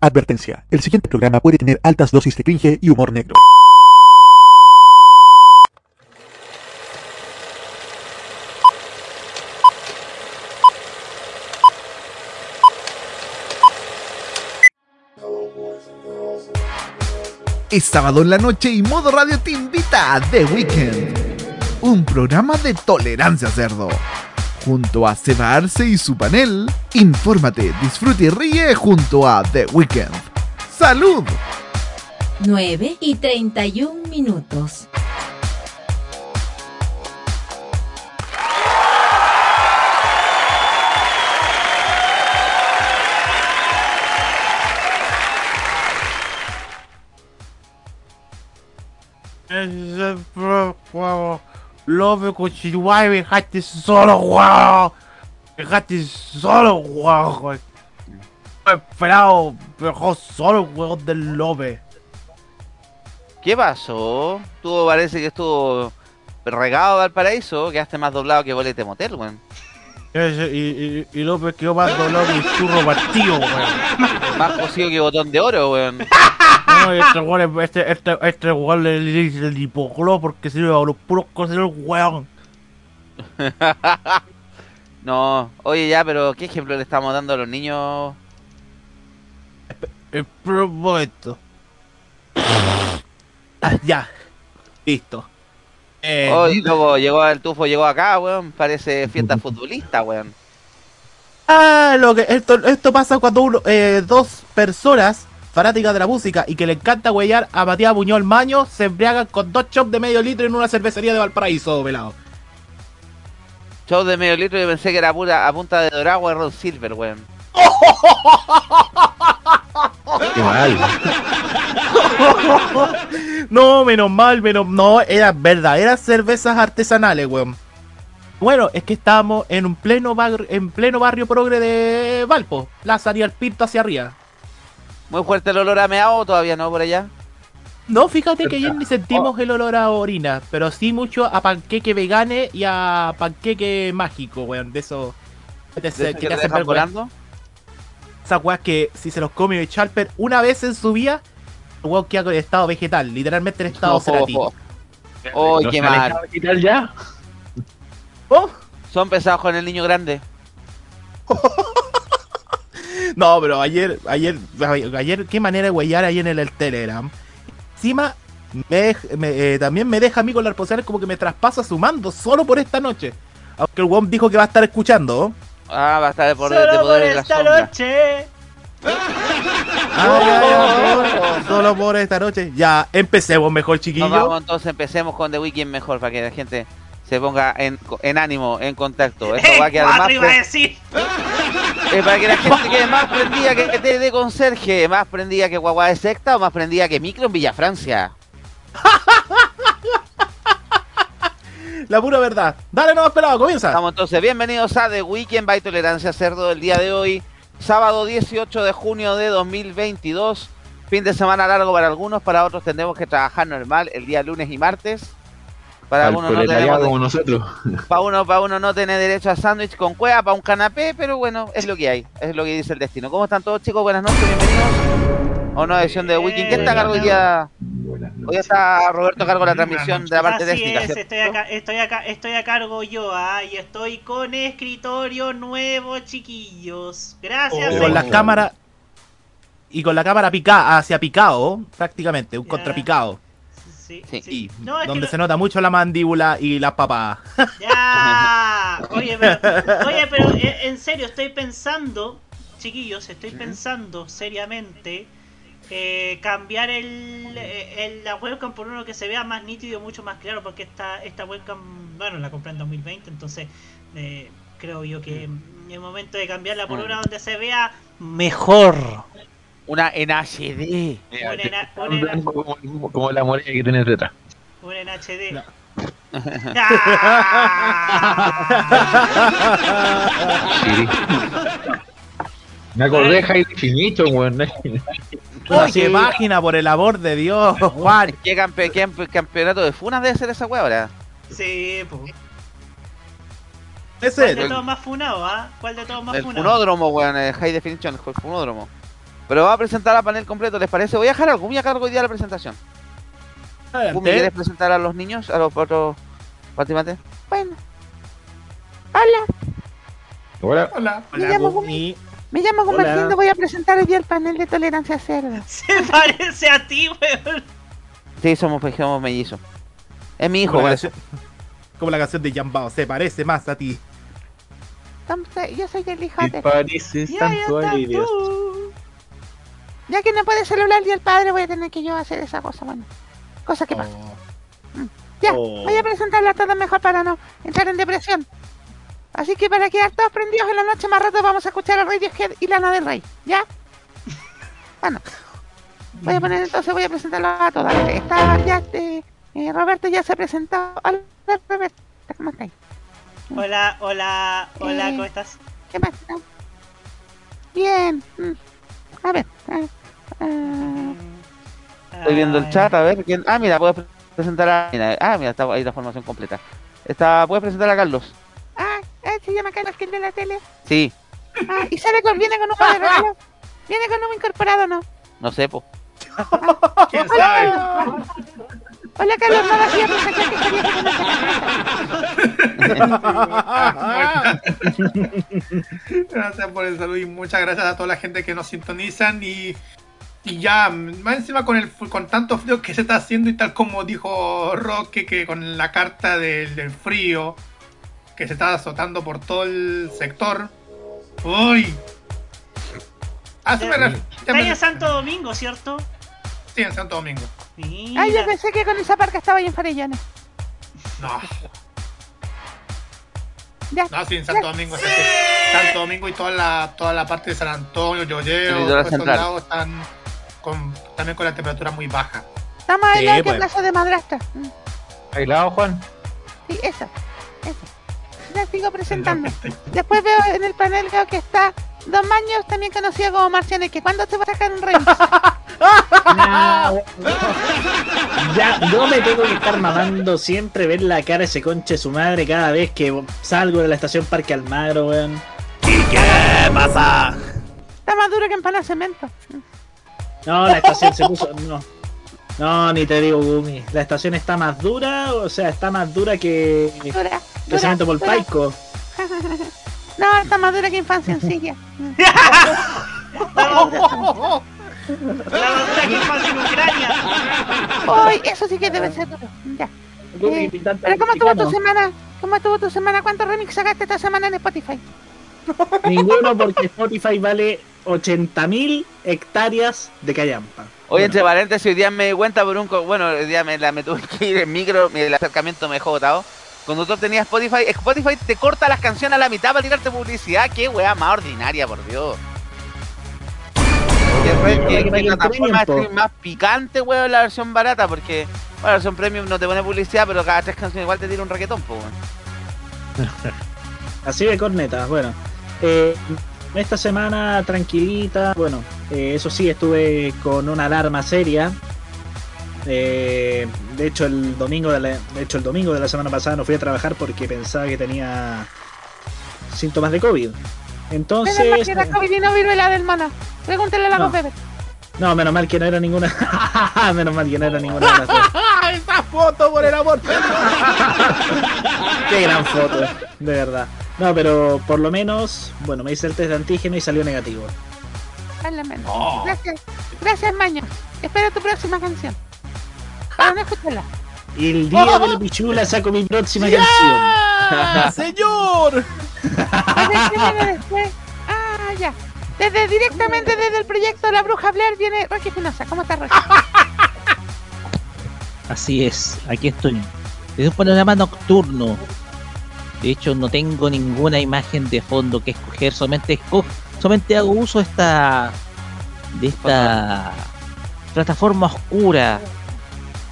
Advertencia. El siguiente programa puede tener altas dosis de cringe y humor negro. Es sábado en la noche y Modo Radio te invita a The Weekend, un programa de tolerancia cerdo. Junto a Seba Arce y su panel, infórmate, disfrute y ríe junto a The Weekend. ¡Salud! 9 y 31 minutos. Lobe Cochihuay, me dejaste solo. Me dejaste solo, he esperado, dejó solo, weón, del Lobe. ¿Qué pasó? Tú parece que estuvo regado Valparaíso, quedaste más doblado que bolete motel, weón. Y, y, y López quedó más doblado que churro partido, weón. Más cocido que botón de oro, weón. No, y este weón, es- este, este, este weón le dice el hipocló porque sirve a los puros cocineros, weón. No, oye ya, pero ¿qué ejemplo le estamos dando a los niños? El propósito. Ah, ya. Listo. Eh, Hoy luego llegó el tufo, llegó acá, weón. Parece fiesta futbolista, weón. Ah, lo que esto, esto pasa cuando uno, eh, dos personas fanáticas de la música y que le encanta huellar a Matías Buñol Maño se embriagan con dos chops de medio litro en una cervecería de Valparaíso, velado. Show de medio litro y pensé que era pura a punta de doragua y Rod Silver, weón. Qué mal. No, menos mal, menos no, eran verdaderas cervezas artesanales, weón. Bueno, es que estábamos en un pleno barrio, en pleno barrio progre de Valpo, Plaza Ariel Pinto hacia arriba. Muy fuerte el olor a meado, todavía no por allá. No, fíjate que ayer ni sentimos el olor a orina, pero sí mucho a panqueque vegane y a panqueque mágico, weón. De eso. que te- ¿De esos que que te te hacen ver, volando? Esas weas que si se los come Chalper una vez en su vida, el weón queda con el estado vegetal, literalmente en estado. Oh, oh, ¿No qué mal. quitar ya? Oh, Son pesados con el niño grande. No, pero ayer, ayer, ayer, qué manera de huellar ahí en el, el Telegram. Encima, me, eh, también me deja a mí con la responsabilidad como que me traspasa su mando solo por esta noche. Aunque el weón dijo que va a estar escuchando. Ah, va a estar de poder, de Solo por poder en la esta sombra. noche. Ah, ya, ya, solo, solo por esta noche. Ya, empecemos mejor, Nos chiquillo. vamos entonces, empecemos con The Weeknd mejor para que la gente se ponga en, en ánimo, en contacto. Esto va a En quedar más cuatro iba a decir. eh, para que la gente quede más prendida que te de conserje, más prendida que guagua de secta o más prendida que micro en Villa Francia. La pura verdad. Dale, no pelado, comienza. Estamos entonces, bienvenidos a The Weekend by Tolerancia Cerdo del día de hoy, sábado 18 de junio de 2022. Fin de semana largo para algunos, para otros tendremos que trabajar normal el día lunes y martes. Para Al algunos no proletariado tenemos como nosotros. Para uno, para uno no tiene derecho a sándwich con cueva, para un canapé, pero bueno, es lo que hay, es lo que dice el destino. ¿Cómo están todos chicos? Buenas noches, bienvenidos a una nueva edición de Weekend. ¿Quién está a cargo hoy día? Hoy está Roberto a cargo de la transmisión de la parte Así técnica, estoy acá, estoy acá, estoy a cargo yo, ah, y estoy con escritorio nuevo, chiquillos. Gracias. Y con la cámara. Y con la cámara picada, hacia picado, prácticamente, un Ya. contrapicado. Sí, Sí. sí. Y No, es que donde lo- se nota mucho la mandíbula y las papas. Ya. Oye, pero, oye, pero eh, en serio, estoy pensando, chiquillos, estoy pensando seriamente eh, cambiar el, eh, el- la webcam por uno que se vea más nítido y mucho más claro, porque esta, esta webcam, bueno, la compré en 2020, entonces eh, creo yo que es momento de cambiarla por Mm. una donde se vea mejor. Una en HD. Mira, como, como la morena que tienes detrás. Una en HD. No. ¡Ah! Sí. Me acordé de Chinito, weón. Uy, qué página, por el amor de Dios, Juan. ¿Qué, campe- qué campe- campeonato de funas debe ser esa hueá ahora? Sí, po. Ese ¿Cuál es de el- todos más funado, ah? ¿Cuál de todos más El funado? funódromo, weón, el High Definition, el funódromo. Pero vamos a presentar a panel completo, ¿les parece? Voy a dejar a Gumi a cargo hoy día de la presentación. Gumi, ¿quieres Adelante. presentar a los niños, a los otros participantes? Bueno. Hola, Hola. Hola. me Hola, llamo Gumi. me llamo Hola. Gumercindo, voy a presentar hoy día el panel de tolerancia cerda. Se parece a ti, weón. Sí, somos, pues, somos mellizos. Es mi hijo, Como la, canción, como la canción de Jambao, se parece más a ti. Yo soy el hijo de... pareces tanto a Lidia. tú. Ya que no puede celular y el padre, voy a tener que yo hacer esa cosa, bueno. Cosa que pasa. Oh. Ya, Oh. voy a presentarla todas mejor para no entrar en depresión. Así que para quedar todos prendidos en la noche más rato vamos a escuchar a Radiohead y Lana del Rey, ¿ya? Bueno, voy a poner entonces, voy a presentarla a todas. Está ya, este, eh, Roberto ya se presentó. Hola, Roberto, ¿cómo estáis? Hola, hola, hola, Eh. ¿cómo estás? ¿Qué pasa? Bien. mm. A ver. ah, ah, Estoy viendo el chat, a ver quién. Ah, mira, puedes presentar a. Mira, ah, mira, está ahí la formación completa. Está, puedes presentar a Carlos. Ah, se llama Carlos, que el de la tele. Sí. Ah, y sale con, viene con un de regalo. Viene con un incorporado, ¿no? No sé, po. ¿Quién sabe? Hola, Carlos, no vacía, que estaría que Gracias por el saludo y muchas gracias a toda la gente que nos sintonizan y, y ya, más encima con el con tanto frío que se está haciendo y tal como dijo Roque que con la carta del, del frío que se está azotando por todo el sector. Uy. Ah, sí, me ref- ya Está me- en Santo Domingo, ¿cierto? sí, en Santo Domingo. Mira. Ay, yo pensé que con esa parca estaba ahí en Farellones. No, Ya. no, sí, en Santo Domingo. es así. Santo Domingo y toda la, toda la parte de San Antonio, litoral todos lados están con, también con la temperatura muy baja. Estamos Sí, ahí lado que pues. plaza de madrastra. ¿Aislado, Juan? Sí, eso. Eso. Ya sigo presentando. Después veo en el panel veo que está Don Maños, también conocido como Marcianeque. ¿Cuándo te va a sacar un remix? Nah, ya, yo me tengo que estar mamando siempre ver la cara de ese conche de su madre cada vez que salgo de la estación Parque Almagro, weón. ¿Qué pasa? Está más duro que empanar cemento. No, la estación se puso. No. No, ni te digo, Gumi. La estación está más dura, o sea, está más dura que. Dura. que cemento dura. polpaico. No, está más dura que infancia en Ucrania. Uy, eso sí que debe ser duro. Ya. Gumi, Eh, Pero ¿cómo estuvo tu semana? ¿Cómo estuvo tu semana? ¿Cuántos remix sacaste esta semana en Spotify? Ninguno porque Spotify vale 80.000 hectáreas de callampa. Bueno. Oye, entre paréntesis, hoy día me di cuenta por un... co- Bueno, hoy día me, la, me tuve que ir en micro, mi- el acercamiento me dejó botado. Cuando tú tenías Spotify, Spotify te corta las canciones a la mitad para tirarte publicidad. Qué weá más ordinaria, por Dios. Qué- que plataforma streaming más picante, weón, la versión barata, porque bueno, la versión premium no te pone publicidad, pero cada tres canciones igual te tira un po, weón. Así de cornetas, bueno. Eh, esta semana tranquilita, bueno, eh, eso sí, estuve con una alarma seria. Eh, de hecho, el domingo de, la, de hecho, el domingo de la semana pasada no fui a trabajar porque pensaba que tenía síntomas de COVID. Menos mal Entonces, que COVID y no viruela del mono. Pregúntale a la No. bebé. no, menos mal que no era ninguna. menos mal que no era ninguna de las dos. ¡Ah, esa foto por el amor! de! Qué gran foto, de verdad. No, pero por lo menos, bueno, me hice el test de antígeno y salió negativo. Hazla menos. Gracias. Gracias, Maño. Espero tu próxima canción. Para no escucharla. Y el día de la pichula saco mi próxima canción. ¡Ah, ¡Señor! Desde que viene después. Ah, ya. Desde directamente desde el proyecto La Bruja Blair viene Rocky Espinosa. ¿Cómo estás, Rocky? Así es, aquí estoy. Es un panorama nocturno. De hecho, no tengo ninguna imagen de fondo que escoger, solamente escojo, solamente hago uso de esta de esta plataforma oscura,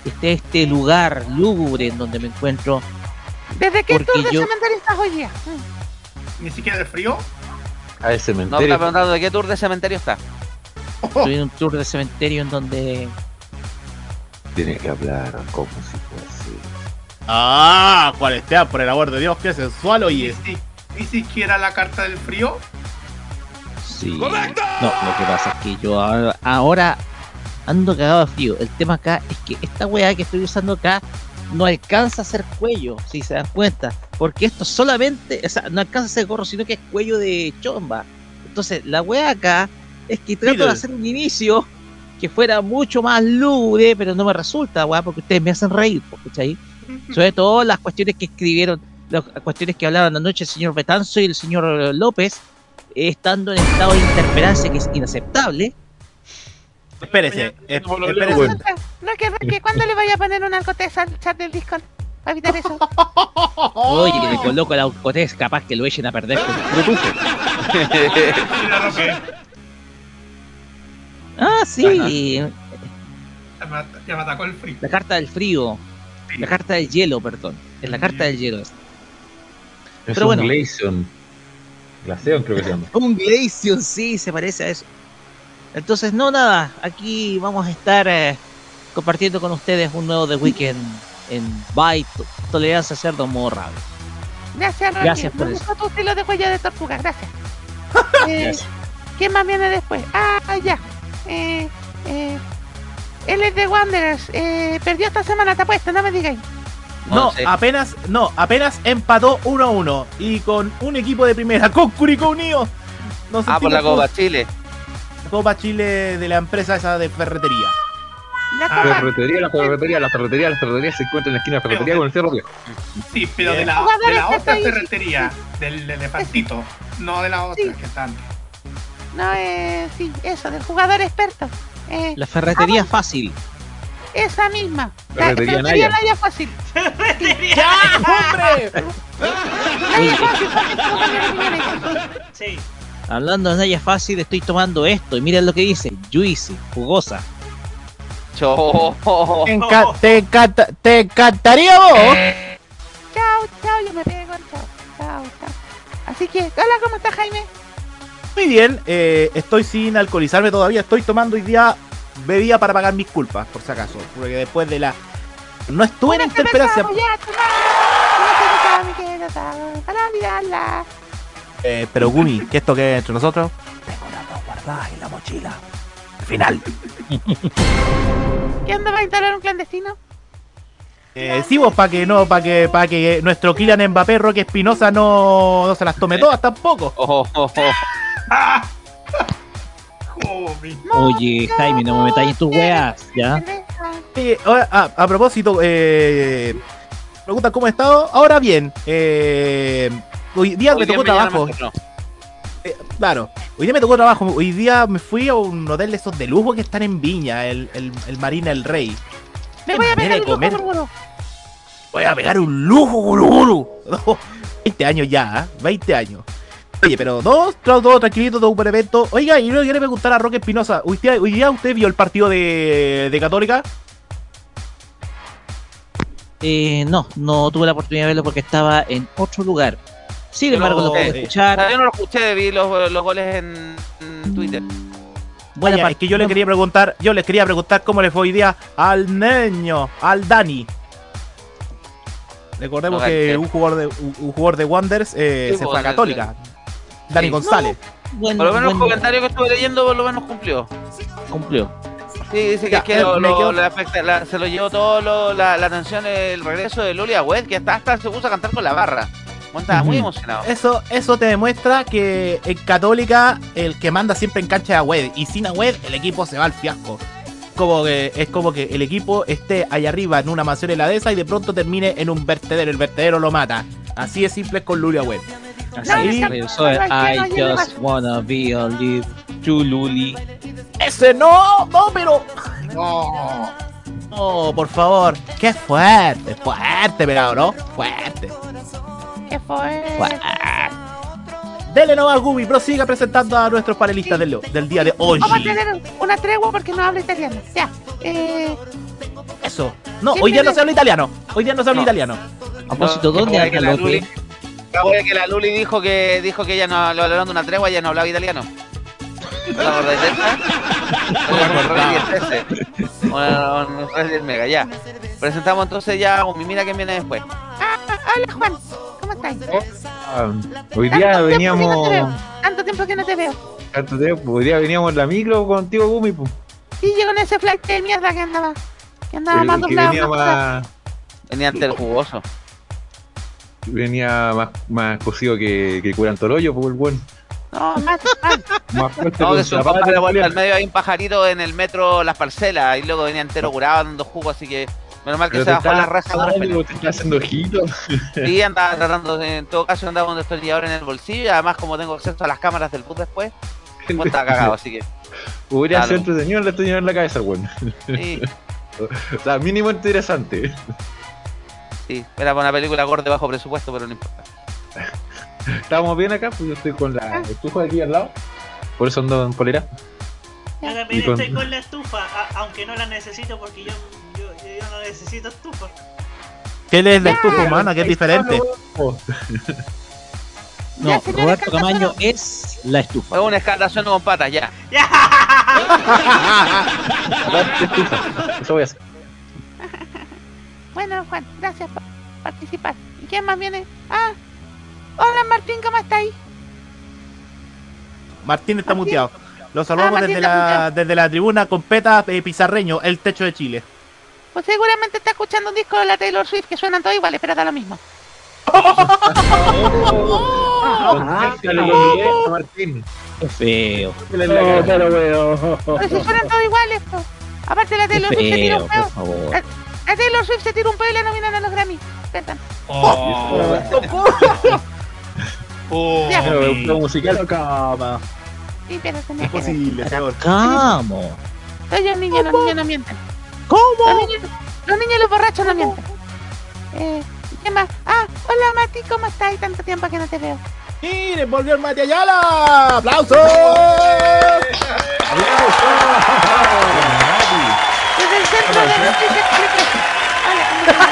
este este lugar lúgubre en donde me encuentro. ¿Desde qué tour de yo- cementerio estás hoy día? Ni siquiera de frío. A el No, cementerio. está preguntando de qué tour de cementerio está. Estoy en un tour de cementerio en donde Tiene que hablar como si fuese. ¡Ah! ¿Cuál estea? Por el amor de Dios, qué sensual, Ni, oye. si- ni siquiera la carta del frío. Sí. No, lo que pasa es que yo ahora, ahora ando cagado de frío. El tema acá es que esta weá que estoy usando acá no alcanza a ser cuello, si se dan cuenta. Porque esto solamente, o sea, no alcanza a ser gorro, sino que es cuello de chomba. Entonces, la weá acá es que trato de hacer un inicio que fuera mucho más lúgubre, pero no me resulta, weá, porque ustedes me hacen reír, ¿cachai? Sobre todo las cuestiones que escribieron, las cuestiones que hablaban anoche el señor Betanzo y el señor López, eh, estando en estado de interpelancia que es inaceptable. Espérese, espérese. bueno. Roque, Roque, ¿cuándo le vaya a poner una alcoteza al chat del Discord? Para evitar eso. Oye, que le coloco la Alcotés, capaz que lo echen a perder con un Ah, sí, ya me, ya me atacó el frío. la carta del frío, la carta del hielo, perdón. Es la carta del hielo. Es Pero un bueno. Glaceon. Glaceon creo que se llama. Un Glaceon, sí, se parece a eso. Entonces, no, nada, aquí vamos a estar eh, compartiendo con ustedes un nuevo The Weekend en Byte, Tolerancia Cerdo Radio. Gracias, Roque. Gracias por Me eso. tu estilo de cuello de tortuga, gracias. Eh, Gracias. ¿Quién más viene después? Ah, ya. Eh, eh, él es de Wanderers. Eh, perdió esta semana, te apuesto, no me digáis. No, No sé. apenas, no, apenas empató 1 a 1 y con un equipo de primera, con Curicó Unido. Nos Ah, por la Copa Chile. con- Copa Chile de la empresa esa de ferretería. La Ah. Ferretería, la ferretería, la ferretería, la ferretería se encuentra en la esquina de la ferretería con el cerro viejo. Sí, pero de la, de la otra ferretería, del elefantito, no de la otra Sí. que están. No, eh, sí, eso, del jugador experto. Eh, La ferretería fácil. esa misma. La Ferretería ferretería Naya. Naya fácil. ¡Ya, hombre! Naya fácil. Sí. Hablando de Naya Fácil, estoy tomando esto y miren lo que dice: Juicy, jugosa. Cho. Te, enca- te encanta- te encantaría vos. Chao, chao, yo me pego, chao. Chao, chao. Así que, hola, ¿cómo estás, Jaime? Muy bien, eh, estoy sin alcoholizarme todavía. Estoy tomando hoy día bebida para pagar mis culpas, por si acaso. Porque después de la. No estuve en Una cerveza, interpelancia. voy a tomar. Una cerveza, mi querida, para olvidarla. Eh, pero Gumi, ¿qué esto que es entre nosotros? Tengo las dos guardadas en la mochila. Al final. ¿Qué onda, va a instalar un clandestino? Eh, sí, vos, para que no, para que, para que nuestro Kylian Mbappé, Roque Espinosa, no, no se las tome todas tampoco. Oh, oh, oh. Joder. Oye, Jaime, no me metáis en tus weas, ¿ya? Eh, a, a- a propósito, eh, pregunta cómo he estado. Ahora bien, eh, hoy día Hoy me día tocó trabajo. Eh, claro, hoy día me tocó trabajo. Hoy día me fui a un hotel de esos de lujo que están en Viña, el, el, el Marina El Rey. Me voy a pegar un lujo, guruguru. Voy a pegar un lujo, guru, guru. 20 años ya, ¿eh? 20 años. Oye, pero todo, todo, todo tranquilito, todo un buen evento. Oiga, y yo quiero preguntar a Roque Espinosa, ¿hoy día, hoy día usted vio el partido de, de Católica? Eh, no, no tuve la oportunidad de verlo porque estaba en otro lugar. Sin embargo, lo pude eh, Ah, escuchar. Yo no lo escuché, vi los, los goles en, en Twitter. Parte- es que yo le quería preguntar, yo les quería preguntar cómo le fue hoy día al niño, al Dani. Recordemos No, que Dani. un jugador de un, un jugador de Wanderers eh, se fue a Católica. Dani Sí. González. Por lo menos el buen- comentario que estuve leyendo, por lo menos cumplió. cumplió. Sí, dice que, Ya, es que eh, lo- me lo- quedo- le afecta- la- se lo llevó todo lo- la, la atención el regreso de Luli Agüed, que hasta, hasta se puso a cantar con la barra. Bueno, estaba muy emocionado. Eso, eso te demuestra que en Católica el que manda siempre en cancha es Agüed. Y sin Agüed el equipo se va al fiasco. Como que, es como que el equipo esté allá arriba en una mansión heladesa y de pronto termine en un vertedero. El vertedero lo mata. Así de simple es con Lulia Agüed. Así No, es, no, regresó no, el no, no, I no, no, just wanna be a live Chululi. Ese no, no, pero. No. No, por favor. Qué fuerte, fuerte, pero ¿no? Fuerte. ¿Qué fue? Dele nomás, Gubi, prosiga presentando a nuestros panelistas del, del día de hoy. Vamos a tener una tregua porque no hablo italiano. Ya. Eh, Eso. No, ¿Quién hoy día no se habla italiano. Hoy día no se habla No. italiano. A propósito, No, ¿dónde como que anda la López? Luli- Acabo de que la Luli dijo que dijo que ella no lo hablaron de una tregua, ella no hablaba italiano. ¿No te acordáis de. Una un Red del Mega, ya. Presentamos entonces ya a Gumi, mira quién viene después. ah, ah, hola, Juan. ¿Cómo estás? Ah, hoy Tanto día veníamos. Tanto tiempo que no te veo. Tanto tiempo. Hoy día veníamos en la micro contigo, Gumi, pues. Sí, yo con ese flight de mierda que andaba. Que andaba más doblado. venía más, Venía ante el jugoso. Venía más, más cocido que, que curantolollo, pues el buen. No, más, más. Más fuerte No, que su compadre de vuelta al medio hay un pajarito en el metro Las Parcelas y luego venía entero curado dando jugo, así que menos mal que Pero se bajó la raja de te está haciendo ojitos. Sí, andaba tratando, de- en todo caso andaba con destornillador en el bolsillo y además como tengo acceso a las cámaras del bus después, pues estaba cagado, así que Hubiera Claro. sido entretenido le estoy en la cabeza, weón. sí, O sea, mínimo interesante. Sí, era para una película corte bajo presupuesto, pero no importa. Estábamos bien acá, pues yo estoy con la estufa aquí al lado. Por eso ando en polera. Yo también Y con- estoy con la estufa, a- aunque no la necesito porque yo, yo, yo no necesito estufa. ¿Qué es la estufa humana? Que es diferente. No, Ya, Roberto Camaño es la estufa. Es un escalación con patas, ya. Estufa. Eso voy a hacer. Bueno, Juan, gracias por participar. ¿Y quién más viene? Ah, hola Martín, ¿cómo estáis? Martín está Martín. muteado. Lo saludamos Ah, Martín desde, está la, desde la tribuna con Peta eh, Pizarreño, el techo de Chile. Pues seguramente está escuchando un disco de la Taylor Swift que suenan todos iguales, pero da lo mismo. Qué feo. Pero si suenan todos iguales, pues. Aparte la Taylor Swift se tira feo, un por la Taylor Swift se tira un peo y la nominan a los Grammy. Cuentan. Ya, Pero un juego musical. Cama. sí, pero se me queda. Posible, peor. ¿Cómo? Soy un niño, los niños no mienten. ¿Cómo? Los niños, los niños y los borrachos no mienten. Eh, ¿qué más? Ah, hola Mati, ¿cómo estás? Tanto tiempo que no te veo. ¡Miren, volvió el Mati Ayala! ¡Aplausos! Desde el centro de noticias Telefe. Hola, ¿cómo estás?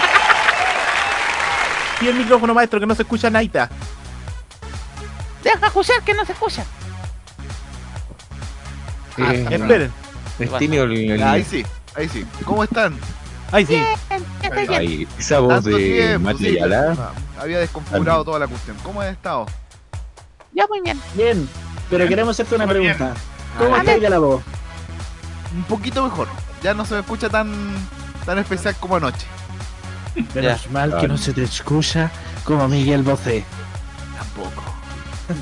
Y el micrófono maestro que no se escucha Naita. Deja escuchar que no se escucha. Eh, Esperen. Es tímido el. el- Ahí sí, ahí sí. ¿Cómo están? Ahí sí. Bien, ya bien. Esa voz Tanto de Mati sí. Ayala. Ah, Había desconfigurado toda la cuestión. ¿Cómo has estado? Yo muy bien. Bien, pero queremos hacerte una Muy bien. pregunta. ¿Cómo A está ya la voz? Un poquito mejor. Ya no se me escucha tan tan especial como anoche. Menos mal que no se te escucha como Miguel Bocé. Tampoco.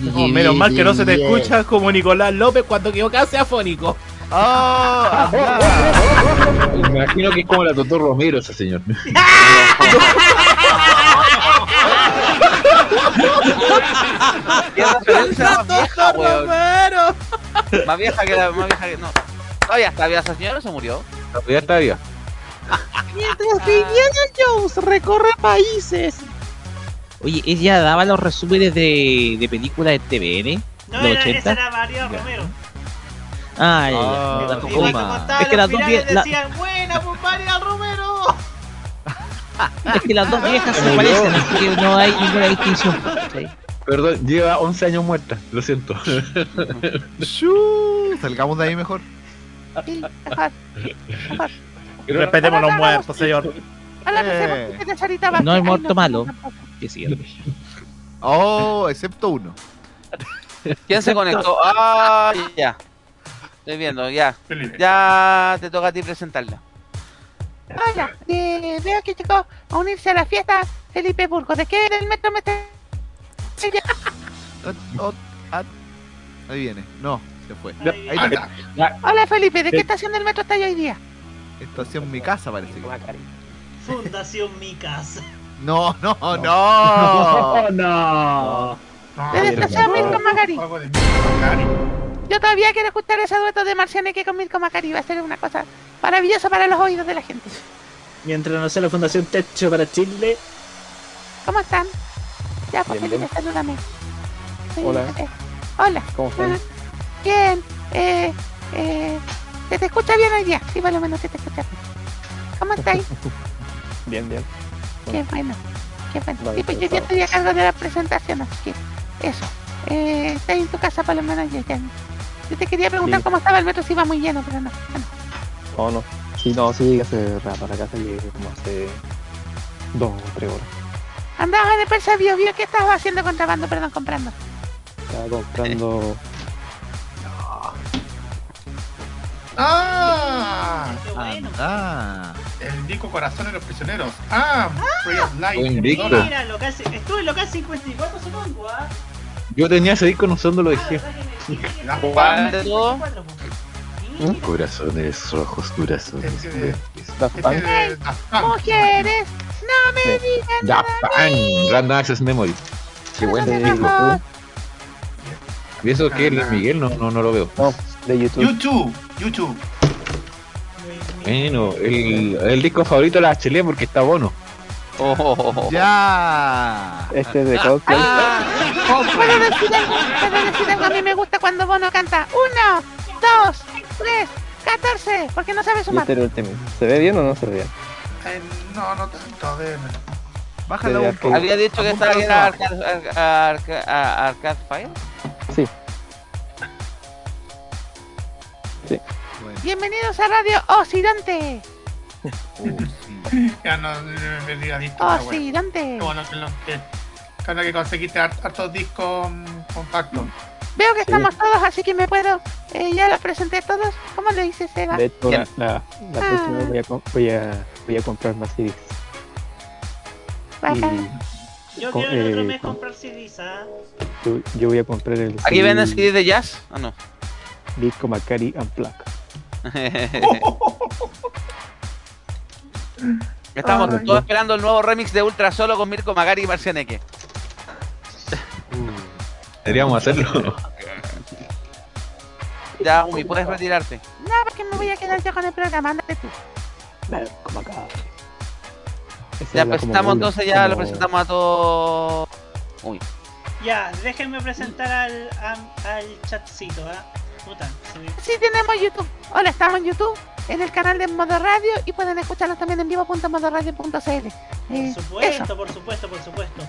No, menos mal que no se te escucha como Nicolás López cuando quedó casi afónico. ¡Ah! anda. Me imagino que es como la Totó Romero ese señor. Más vieja, weón. Más vieja que la más vieja que. No. Todavía está viva esa señora o se murió. Ya está viva. Mientras Indiana Jones recorre países. Oye, ella daba los resúmenes de, de películas de TVN. No, los era, 80. esa era María Romero. Ah, ya, ya. No, estaban Es que las dos finales vie- la- decían, buena, pues María Romero. es que las dos viejas se parecen, así que no hay ninguna distinción. ¿sí? Perdón, lleva 11 años muerta. Lo siento. Salgamos de ahí mejor. Respetemos los muertos, señor. Hola, Eh. No hay Ay, muerto malo. Que sí. Oh, excepto uno. ¿Quién se conectó? Ah, ya. Estoy viendo, ya. Ya te toca a ti presentarla. Hola, eh, veo que llegó a unirse a la fiesta Felipe Burgos. ¿De qué del metro me está...? Ah. Ahí viene. No, se fue. Ahí Ahí está. Hola Felipe, ¿de qué estación del metro está hoy día? Estación mi casa parece que. Fundación Mi Casa. No, no, no. No. No, estación Macari. Macari. Yo todavía quiero escuchar ese dueto de Marcianeque con Milko Macari. Va a ser una cosa maravillosa para los oídos de la gente. Mientras no sea la Fundación Techo para Chile. ¿Cómo están? Ya, pues Felipe, salúdame. Soy Hola. Hola. ¿Cómo están? Ah, Bien. Eh, eh, ¿Se te escucha bien hoy día? Sí, por lo menos se te escucha bien. ¿Cómo estáis? Bien, bien. Qué bueno. Qué bueno. Vale, Sí, pues yo ya estoy a cargo de la presentación, así que eso. Eh, estás en tu casa, por lo menos yo ya. Yo te quería preguntar Sí. cómo estaba el metro, si iba muy lleno, pero no. Bueno, Oh, no. Sí, no, sí llegué hace rato a la casa, llegué como hace dos o tres horas. Andabas en el Persa Bio Bio, ¿qué estabas haciendo contrabando? Perdón, comprando. Estaba comprando ¡Ah! Ah. El disco Corazón de los Prisioneros. ¡Ah! Free of. Madonna. Mira, local, estuve en local 54 supongo, ¿ah? Yo tenía ese disco, no sé dónde lo dejé. ¿Cuál de todo? Corazones rojos, corazones. Mujeres, no me digan nada Random Access Memory. Qué buen disco. ¿Y eso qué es Luis Miguel? No, no, no lo veo. No, de YouTube. YouTube. YouTube. Bueno, el, el disco favorito de la HL porque está bono. Oh, Ya. Este es de Coldplay. ¿Puedo decir algo? ¿Puedo decir algo? A mí me gusta cuando Bono canta. Uno, dos, tres, catorce. Porque no sabe sumar. este el último. ¿Se ve bien o no se ve bien? Eh, no, no tanto. A ver. Bájala De un poco. Había dicho que estaba abajo. Arcade, Ar- Arca- Sí. Bienvenidos a Radio Occidente. Ya no me me diga visto. pero bueno. Bueno que, lo, que, que conseguiste hart- hartos discos mm, compactos. Veo que estamos todos, así que me puedo. eh, ya los presenté todos. ¿Cómo le dice Seba? De hecho, la, la, la próxima vez voy a, com- voy, a, voy a comprar más CDs. Bacán. Yo Con- quiero el otro eh, mes comprar CDs, ¿ah? Y yo, yo voy a comprar el ¿Aquí CD venden CD de jazz o no? Disco Macari Unplugged. Estamos Ay. todos esperando el nuevo remix de Ultra Solo con Mirko Magari y Marcianeque. Deberíamos hacerlo. Ya, Umi, puedes retirarte. No, porque me voy a quedar yo con el programa. Ándate tú. Como acá. Ese Ya presentamos Rulo, entonces, ya lo presentamos a todos. Uy, Ya, déjenme presentar al, a- al chatcito, ¿ah? Puta, me- Sí, tenemos YouTube. Hola, estamos en YouTube, en el canal de Modo Radio y pueden escucharnos también en vivo.modoradio.cl. Eh, Por eso. supuesto, por supuesto, por supuesto.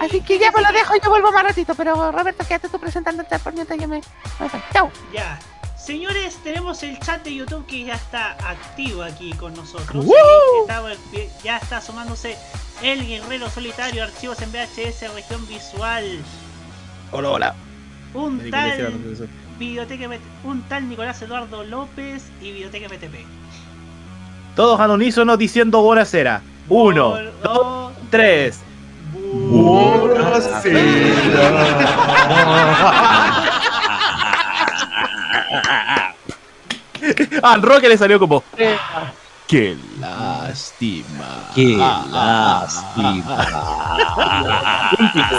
Y Así que ya pues lo dejo y yo vuelvo más ratito. Pero Roberto, quédate tú presentando el chat por mientras yo me. me voy. Chao. Ya. Señores, tenemos el chat de YouTube que ya está activo aquí con nosotros. Ya está sumándose el guerrero solitario, archivos en VHS, región visual. Hola, hola. Un Me tal, MT un tal Nicolás Eduardo López y Videoteca MTP. Todos al unísono diciendo buenasera. Uno, Bol- dos, oh, tres. Al Roque le salió como. ¡Qué lástima! Qué Ah,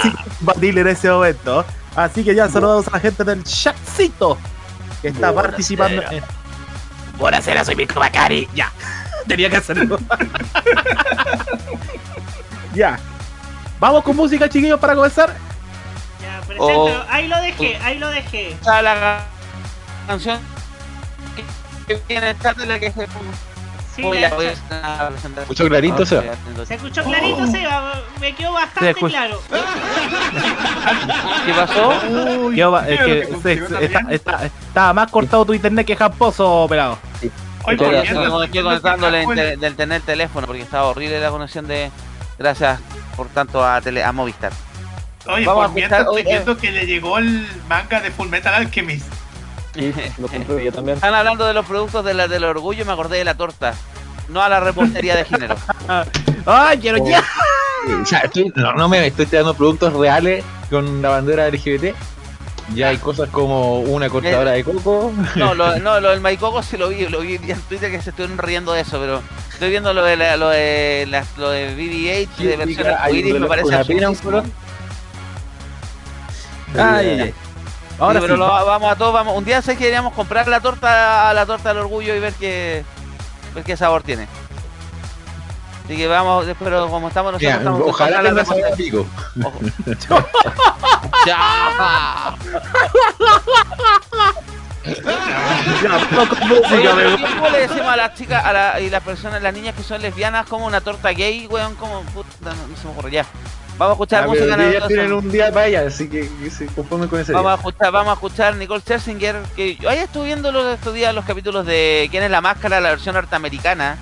Sí, Batil en ese momento. Así que ya saludamos a la gente del chatcito que está participando. En... Buenasera, soy Mirko Macari. Ya, tenía que hacerlo. ya. Vamos con música, chiquillos, para comenzar. Ya, presento. Oh. Ahí lo dejé, ahí lo dejé. Está la canción que viene de la que se Sí, voy a voy a. Escuchó clarito, Seba. se escuchó clarito, Seba. Me quedó bastante claro. ¿Qué pasó? Yo, va- es Creo que que se- contigo se- también. está, está- estaba más cortado tu internet que jamposo, pelado. Yo mientras, Yo estoy que del, del tener teléfono porque estaba horrible la conexión de. Gracias por tanto a, tele, a Movistar. Oye, Vamos a por mientras escuchar- estoy oye, viendo que le llegó el manga de Full Metal Alchemist. Sí, lo compré yo también. Están hablando de los productos de la- del orgullo y me acordé de la torta. No a la repostería de género. ¡Ay, quiero ya! O sea, estoy- no, no me estoy tirando productos reales con la bandera LGBT. Ya hay cosas como una cortadora de coco. No, lo, no, lo del Maicoco sí lo vi, lo vi en Twitter que se estuvieron riendo de eso, pero estoy viendo lo de la- lo de la- lo de BB-8 de versión arcoíris, me parece una pena, un absurdísimo. color. Ay, ay, ay. Ahora Sí, pero sí. lo- vamos a todos, vamos. Un día sé que deberíamos comprar la torta, la torta del orgullo y ver qué, ver qué sabor tiene. Así que vamos, pero como estamos nosotros, Ya, estamos ojalá la tenga sabor a pico. Ya. Ya, vamos con Oye, música, pero me- ¿qué- ¿Cómo le decimos a las chicas a la- y las personas, las niñas que son lesbianas, como una torta gay, weón? Como, puta, no, no se me ocurre ya. Vamos a escuchar música vamos. A escuchar, vamos a escuchar Nicole Scherzinger, que yo allá estuve viendo los, estos días los capítulos de ¿Quién es la máscara? La versión norteamericana.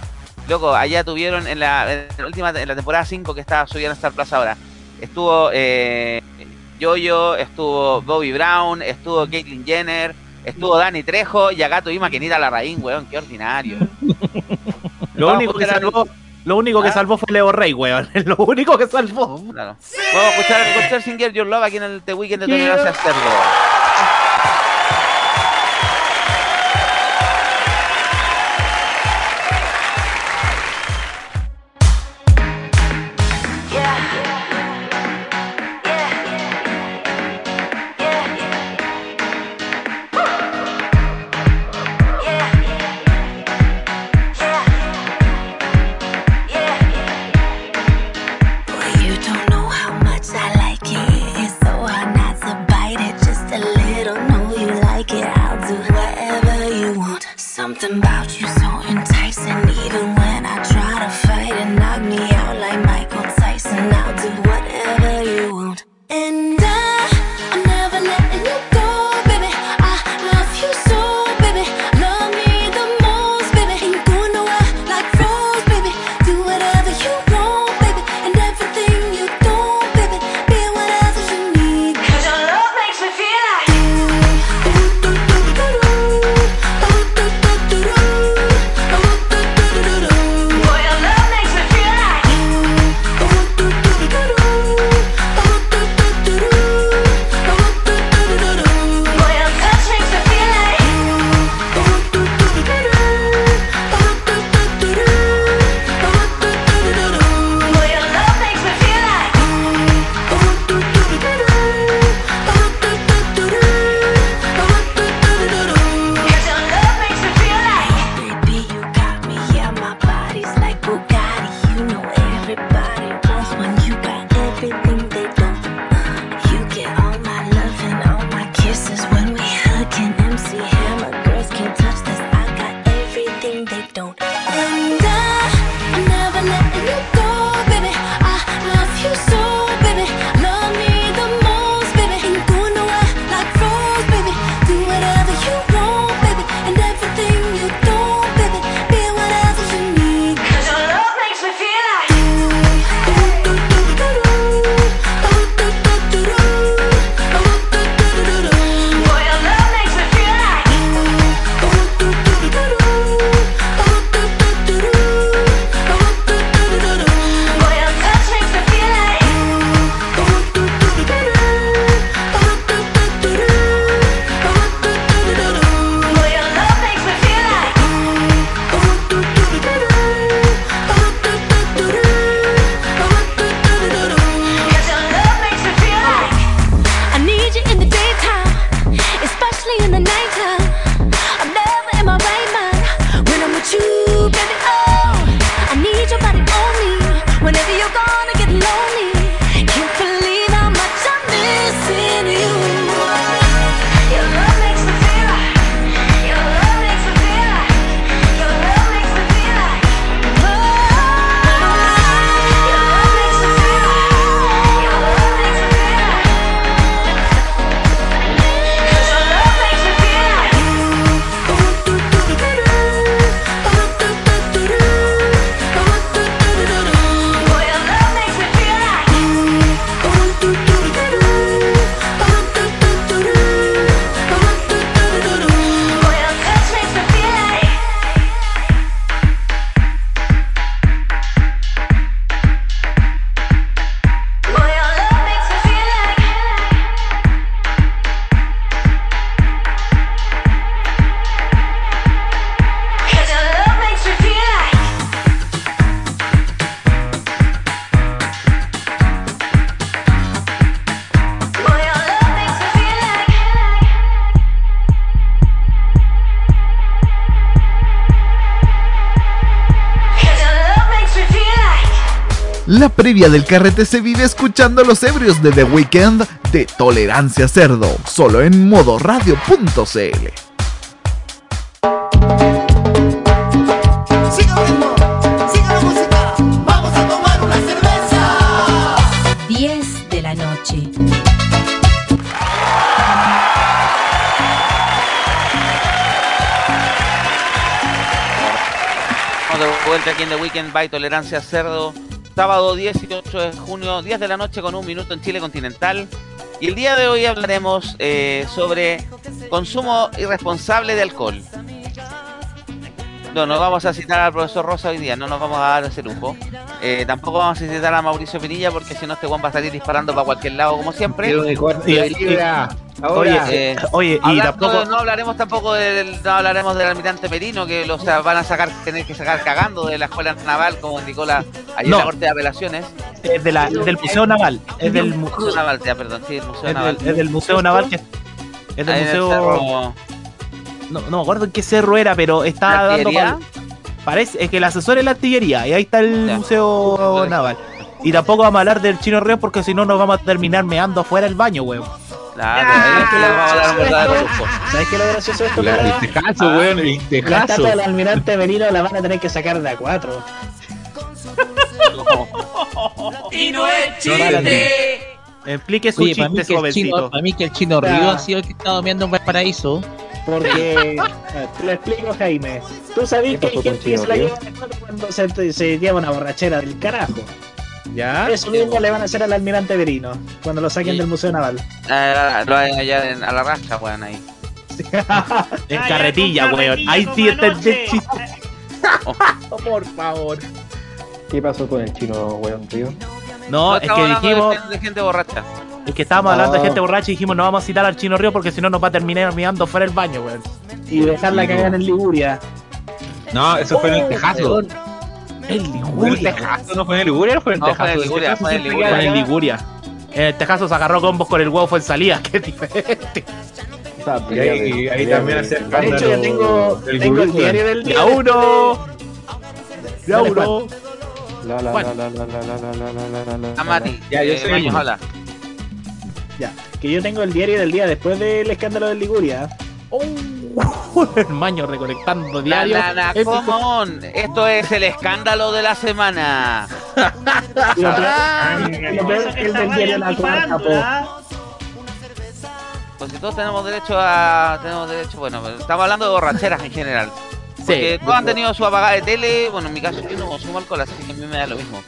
Loco, allá tuvieron en la, última, en la temporada 5 que estaba subiendo a Star Plaza ahora. Estuvo eh, Yoyo, estuvo Bobby Brown, estuvo Caitlyn Jenner, estuvo Dani Trejo y acá tuvimos a Kenita Larraín, weón, qué ordinario. Lo único que salvó, lo único que ah. salvó fue Leo Rey, weón. Lo único que salvó. Claro. Vamos a escuchar, escuchar Singer Your Love aquí en el The Weekend de Tony Gracias previa del carrete se vive escuchando los ebrios de The Weeknd de Tolerancia Cerdo, solo en modoradio.cl. vuelta aquí en The Weekend by Tolerancia Cerdo sábado 18 de junio, 10 de la noche con un minuto en Chile continental. Y el día de hoy hablaremos eh, sobre consumo irresponsable de alcohol. No, no vamos a citar al profesor Rosa hoy día, no nos vamos a dar ese lujo. Eh, tampoco vamos a citar a Mauricio Pinilla porque si no este Juan va a salir disparando para cualquier lado como siempre. Oye, eh, oye y tampoco... no hablaremos tampoco del, no hablaremos del almirante Merino que los van a sacar, tener que sacar cagando de la escuela naval como indicó la ayer No. la corte de apelaciones Es de la- del Museo Naval. Es del, mu- Museo Naval ya perdón sí el Museo es Naval del, es del Museo Naval que. Es del Ahí Museo. No, no me acuerdo en qué cerro era, pero estaba ¿La dando. pal- Parece es que el asesor es la artillería. Y ahí está el Ya. Museo Naval. Y tampoco vamos a hablar del chino río porque si no nos vamos a terminar meando afuera del baño, weón. Claro, ahí es que le vamos a dar un verdadero lujo. ¿Sabes qué es lo gracioso de esto? La- el tejazo, weón, el La tejazo. estatua del almirante Merino la van a tener que sacar de a cuatro. Y no es chiste. Explique su Oye, para mí, chiste, que el chino, jovencito. para mí que el chino. Río ha sido el que está durmiendo en Valparaíso. Porque, eh, te lo explico, Jaime. Tú sabías que ¿Qué hay gente que se la Chino lleva cuando se, se lleva una borrachera del carajo. ¿Ya? Eso mismo le van a hacer al almirante Merino cuando lo saquen Sí. del Museo Naval. Ah, lo hay allá en- a la rasca weón ahí En carretilla, weón. Ahí sí está el chiste. Por favor. ¿Qué pasó con el chino, weón, tío? No, es que dijimos. de gente borracha Es que estábamos hablando de Ah. gente borracha y dijimos no vamos a citar al chino río porque si no nos va a terminar mirando fuera del baño, weón. Y dejarla cagar en Liguria. No, eso fue en el tejazo. El ¿Fue en el Liguria. tejazo? ¿No fue en el Liguria o fue en el No, fue tejazo? en el Liguria, El fue en el tejazo Liguria. Fue en Liguria. En el Tejazo se agarró combos con el huevo fue en salida, es diferente. Y ahí, y ahí también hace el De hecho, yo tengo, del tengo el diario del día. Ya uno. Ya Dale, uno. La la Juan. La la la la la la la la la la a Mati Ya, yo eh, uno. habla. Ya, que yo tengo el diario del día después del escándalo de Liguria. el maño recolectando Na, diario. na, na, Épico. come on. Esto es el escándalo de la semana. Lo peor- Ah, es que el del diario La Cuarta, po. Pues si todos tenemos derecho a. Tenemos derecho, bueno, pues, estamos hablando de borracheras en general. Porque Sí. todos han tenido su apagada de tele. Bueno, en mi caso yo no consumo alcohol, así que a mí me da lo mismo.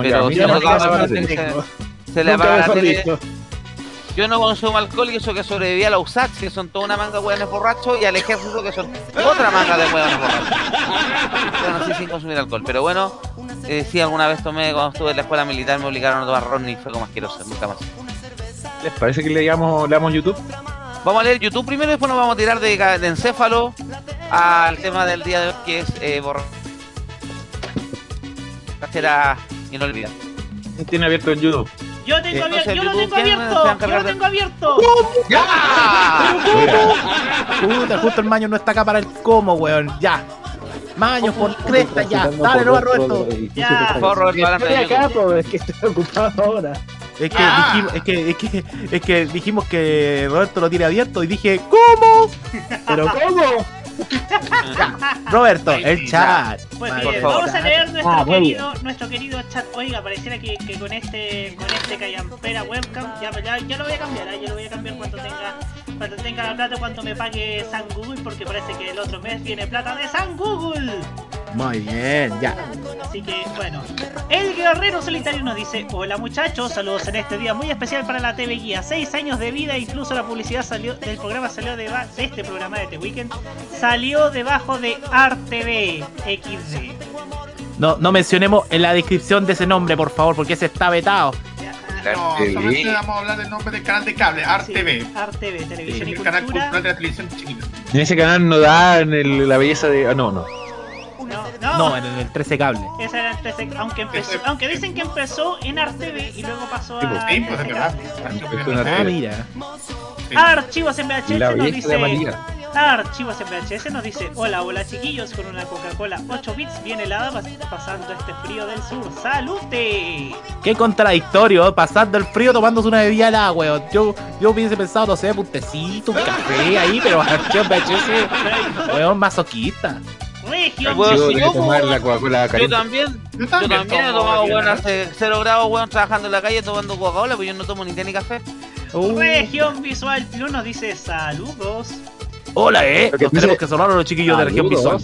Pero si no la tele, se, se le apaga la tele. Yo no consumo alcohol y eso que sobreviví a la USAC, que son toda una manga de hueones borrachos, y al ejército, que son otra manga de hueones borrachos. Yo no sé sin consumir alcohol, pero bueno, eh, sí, alguna vez tomé cuando estuve en la escuela militar, me obligaron a tomar ron y fue como asqueroso, nunca más. ¿Les parece que le damos, le damos YouTube? Vamos a leer YouTube primero y después nos vamos a tirar de, encéfalo al tema del día de hoy, que es eh, borrar. Será inolvidable. Tiene abierto en YouTube. Yo tengo Entonces, abierto, yo lo tengo ¿quién se va abierto, yo lo tengo abierto. Puta, justo el maño no está acá para el cómo, weón. Ya. Maño, por cresta, ya. Dale, no, Roberto. Ya. Por favor, Roberto, acá, es que estoy ocupado ahora. Es que, Ah. dijimos, es, que, es, que, es que dijimos que Roberto lo tiene abierto y dije, ¿cómo? ¿Pero cómo? Roberto, el chat. Pues Vale, bien, por favor. vamos a leer nuestro Ah, muy querido, nuestro querido chat. Oiga, pareciera que, que con este, con este callampera webcam, ya, ya, ya lo voy a cambiar, ¿eh? ya lo voy a cambiar cuando tenga, cuando tenga la plata, cuando me pague San Google, porque parece que el otro mes viene plata de San Google. Muy bien, ya. Así que bueno, el guerrero solitario nos dice, hola muchachos, saludos en este día muy especial para la TV Guía, seis años de vida, incluso la publicidad salió del programa salió de, de este programa de The Weekend, salió debajo de ARTV XD. No, no mencionemos en la descripción de ese nombre, por favor, porque ese está vetado. No, Sí. solamente vamos a hablar del nombre del canal de cable, ARTV. ARTV, Televisión y El canal Cultura. cultural de la televisión. En ese canal no dan el- la belleza de. Ah, no, no. No, no, No, en el 13 cable. esa era el TC, aunque empezó, Ese- aunque dicen que empezó en ARTV y luego pasó a Sí, pues es TC verdad. Ah, mira. Archivos en VHS nos dice. Archivos en VHS nos dice Hola, hola chiquillos, con una Coca-Cola 8 bits bien helada pas- pasando este frío del sur. ¡Salute! Qué contradictorio, pasando el frío tomándose una bebida helada, weón. Yo, yo hubiese pensado, no sé, un tecito, un café ahí, pero yo VHS, weón, masoquista. Región Bueno, Yo si de yo, tomar pues, la Coca-Cola Yo caliente. también, Yo yo también también he tomado, bien, weón, hace 0 grados, weón, trabajando en la calle tomando Coca-Cola, pues yo no tomo ni té ni café. Uh, Región Visual Plus nos dice saludos. hola, eh. Lo que Nos tenemos dice- que sonar a los chiquillos de región visual.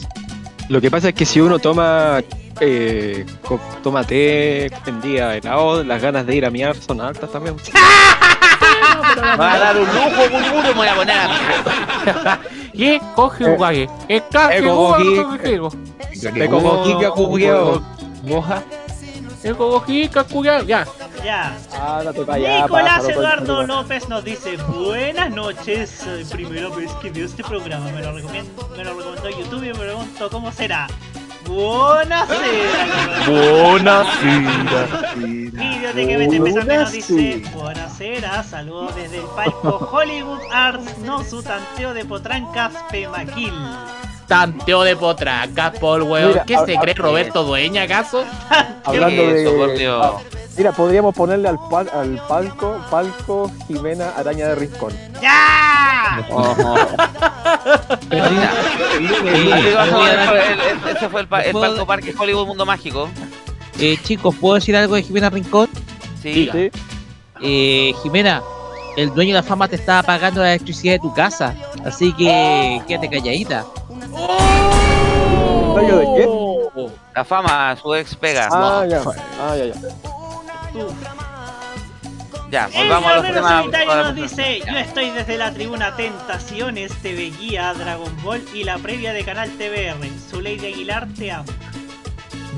Lo que pasa es que si uno toma eh, toma té en día helado, las ganas de ir a miar son altas también. Va a dar un lujo, Bulbul, me voy a poner a... Como Kika jugueo. Moja. El cogojica, cuya, ya. Ya. Ah, no ya. Nicolás Eduardo. López nos dice Buenas noches, primera vez que veo este programa Me lo, recomiendo, me lo recomendó YouTube y me pregunto cómo será Buenas Buenasera. Videoteca BTP también nos dice Buenasera, saludos desde el palco Hollywood Arts No su tanteo de potrancas Pemaquil Tanteo de potraca, Paul, weón. Mira, ¿Qué se cree Roberto Dueña, acaso? Hablando ¿Qué es eso, por de. Dios? ah, Mira, podríamos ponerle al, pal- al palco, palco Jimena Araña de Rincón. ¡Ya! Ese fue el, pa- el ¿Puedo- palco parque Hollywood Mundo Mágico. eh, chicos, ¿puedo decir algo de Jimena Rincón? Sí. Sí. Eh, Jimena, el dueño de la fama te estaba pagando la electricidad de tu casa, así que quédate calladita. ¿Dueño de qué? La fama, su ex pega. Ah, ya. Ah, ya, ya. Ya, El volvamos a los temas. Solitario nos dice, yo estoy desde la tribuna Tentaciones, TV Guía, Dragon Ball y la previa de Canal TVR. Su Lady Aguilar, te amo.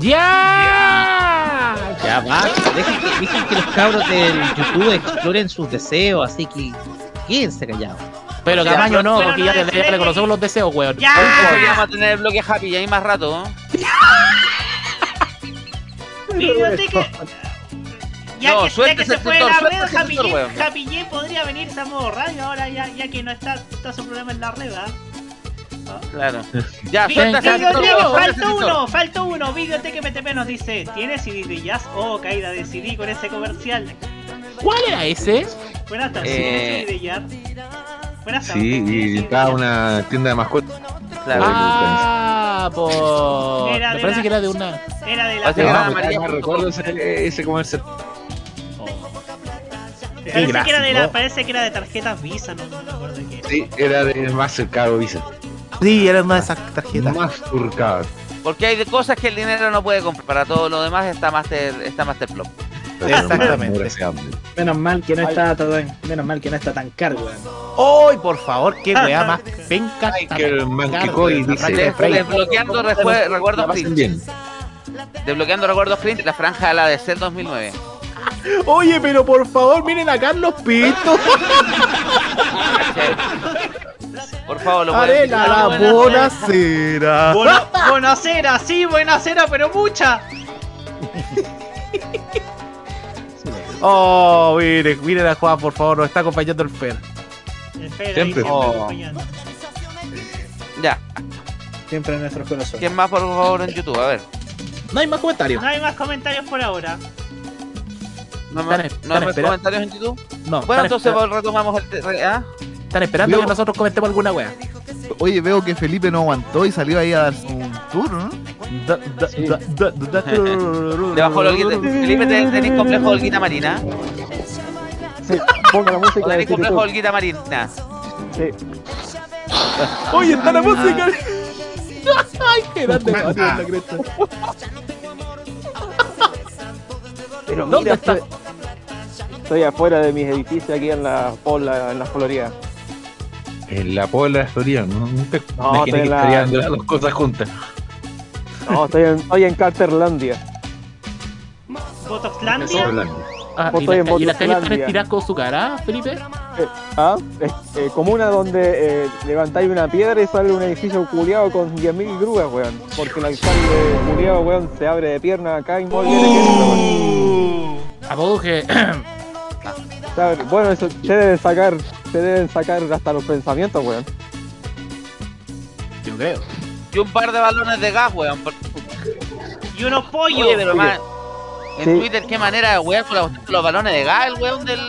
¡Ya! Ya basta, dejen que, dejen que los cabros del YouTube exploren sus deseos, así que quédense callados. Pero Ya, Camaño no, porque no ya, es le- ya le ley. conocemos los deseos, weón. ¡Ya! Hoy vamos a tener el bloque happy y ahí más rato. ¿no? Ya, No, que, ya que se fue de sector, la red, Happy sector. Happy podría venirse a modo radio ahora ya, ya que no está, está su programa en la red, ¿ah? Claro. Ya, Vi- suelta falta uno, falta uno. Videoteca MTP nos dice, ¿tienes CD de jazz? Oh, caída de CD con ese comercial. ¿Cuál era ese? Buenas tardes, Eh, ¿tienes CD de jazz? Buenas tardes. Sí, ¿tienes y estaba una tienda de mascotas. Claro. Ah, por. Era Me de parece la- que era de una. Era de la... Parece que No, no punto recuerdo ese, ese comercial. Parece que, era de la, gráfico. parece que era de tarjetas Visa, no, no me acuerdo de qué. Sí, era de Mastercard Visa. Sí, era una de esas tarjetas. Mastercard. Porque hay de cosas que el dinero no puede comprar. Para todo lo demás está Master, está Master Plop. Exactamente. Menos mal que no está tan, menos mal que no está tan caro, weón. ¡Ay, por favor! ¡Qué weá más penca! Ay, que el dice-. Desbloqueando recuerdos cringe. Desbloqueando recuerdos cringe, la franja de la de Cell 2009. Oye, pero por favor, miren a Carlos Pinto. Por favor, lo Arena la bonacera. Bueno, buenasera, sí, buenasera, pero mucha. Oh, miren, miren a Juan, por favor, nos está acompañando el Fer. Espera, Siempre. ahí siempre Oh. acompañando. Ya. Siempre en nuestros corazones. ¿Quién más, por favor, en YouTube? A ver. No hay más comentarios. No hay más comentarios por ahora. ¿No, Están- no están hay más espera- comentarios en YouTube? No, Bueno, entonces retomamos el... te- re- ¿ah? están esperando Yo- que nosotros comentemos alguna wea. Oye, veo que Felipe no aguantó y salió ahí a dar un tour, ¿no? Da- da- da- da- da- da- Le bajó la olguita. Felipe, ¿te- ¿tenés complejo de olguita marina? Sí, ponga la música ¿O de tenés complejo de Citytour. olguita marina? Sí. Oye, está la música. Ay, qué grande Ah. La cresta. Pero ¿Dónde mira, está? Estoy, afuera de mis edificios aquí en la Pola, en la Florida. En la Pola Florida, ¿no? Nunca No, imaginé te que la- estarían las dos cosas juntas. No, estoy en, estoy en Carterlandia. Botoxlandia. Ah, ¿y, la- en y están Botoxlandia. estiradas con su cara, Felipe? Eh, ah, es, eh, comuna donde eh, levantáis una piedra y sale un edificio culiado con 10.000 grúas, weón. Porque el alcalde culiado, weón, se abre de pierna acá y mueve de pierna, weón. Apodo que. Abre- Bueno, eso se deben sacar, se deben sacar hasta los pensamientos, weón. Yo creo. Y un par de balones de gas, weón. por- Y unos pollos. Oye, pero man, en Sí. Twitter, qué manera de wear con los balones de gas, el weón del.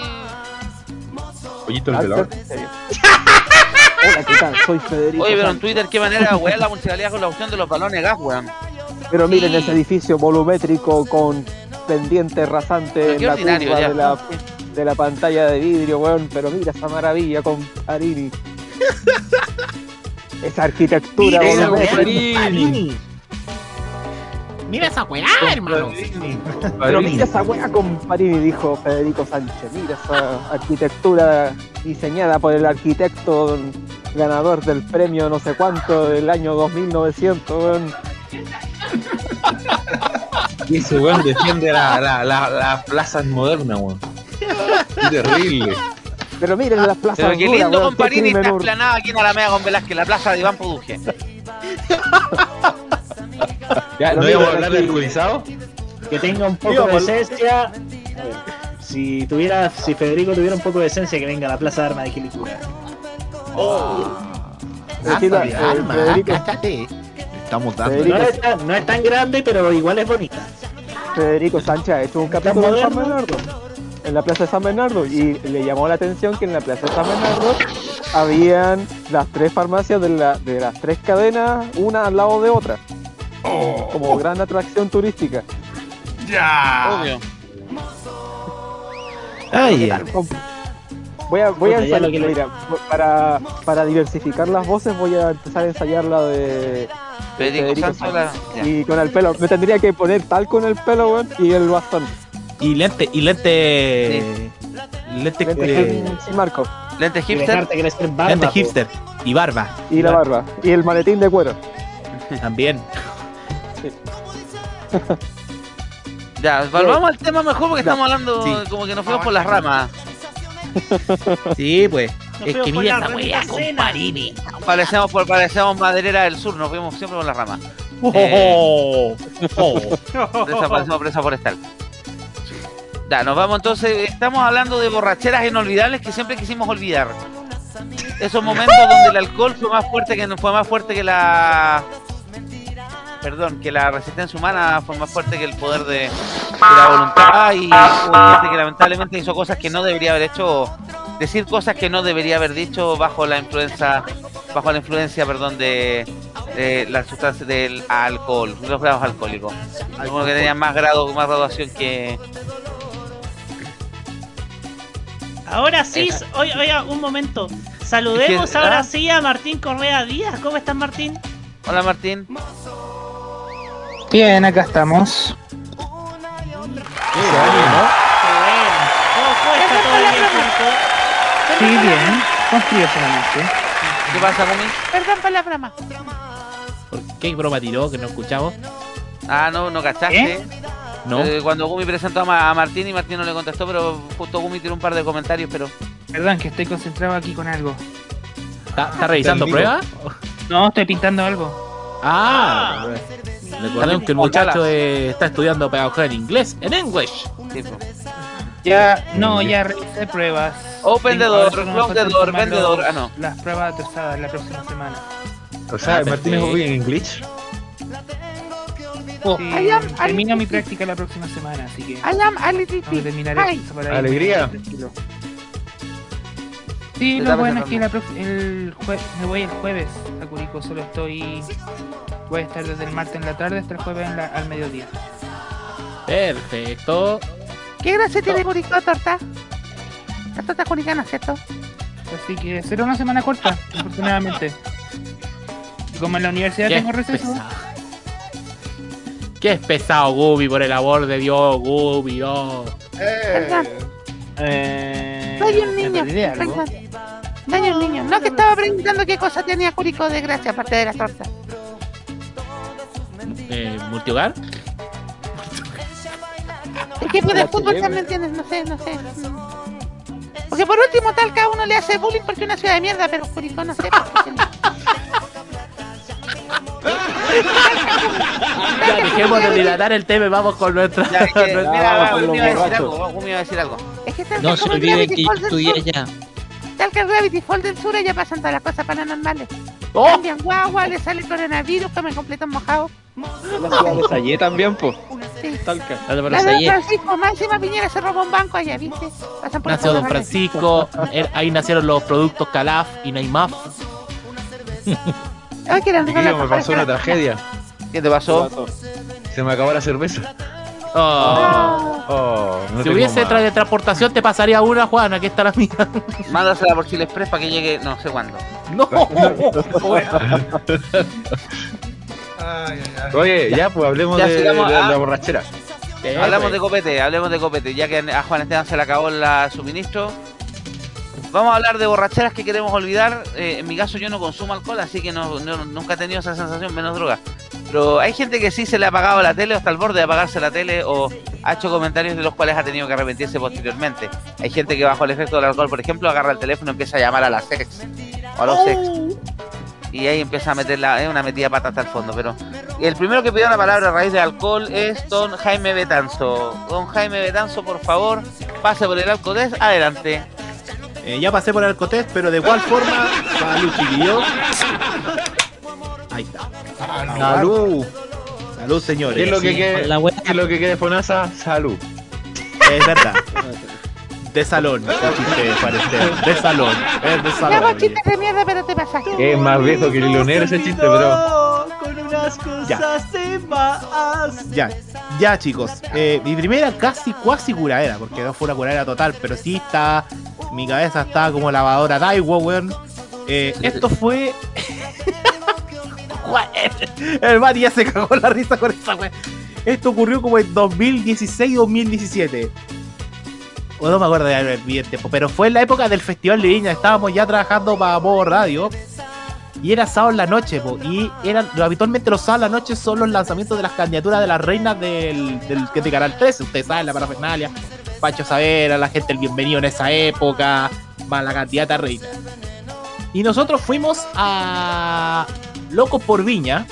Pollito el velador. Hola, ¿qué tal? Soy Federico. Oye, pero en. Twitter, qué manera de wear la municipalidad con la opción de los balones de gas, weón. Pero miren Sí. ese edificio volumétrico con pendiente rasante Pero en la curva ya. de la, de la pantalla de vidrio, weón. Pero mira esa maravilla con Arini. esa arquitectura Mira esa. Mira esa weá, hermano. Pero mira esa weá, comparini, dijo Federico Sánchez. Mira esa arquitectura diseñada por el arquitecto ganador del premio no sé cuánto del año 2900, weón. Y ese weón defiende la, la, la, las plazas modernas, weón. Terrible. Pero miren las plazas Pero qué lindo, comparini, está explanada aquí en Alameda con Velázquez, la plaza de Iván Poduje. Ya, ¿no íbamos a hablar del alcoholizado? Que tenga un poco de esencia. Si tuviera, si Federico tuviera un poco de esencia, que venga a la Plaza de Armas de Quilicura. Decirle, eh, Federico, Estamos dando. No Federico, es, tan, no es tan grande, pero igual es bonita. Federico Sánchez ha hecho un capítulo San Bernardo, en la Plaza de San Bernardo, y le llamó la atención que en la Plaza de San Bernardo habían las tres farmacias de, la- de las tres cadenas, una al lado de otra, como gran atracción turística. Ya. Obvio. Ay, Voy a, voy a ensayar, lo que le- mira, para, para diversificar las voces voy a empezar a ensayar la de Federico Santos, la- ya. y con el pelo. Me tendría que poner tal con el pelo, weón, y el bastón. Y lente, y lente. Lente, Lente eh, marco. Lente hipster. barba. lente hipster. Y barba. Y la barba. Y el maletín de cuero. También. Ya, volvamos al tema mejor porque Ya. estamos hablando Sí. como que nos fuimos por las ramas. Sí, pues. Nos Es que mira esa weá, cena. comparini. Parecemos, por, parecemos maderera del sur, nos fuimos siempre por las ramas. Oh, oh. Presa, parecemos presa forestal. Ya, nos vamos entonces. Estamos hablando de borracheras inolvidables que siempre quisimos olvidar. Esos momentos donde el alcohol fue más fuerte que fue más fuerte que la perdón, que la resistencia humana fue más fuerte que el poder de, de la voluntad y gente que lamentablemente hizo cosas que no debería haber hecho, decir cosas que no debería haber dicho bajo la influencia, bajo la influencia, perdón, de, de la sustancia del alcohol, los grados alcohólicos, como que tenían más grado, más graduación que Ahora sí, oiga, oiga, un momento. Saludemos ahora ah. sí a Martín Correa Díaz. ¿Cómo estás, Martín? Hola Martín. Bien, acá estamos. ¿Cómo fue? ¿Está todo bien, Marco? Sí, bien. Con frío solamente. ¿Qué pasa, Gumi? Perdón por la broma. ¿Por qué broma tiró que no escuchamos? Ah, no, no cachaste. No. Eh, cuando Gumi presentó a, Ma- a Martín y Martín no le contestó, pero justo Gumi tiró un par de comentarios, pero Perdón, que estoy concentrado aquí con algo. ¿Está, está revisando pruebas? No, estoy pintando algo. Ah, recordemos que el muchacho eh, está estudiando pedagogía en inglés, en English. sí. Ya, no, ya revisé pruebas. Open the Tengo- door, close the door, tomar vende door. los- Ah, no. Las pruebas atrasadas la próxima semana. O sea, Ah, Martín es muy en inglés. Sí, I am- termino mi práctica la próxima semana, así que I am a little bit Alegría. Sí, lo bueno es que encerrando. la prox- el jue- me voy el jueves a Curicó, solo estoy... Voy a estar desde el martes en la tarde hasta el jueves en la- al mediodía. Perfecto. ¿Qué gracia tiene Curicó, torta? La torta curicana, ¿cierto? Así que será una semana corta, afortunadamente. Y como en la universidad Qué tengo receso, pesado. Qué es pesado, Gubi, por el amor de Dios, Gubi, no. Perdón, eh, soy un niño. Soy un niño. No, que estaba preguntando qué cosa tenía Curicó de gracia aparte de la torta. Eh, ¿Multihogar? Equipo de fútbol también tienes, no sé, no sé. Porque por último, tal cada uno le hace bullying porque es una ciudad de mierda, pero Curicó no sé. Ya, dejemos de dilatar el tema y vamos con nuestra. Ya, es que, nuestra- mira, vamos con Gumi los iba a decir borrachos. algo, Gumi iba a decir algo. Es que tal No que se olviden Gravity que yo estudié sur- allá. Tal que el Gravity Falls del sur ya pasan todas las cosas paranormales. ¡Oh! Cambian guagua, le sale el coronavirus, comen completos mojados. La ciudad de Sayé también, po. Sí. Talca. La de Don Sayet. Francisco, más encima Piñera se robó un banco allá, ¿viste? Pasan por Nació Don. Francisco, ahí nacieron los productos Calaf y Neymar. Ay, que eran me pasó una tragedia. ¿Qué te pasó? Se me acabó la cerveza. Oh. Oh, no si hubiese más. tra- de transportación, te pasaría una, Juan. Aquí está la mía. Mándasela por Chile Express para que llegue no sé cuándo. No. Ay, ay, ay. Oye, ya, pues hablemos Ya, de, la ah. borrachera. hablamos de copete, hablemos de copete, ya que a Juan Esteban se le acabó el suministro. Vamos a hablar de borracheras que queremos olvidar. Eh, en mi caso yo no consumo alcohol, así que no, no- nunca he tenido esa sensación, menos droga. Pero hay gente que sí se le ha apagado la tele hasta el borde de apagarse la tele o ha hecho comentarios de los cuales ha tenido que arrepentirse posteriormente. Hay gente que bajo el efecto del alcohol, por ejemplo, agarra el teléfono y empieza a llamar a la sex o a los sex. Y ahí empieza a meter la, es una metida pata hasta el fondo. Pero el primero que pidió la palabra a raíz de alcohol es don Jaime Betanzo. Don Jaime Betanzo, por favor, pase por el alcohol. Adelante. Eh, ya pasé por el Alcotés, pero de igual forma, salud, chiquillos. Ahí está. Salud. Salud, señores. ¿Qué es lo que quede, la qué es lo que quede Fonasa? Salud. Es verdad. De salón, chiste. De salón. Es de Hago salón. chistes de mierda, pero te pasaste. Es más viejo que el Leonero ese chiste, pero. Con unas cosas Ya. de más. Ya, ya chicos. Eh, mi primera casi cuasi curadera, porque no fue una curadera total, pero sí está. Mi cabeza está como lavadora Daiwo, weón. Eh, esto fue. El Mati ya se cagó la risa con esa weón. Esto ocurrió como en 2016-2017. O no me acuerdo de bien tiempo, pero fue en la época del Festival de Viña. Estábamos ya trabajando para Modo Radio. Y era sábado en la noche, po, y eran, habitualmente los sábados en la noche son los lanzamientos de las candidaturas de las reinas del, del, de Canal 13, ustedes saben, la parafernalia, Pancho Savera, la gente el bienvenido en esa época, más la candidata reina. Y nosotros fuimos a Locos por Viña.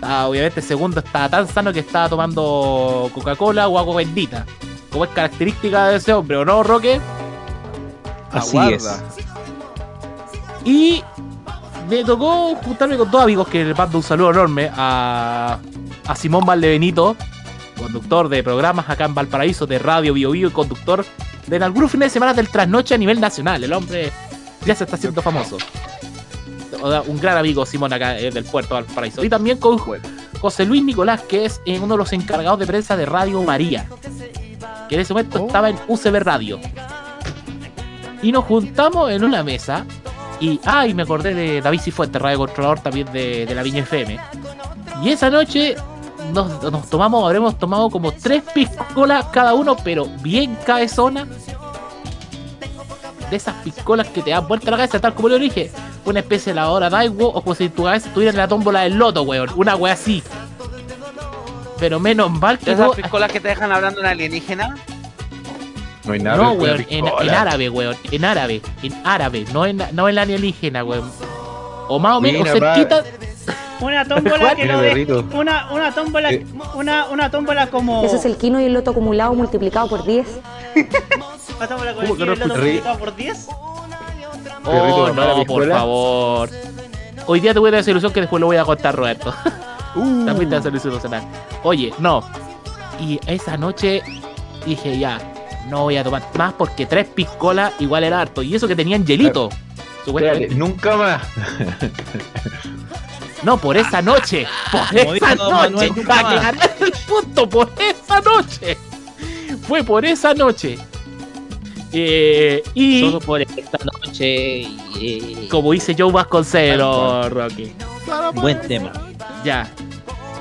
Ah, obviamente segundo estaba tan sano que estaba tomando Coca-Cola o agua bendita. Como es característica de ese hombre, ¿o no, Roque? Así Aguarda. Y me tocó juntarme con dos amigos que le mando un saludo enorme a, a Simón Valdebenito, conductor de programas acá en Valparaíso de Radio Bio Bio y conductor de en algunos fines de semana del trasnoche a nivel nacional. El hombre ya se está haciendo famoso. Un gran amigo Simón acá eh, del puerto de Valparaíso. Y también con José Luis Nicolás, que es eh, uno de los encargados de prensa de Radio María. Que en ese momento estaba en UCB Radio. Y nos juntamos en una mesa. Y, ay, me acordé de David Cifuentes, radio controlador también de, de la Viña FM. Y esa noche nos, nos tomamos, habremos tomado como tres piscolas cada uno, pero bien cabezona. De esas piscolas que te dan vuelta la cabeza, tal como le dije. Una especie de lavadora Daiwo o como si tu cabeza estuviera en la tómbola del loto, weón. Una wea así. Pero menos mal que ¿Esas piscolas que te dejan hablando en alienígena? No hay nada. no, weón, en, árabe, weón, en árabe, en árabe, no en, no en la alienígena, weón. O más o menos, o Mira, cerquita, Una tómbola que no de, una, una tómbola Eh. una, una tómbola como Eso es el quino y el loto acumulado multiplicado por 10. una tómbola con ¿Cómo el que kilo y el loto multiplicado por 10. Perrito, Oh, no, por favor. Hoy día te voy a dar esa ilusión que después lo voy a contar, Roberto. También te a. Oye, no. Y esa noche dije ya, no voy a tomar más porque tres piscolas igual era harto. Y eso que tenían hielito. Nunca más. No, por esa noche. Por Como esa dijo Manuel, noche. nunca Para aclarar el punto, por esa noche. Fue por esa noche. Eh, y Solo por esta noche. eh, como dice Joe Vasconcelos, Rocky. buen tema. Ya.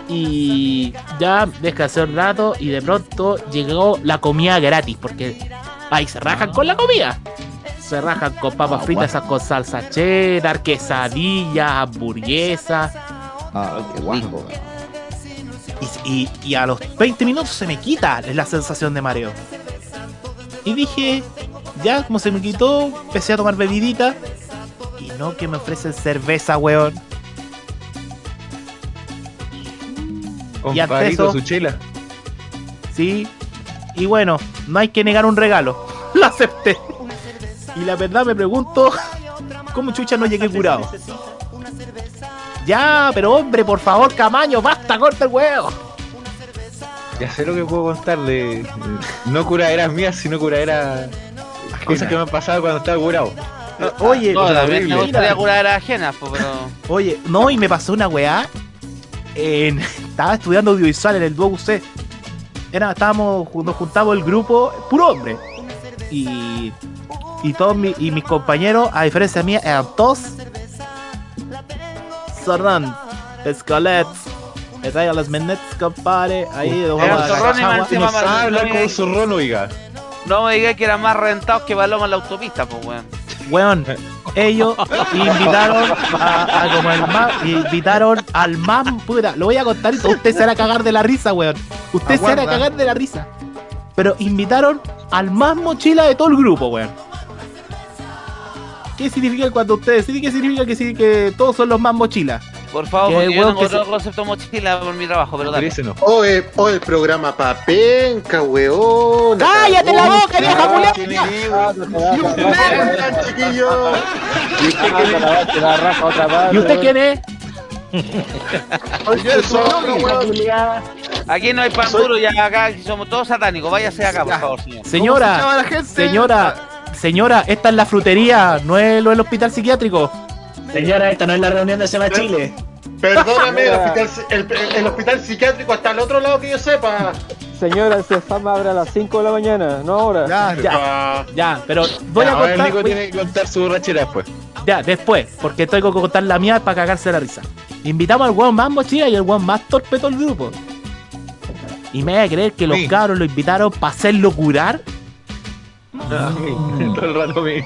Y ya descansé un rato y de pronto llegó la comida gratis, porque ahí se rajan con la comida. Se rajan con papas fritas esas con salsa cheddar, quesadillas, hamburguesas. Ah, qué guapo. Y, y- y a los 20 minutos se me quita la sensación de mareo. Y dije, ya como se me quitó, empecé a tomar bebidita. Y no que me ofrecen cerveza, weón. Con Y ante Pajarito, eso- su chela. Sí. Y bueno, no hay que negar un regalo. Lo acepté. Y la verdad me pregunto, ¿cómo chucha no llegué curado? Ya, pero hombre, por favor, Camaño, basta, corta el huevo. Ya sé lo que puedo contar de. no curaderas mías, sino curaderas. Cosas que me han pasado cuando estaba curado. Oye, No, también me gustaría curar a ajenas, po, pero. Oye, no, y me pasó una weá. En- estaba estudiando audiovisual en el Duo UC. Era, estábamos, nos juntamos el grupo, puro hombre. Y, y todos mi- y mis compañeros, a diferencia mía, eran todos. Sordón. pescolets. Me traigo los menets, compadre. Ahí, nos Era vamos a zorrón y más Habla no me con digas- su ron, oiga. No me digas que eran más rentados que Paloma en la autopista, pues weón. Weón, ellos invitaron a, a como el más, invitaron al más, puta, lo voy a contar y usted se a cagar de la risa, weón. Usted se Aguarda. cagar de la risa. Pero invitaron al más mochila de todo el grupo, weón. ¿Qué significa cuando ustedes qué significa que, que todos son los más mochilas? Por favor, Que porque el yo que otro se- concepto mochila por mi trabajo, pero dale. Oye, oye, el programa papenca, weón. ¡Cállate la boca, vieja culiao! ¿Y usted quién es? Aquí no hay pan duro, ya acá somos todos satánicos. Váyase acá, por favor, señor. Señora, señora, señora, esta es la frutería, no es lo del hospital psiquiátrico. Señora, esta no es la reunión de Seba Chile. Perdóname, el hospital, el, el hospital psiquiátrico está al otro lado que yo sepa. Señora, el CEFAM abre a las 5 de la mañana, no ahora. Ya, ya, pero voy Ya, a ahora el contar. Nico tiene que contar su borrachera después. Ya, después, porque tengo que contar la mía para cagarse la risa. Invitamos al weón más mochila y el weón más torpe todo el grupo. Y me voy a creer que los cabros lo invitaron para hacerlo curar. Todo el rato me.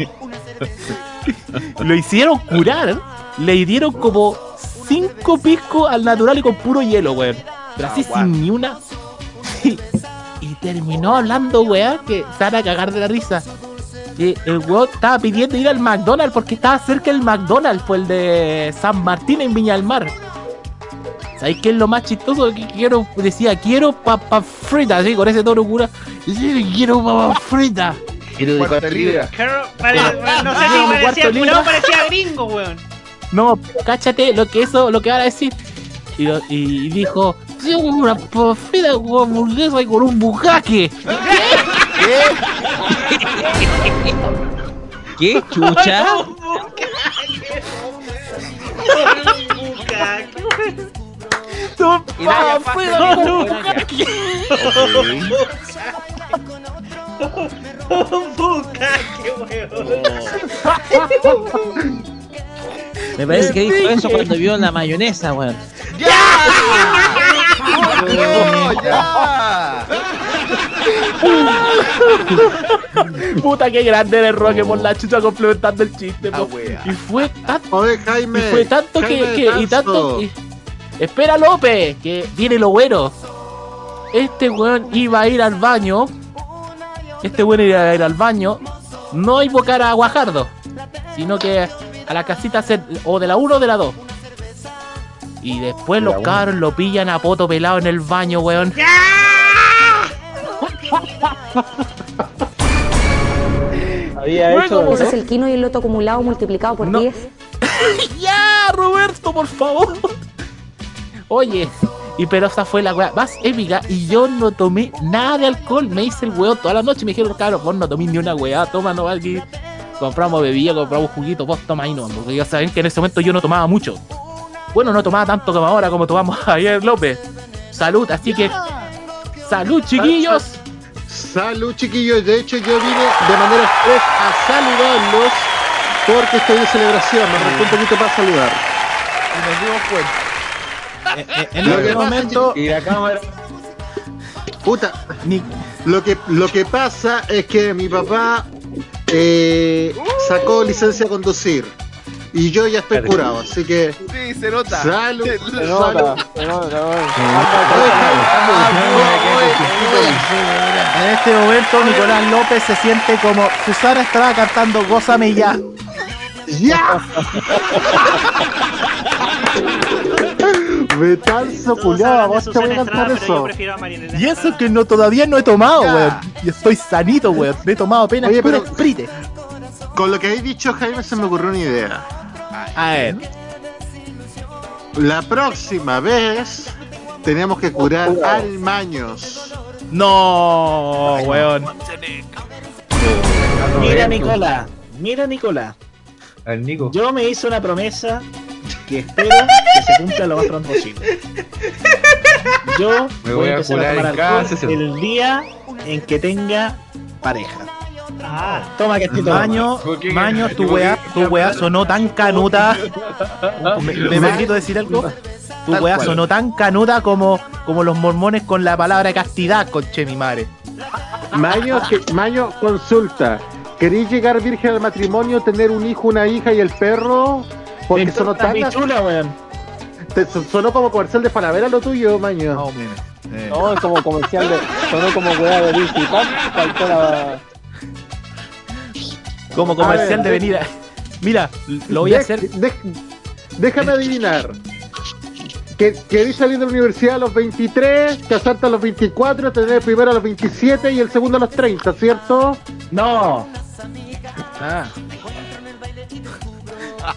Lo hicieron curar. Le dieron como cinco piscos al natural y con puro hielo, weón. Pero así sin ni una. y terminó hablando, weón, que se van a cagar de la risa. Que el weón estaba pidiendo ir al McDonald's porque estaba cerca del McDonald's, fue el de San Martín en Viña del Mar. ¿Sabéis qué es lo más chistoso? Que quiero, decía, quiero papas fritas, así, con ese tono cura. Quiero papas fritas. Quiero de pare- no sé Ah, si un parecía curado, parecía gringo, weón. No, cáchate lo que eso, lo que van a decir. Y, lo- y dijo, sí, una fritas con hamburguesa y con un bucaque. ¿Qué chucha? Fritas dijo, con un. Un bucaque, weón. Me parece que dijo eso cuando vio la mayonesa, weón. ¡No, ya! Puta que grande el Roque por la chucha complementando el chiste. po. y fue tanto, Oye, Jaime. y fue tanto que, Jaime que- y tanto y- espera López, que viene lo bueno. Este weón iba a ir al baño. Este weón iba a ir al baño. No invocar a Guajardo, sino que a la casita o de la 1 o de la 2. Y después los cabros lo pillan a poto pelado en el baño, weón. Había Luego, hecho. Es el quino y el loto acumulado multiplicado por 10. ¡Ya, Roberto, por favor! Oye, y pero esa fue la weá más épica y yo no tomé nada de alcohol. Me hice el weón toda la noche y me dijeron, cabrón, vos no tomé ni una weá, toma, no aquí. Compramos bebida, compramos juguito, vos toma ahí no, porque ya saben que en ese momento yo no tomaba mucho. Bueno, no tomaba tanto como ahora, como tomamos ayer, López. Salud, así que. ¡Salud, chiquillos! Salud, chiquillos. De hecho, yo vine de manera express a saludarlos porque estoy de celebración. Me arrancó un poquito para saludar. Y nos dimos cuenta. En este momento. Y la cámara. Puta. Lo que, lo que pasa es que mi papá eh, sacó licencia a conducir. Y yo ya estoy curado, así que. Sí, se nota. Salud. Se- nota, se nota, weón. En este momento, Nicolás López se siente como Susana estaba cantando Gózame ya. ¡Ya! Betanzo culiado, vos te voy a cantar eso. Y eso que no todavía no he tomado, weón. Y estoy sanito, weón. Me he tomado apenas Oye, pero- Sprite. Con lo que habéis dicho, Jaime, se me ocurrió una idea. A ver. La próxima vez tenemos que curar al Maños. No, weón. Mira, Nicola. Mira, Nicola. Nico. Yo me hice una promesa que espero que se cumpla lo más pronto posible. Yo Me voy, voy a a empezar a curar tomar en el día en que tenga pareja. Toma que estoy Maño, Maño, tu weá, tu weá sonó tan canuta. ¿Me, me permito decir algo? Tu weá cual. sonó tan canuda como, como los mormones con la palabra castidad, conche mi madre. Maño, que- Maño, consulta. ¿Queréis llegar virgen al matrimonio, tener un hijo, una hija y el perro? Porque sonó tan... pichula, weón. Sonó como comercial de Panavera lo tuyo, Maño. No, mire. Eh, No, es como comercial de. Sonó como weá de Pop, faltó la. Como comercial ver, de de- venir a... Mira, lo voy a hacer... déjame adivinar. Que queréis salir de la universidad a los 23, casarte a los 24, tener el primero a los 27 y el segundo a los 30, ¿cierto? No. Ah.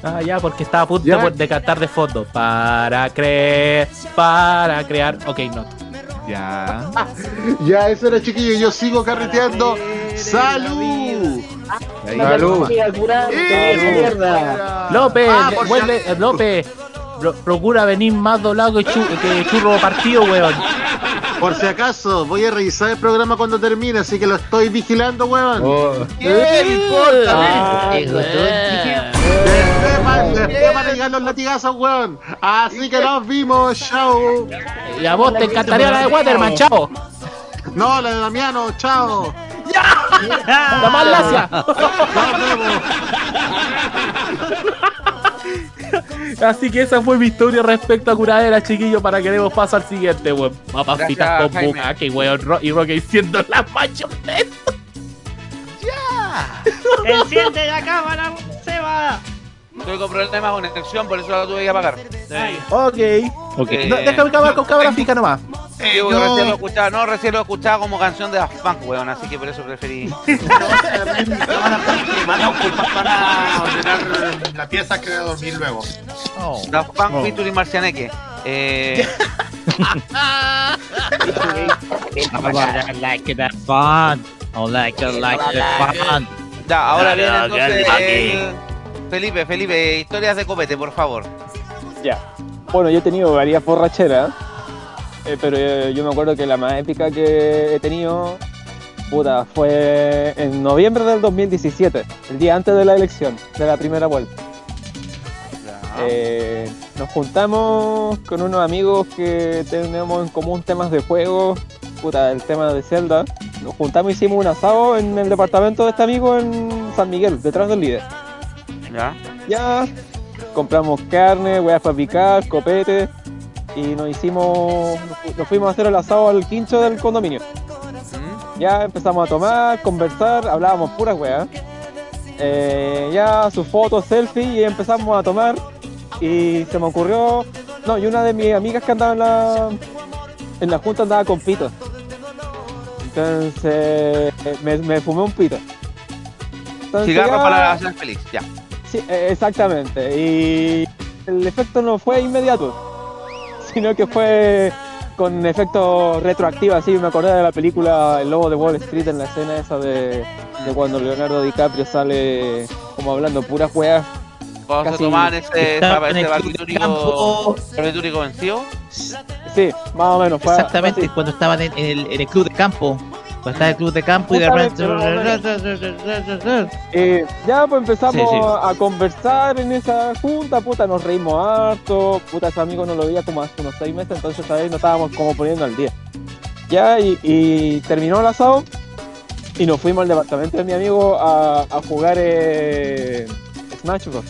Ah, ya, porque estaba a punto Ya. de cantar de fondo. Para creer, para crear. Ok, no. Ya. Ya, eso era chiquillo, yo sigo carreteando. ¡Salud! Ahí. Salud. mierda. López, Ah, vuelve, eh, López, pro- procura venir más doblado que, chu- que churro partido, weón. Por si acaso, voy a revisar el programa cuando termine, así que lo estoy vigilando, weón. Oh, ¿Qué me importa? Ah, van- después van a llegar los latigazos, weón. Así que nos vimos, chao. Y a vos te encantaría la de Waterman, chao. No, la de Damiano, chao. La más lacia. Así que esa fue mi historia respecto a curadera, chiquillos, para que demos paso al siguiente, weón. Papacitas Gracias, con Jaime. bucaque, weón. Ro- y Roque diciendo la mayonesa. Enciende la cámara, Seba. Estoy con problemas con conexión, por eso la tuve que apagar. Ok. Ok. No, déjame acabar con cámara fija nomás. Eh, Sí, yo- recién lo escuchaba, no, recién lo escuchaba como canción de Daft Punk, weón, así que por eso preferí. van a ocupar, van a ordenar la pieza que voy a dormir luego. Oh. Daft Punk Oh. featuring Marcianeque. Eh, I like that fun. I like like that fun. ya, ahora viene entonces Felipe, Felipe, historias de copete, por favor. Ya. Bueno, yo he tenido varias borracheras, eh, pero eh, yo me acuerdo que la más épica que he tenido, puta, fue en noviembre del 2017, el día antes de la elección, de la primera vuelta. Eh, nos juntamos con unos amigos que tenemos en común temas de juego, puta, el tema de Zelda. Nos juntamos y hicimos un asado en el departamento de este amigo en San Miguel, detrás del líder. ¿Ya? Ya compramos carne, weas para picar, copete y nos hicimos, nos fu- nos fuimos a hacer el asado al quincho del condominio. Ya empezamos a tomar, conversar, hablábamos puras weas. Eh, ya sus fotos, selfie y empezamos a tomar y se me ocurrió, no, y una de mis amigas que andaba en la, en la junta andaba con pito. Entonces me, me fumé un pito. Entonces, Cigarro ya- para hacer feliz, ya. Sí, eh, exactamente. Y el efecto no fue inmediato, sino que fue con efecto retroactivo. Así me acordé de la película El Lobo de Wall Street en la escena esa de, de cuando Leonardo DiCaprio sale como hablando puras weas. Cuando se Casi- tomaban ese, Estaba ese vencido. Sí, más o menos. Fue, Exactamente, fue cuando estaban en, en el, en el club de campo. Estaba en el club de campo y de repente. Eh, ya pues empezamos Sí, sí. a conversar en esa junta, puta, nos reímos harto, puta, ese amigo no lo veía como hace unos seis meses, entonces vez nos estábamos como poniendo al día. Ya, y, y terminó el asado y nos fuimos al departamento de mi amigo a, a jugar eh, Smash Bros.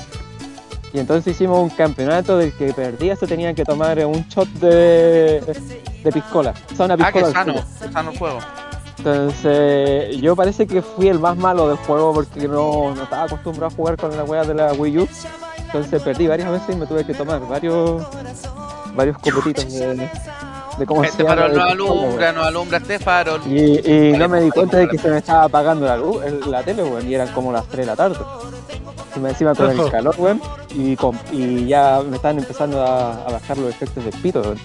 Y entonces hicimos un campeonato del que perdía se tenía que tomar un shot de, de piscola. O sea, una Ah, que piscola sano, que sano el juego. Entonces, yo parece que fui el más malo del juego porque no, no estaba acostumbrado a jugar con la wea de la Wii U. Entonces perdí varias veces y me tuve que tomar varios varios copetitos de, de cómo se Este llama. farol de no alumbra, no alumbra este farol. Y, y no me di cuenta de que se me estaba apagando la luz, la tele, weón, y eran como las 3 de la tarde. Y me encima con el calor, weón, y, con- y ya me estaban empezando a, a bajar los efectos del pito, weón.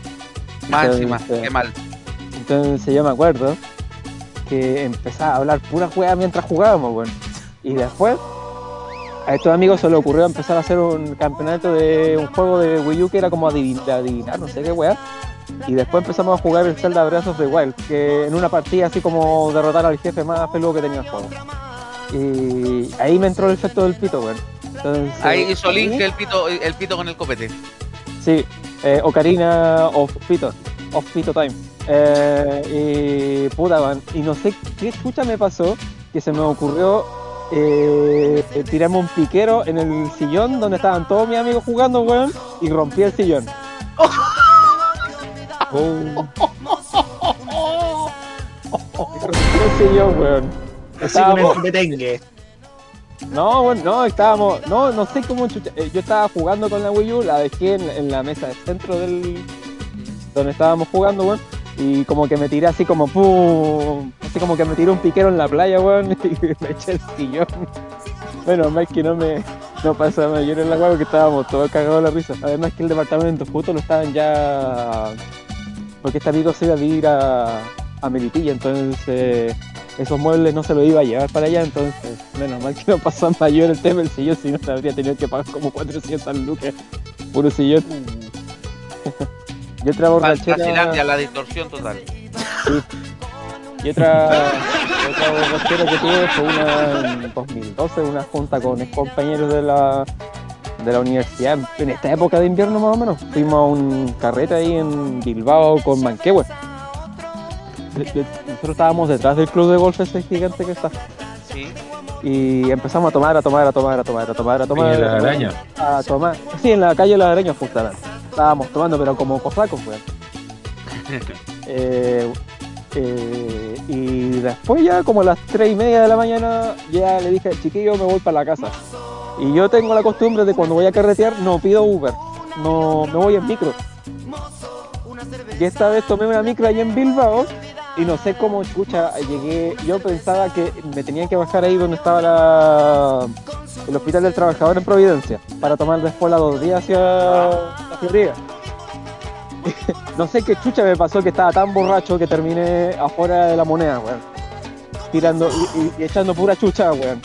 Entonces- qué mal. entonces yo me acuerdo que empezaba a hablar pura juega mientras jugábamos, weón. Y después a estos amigos se les ocurrió empezar a hacer un campeonato de un juego de Wii U que era como adivin- de adivinar, no sé qué weá. Y después empezamos a jugar el Zelda Breath of the Wild, que en una partida así como derrotar al jefe más peludo que tenía el juego. Y ahí me entró el efecto del pito, weón. Entonces, Ahí hizo el pito, el pito con el copete. Sí, Eh, Ocarina of Pito, of Pito Time. Eh, y puta, man, y no sé qué escucha me pasó que se me ocurrió eh, tirarme un piquero en el sillón donde estaban todos mis amigos jugando, weón, y rompí el sillón. Oh. Rompí el sillón, weón. Así el no, bueno, no, estábamos, no, no sé cómo chucha- eh, yo estaba jugando con la Wii U, la dejé en, en la mesa del centro del donde estábamos jugando, weón, y como que me tiré así como pum, así como que me tiré un piquero en la playa, weón, y me eché el sillón. Bueno, más que no me no pasa mayor en la weón que estábamos todos cagados de la risa. Además que el departamento justo lo estaban ya porque este amigo se iba a vivir a, a Melipilla, entonces esos muebles no se los iba a llevar para allá, entonces menos mal que no pasó mayor el tema del sillón, si no se habría tenido que pagar como 400 lucas por un sillón. Y otra borrachera... Brasilandia, la distorsión total. Sí. Y otra, otra borrachera que tuve fue una en 2012, una junta con ex compañeros de la, de la universidad, en esta época de invierno más o menos. Fuimos a un carrete ahí en Bilbao con Manquehue. Nosotros estábamos detrás del club de golf ese gigante que está. Sí. Y empezamos a tomar, a tomar, a tomar, a tomar, a tomar, a tomar. En la a tomar, araña. A tomar. Sí, en la calle de la araña justamente. Estábamos tomando, pero como cosacos, weón. Eh, eh, y después ya como a las 3 y media de la mañana ya le dije, chiquillo, me voy para la casa. Y yo tengo la costumbre de cuando voy a carretear no pido Uber, no me voy en micro. Y esta vez tomé una micro ahí en Bilbao y no sé cómo escucha, llegué, yo pensaba que me tenía que bajar ahí donde estaba la, el Hospital del Trabajador en Providencia para tomar después la dos días hacia la Florida. No sé qué chucha me pasó que estaba tan borracho que terminé afuera de la moneda, weón. Tirando y, y- y echando pura chucha, weón.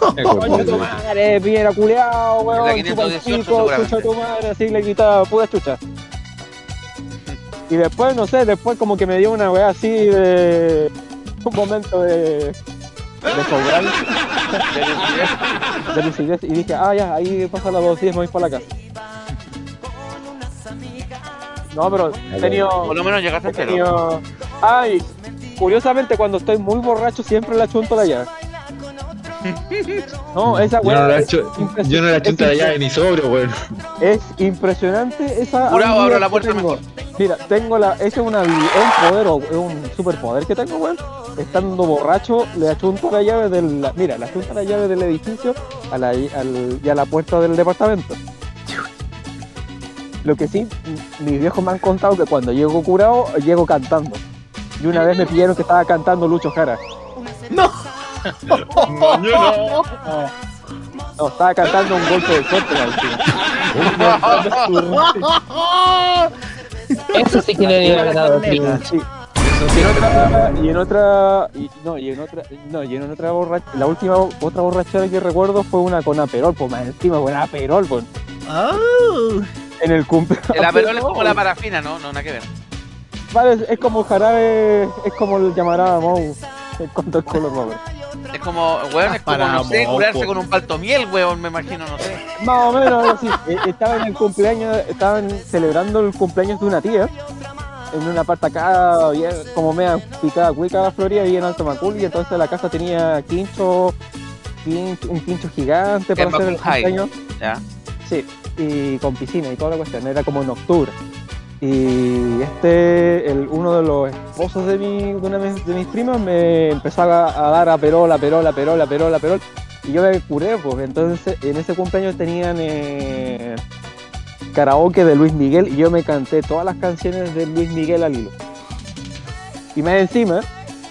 Coño tu madre, piedra culeado, weón. Chupa el 518 pico, chucha tu madre, así le quitaba pura chucha. Y después, no sé, después como que me dio una weá así de. Un momento de. de sobral. de lucidez. Y dije, ah, ya, ahí pasa las dos días, me voy para la casa. No, pero he tenido. Por lo menos llegaste entero. tenido- Ay, curiosamente cuando estoy muy borracho siempre la chunto la llave. No, esa Yo no weá la impres- yo no la chunta de impres- llave ni sobrio, weón. es impresionante esa Jurado, abro la puerta tengo. Mira, tengo la. Ese es una habi- es un poder o es un superpoder que tengo, weón. Estando borracho, le achunto la llave del. la- mira, le achunto la llave del edificio a la, al- y a la puerta del departamento. Lo que sí, mis viejos me han contado que cuando llego curado, llego cantando. Y una vez me pillaron que estaba cantando Lucho Jara. ¡No! No, estaba cantando un golpe de suerte la Eso sí que le había ganado Sí. Y en otra, y en otra, y- no, y en otra, no, y en otra borrachera, la última otra borrachera que recuerdo fue una con Aperol, pues más encima con Aperol, pues. En el cumpleaños. El aperol es como la parafina, ¿no? No, nada que ver. Vale, es, es como jarabe, es como el llamará Mou, en cuanto al color rover. Es como, weón, es como, Para no sé, moco. curarse con un palto miel, weón, me imagino, no sé. Más o menos algo así. Eh, Estaba en el cumpleaños, estaban celebrando el cumpleaños de una tía. En una parte acá, bien, como media picada cuica Florida, y en Alto Macul, y entonces la casa tenía quincho, quincho- un quincho gigante para hacer el High. cumpleaños. Ya. Sí, y con piscina y toda la cuestión, era como en octubre. Y este, el, uno de los esposos de, mi, de una de mis, primas me empezó a, dar a perol, a perol, a perol, a perol, a perol. Y yo me curé, pues entonces en ese cumpleaños tenían eh, karaoke de Luis Miguel y yo me canté todas las canciones de Luis Miguel al hilo. Y más encima,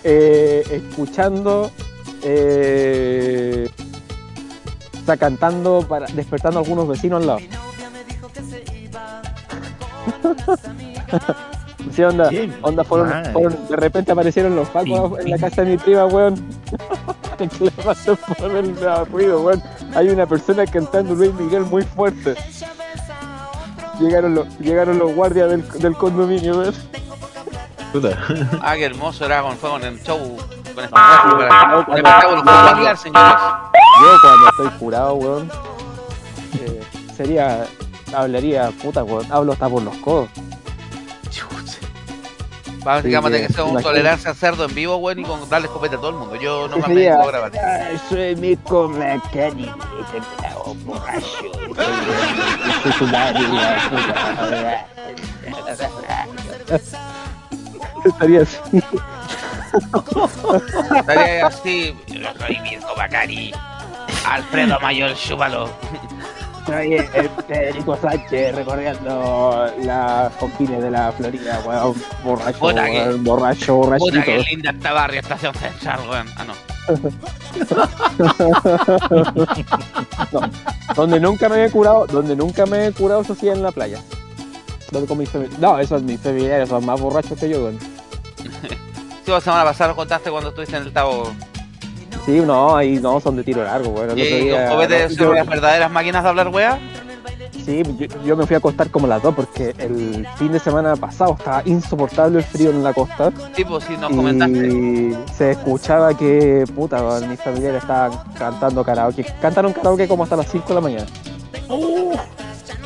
eh, escuchando, eh, o sea, cantando, para, despertando a algunos vecinos al lado. Sí, onda, onda fueron, de repente aparecieron los pacos en la casa de mi prima, weón. le pasó por el ruido, weón. Hay una persona cantando Luis Miguel muy fuerte. Llegaron los, llegaron los guardias del, del condominio, weón. Ah, qué hermoso era con fuego en el show. Con espectáculo para con espectáculo familiar, señores. Yo cuando estoy curado, weón, eh, sería hablaría, puta, weón, hablo hasta por los codos. Básicamente Sí, que sea un imagínate. tolerancia al cerdo en vivo, weón, y con darle escopeta a todo el mundo. Yo no ¿Qué me sería? puedo grabar. Ay, soy borracho. Soy su madre, la puta. Estaría así. Estaría así. Yo soy Mirko Macari. Alfredo Mayor Chúbalo. Soy el Federico Sánchez recorriendo las confines de la Florida, weón. Borracho, que- weón, borracho, Puta borrachito. que linda esta barrio, estación central, weón. Ah, no. No, donde nunca me he curado, donde nunca me he curado, eso sí, en la playa. Donde con mis No, esos mis familiares son más borrachos que yo, weón. Sí, la semana pasada lo contaste cuando estuviste en el Tabo. Sí, no, ahí no, son de tiro largo, weón. ¿Y día- no, son las verdaderas máquinas de hablar, weá? Sí, yo, yo me fui a acostar como las dos porque el fin de semana pasado estaba insoportable el frío en la costa. Sí, pues sí, nos comentaste. Y se escuchaba que, puta, mis familiares estaban cantando karaoke. Cantaron karaoke como hasta las 5 de la mañana.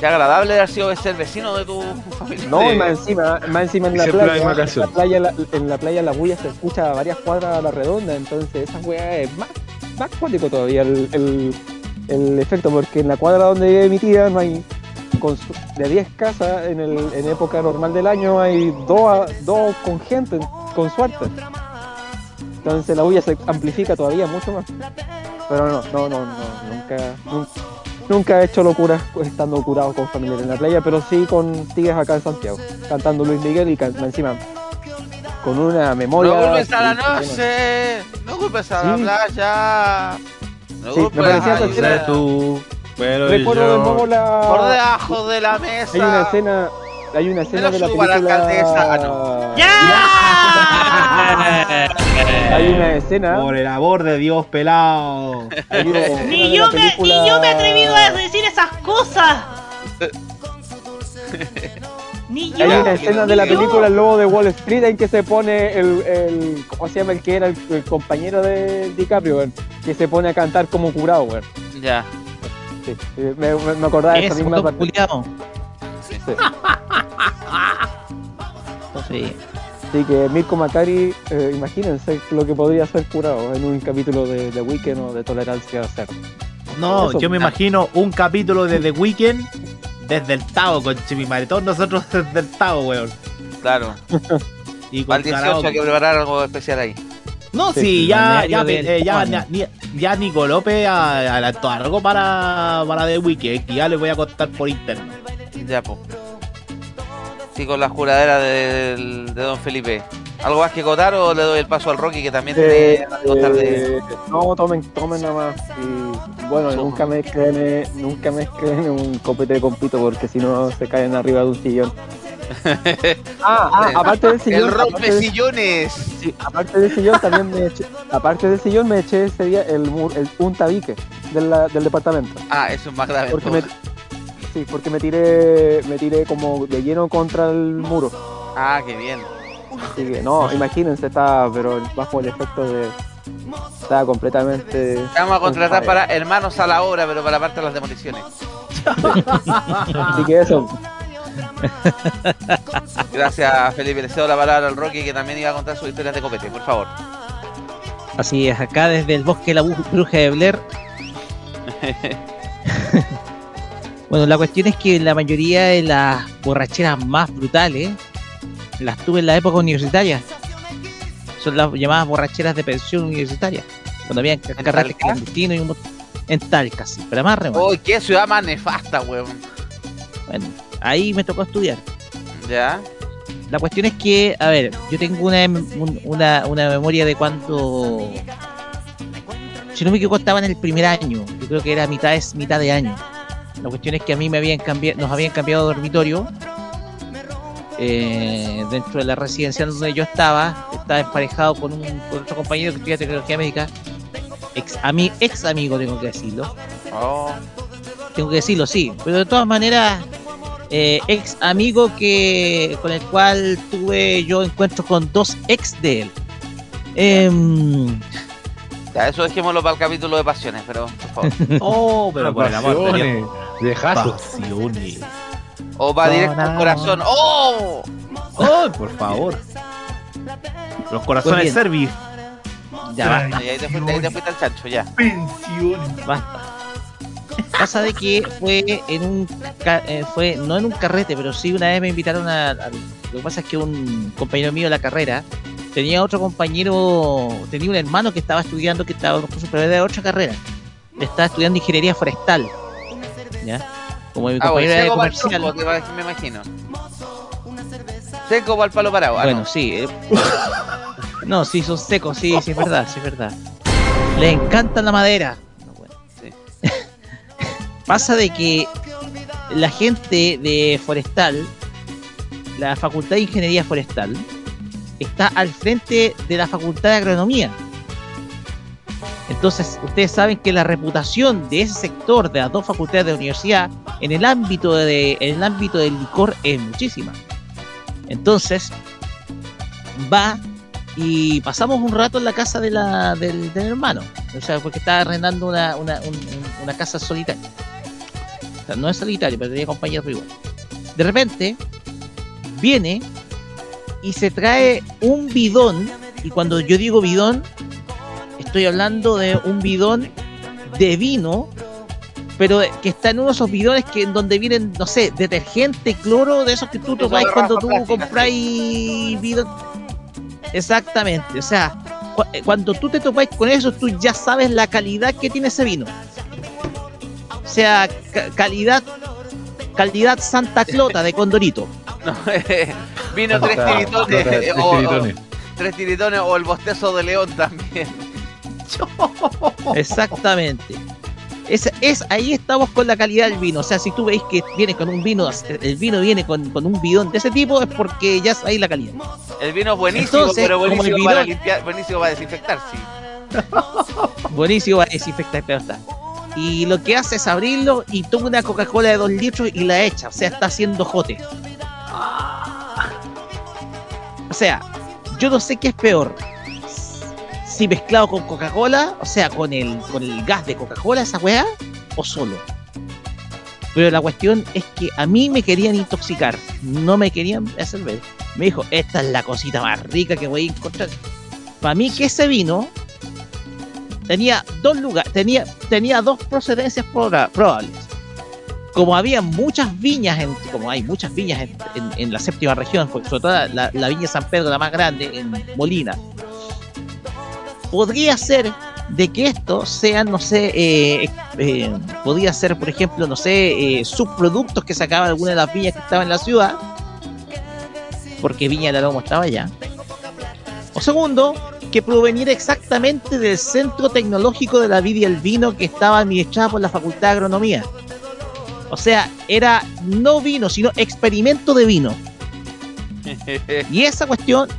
Qué agradable haber sido ser vecino de tu familia. No, y más encima, más encima en la playa, en la playa, la- en la playa la bulla se escucha a varias cuadras a la redonda, entonces esa weá es más, más cuático todavía el, el, el efecto, porque en la cuadra donde vive mi tía no hay, de 10 casas en, el, en época normal del año hay dos, a- dos con gente, con suerte. Entonces la bulla se amplifica todavía mucho más. Pero no, no, no, no nunca, nunca, nunca he hecho locuras estando curado con familiares en la playa, pero sí con tías acá en Santiago, cantando Luis Miguel y encima con una memoria. No culpes a la noche, no culpes a la playa. No Sí, me parecía a la tú, pero Recuerdo de nuevo la. Por debajo de la mesa. Hay una escena, hay una escena de la película. alcaldesa, ah, Hay una escena. Por el amor de Dios, pelado. Ni yo, me, película- ni yo me he atrevido a decir esas cosas. Ni yo. Hay una escena de la película El Lobo de Wall Street en que se pone el, el ¿cómo se llama el que era el, el compañero de DiCaprio, weón? Que se pone a cantar como curado, weón. Ya. Sí, me, acordaba de esa Eso, misma parte. Sí. Sí. Así que Mirko Macari, eh, imagínense lo que podría ser curado en un capítulo de, de Weekend o de Tolerancia Cero. No, Eso. yo me imagino un capítulo de The Weeknd desde el Tao, con Chimimare. Todos nosotros desde el Tao, weón. Claro. Y con el 18 karaoke. hay que preparar algo especial ahí. No, Sí, sí, ya, ya, eh, ya, ni- ya Nico López a- adelantó algo para, para The Weeknd, que ya les voy a contar por internet. Ya, pues. Sí, con la juradera de, Don Felipe. ¿Algo más que contar o le doy el paso al Rocky que también tiene Eh, contar de. no, tomen, tomen nada más. Y bueno, nunca mezclen, eh, nunca mezclen un copete de compito porque si no se caen arriba de un sillón. Ah, ah, aparte del sillón. el aparte rompe del- sillones. sí, aparte del sillón también me eché, aparte del sillón me eché ese día el, mur- el un tabique del, del departamento. Ah, eso es más grave. Porque me, sí, porque me tiré, me tiré como de lleno contra el muro. Ah, qué bien. Así que no, imagínense, estaba pero bajo el efecto de. Estaba completamente. Te vamos a contratar on para hermanos a la obra, pero para la parte de las demoliciones. Así que eso. Gracias, Felipe. Le cedo la palabra al Rocky que también iba a contar sus historias de copete, por favor. Así es, acá desde el bosque de la bruja de Blair. bueno, la cuestión es que la mayoría de las borracheras más brutales las tuve en la época universitaria. Son las llamadas borracheras de pensión universitaria. Cuando habían carretes clandestinos y un en Talca, sí, pero más remoto. ¡Uy, qué ciudad más nefasta, weón! Bueno, ahí me tocó estudiar. ¿Ya? La cuestión es que, a ver, yo tengo una, un- una, una memoria de cuando. Si no me equivoco, estaba en el primer año. Yo creo que era mitad, es mitad de año. La cuestión es que a mí me habían cambiado, nos habían cambiado de dormitorio. eh, dentro de la residencia donde yo estaba, estaba emparejado con, un, con otro compañero que estudia tecnología médica. Ex, ami- ex amigo, tengo que decirlo. Oh, Tengo que decirlo, sí. Pero de todas maneras, eh, ex amigo que con el cual tuve yo encuentros con dos ex de él. Em, ya, eso dejémoslo para el capítulo de pasiones, pero por favor. Oh, pero por el amor de Dios. Dejazo. Pasiones. O va directo al corazón. ¡Oh! ¡Oh, por favor! Los corazones Pues servi. Ya basta. Y ahí te fuiste, ahí te fuiste al chancho, ya. Pensiones. Basta. Pasa de que fue en un eh, fue no en un carrete, pero sí una vez me invitaron a, a- lo que pasa es que un compañero mío de la carrera tenía otro compañero, tenía un hermano que estaba estudiando que estaba con su de otra carrera. Estaba estudiando ingeniería forestal. ¿Ya? Como mi Ah, bueno, compañero era de comercial. va- me imagino. Seco para el palo parado. ah, Bueno, no. sí. eh, no, sí, son secos, sí, sí, es verdad, sí, es verdad. Les encanta la madera. Pasa de que la gente de Forestal, la Facultad de Ingeniería Forestal, está al frente de la Facultad de Agronomía. Entonces, ustedes saben que la reputación de ese sector de las dos facultades de la universidad en el ámbito de, en el ámbito del licor es muchísima. Entonces, va y pasamos un rato en la casa de la, del, del hermano. O sea, porque estaba arrendando una, una, un- un- una casa solitaria. O sea, no es solitario, pero tenía compañeros igual. De repente, viene y se trae un bidón. Y cuando yo digo bidón, estoy hablando de un bidón de vino, pero que está en uno de esos bidones que en donde vienen, no sé, detergente, cloro, de esos que tú tomáis cuando tú compráis bidón. Exactamente, o sea, eh, cuando tú te topáis con eso, tú ya sabes la calidad que tiene ese vino. O sea, ca- calidad, calidad Santa Clota de Condorito. No, vino tres tiritones. tres o- o- tiritones. tres tiritones o el bostezo de león también. Exactamente. Es, es, ahí estamos con la calidad del vino. O sea, si tú veis que viene con un vino, el vino viene con, con un bidón de ese tipo, es porque ya sabéis la calidad. El vino es buenísimo, Entonces, pero como el buenísimo para bidón- limpiar, buenísimo para desinfectar, sí. Buenísimo, va a desinfectar, pero está. Y lo que hace es abrirlo y toma una Coca-Cola de 2 litros y la echa. O sea, está haciendo jote. O sea, yo no sé qué es peor. Si mezclado con Coca-Cola, o sea, con el, con el gas de Coca-Cola, esa weá, o solo. Pero la cuestión es que a mí me querían intoxicar, no me querían hacer ver. Me dijo, esta es la cosita más rica que voy a encontrar. Para mí que ese vino tenía dos lugares, tenía, tenía dos procedencias proba- probables. Como había muchas viñas, en, como hay muchas viñas en, en- la séptima región, sobre todo la, la viña San Pedro, la más grande, en Molina, podría ser de que esto sean, no sé, eh, eh, podría ser, por ejemplo, no sé, eh, subproductos que sacaban alguna de las viñas que estaban en la ciudad, porque Viña del Lomo estaba allá. O segundo, que proveniera exactamente del Centro Tecnológico de la Vid y el Vino que estaba administrado por la Facultad de Agronomía. O sea, era no vino, sino experimento de vino. Y esa cuestión,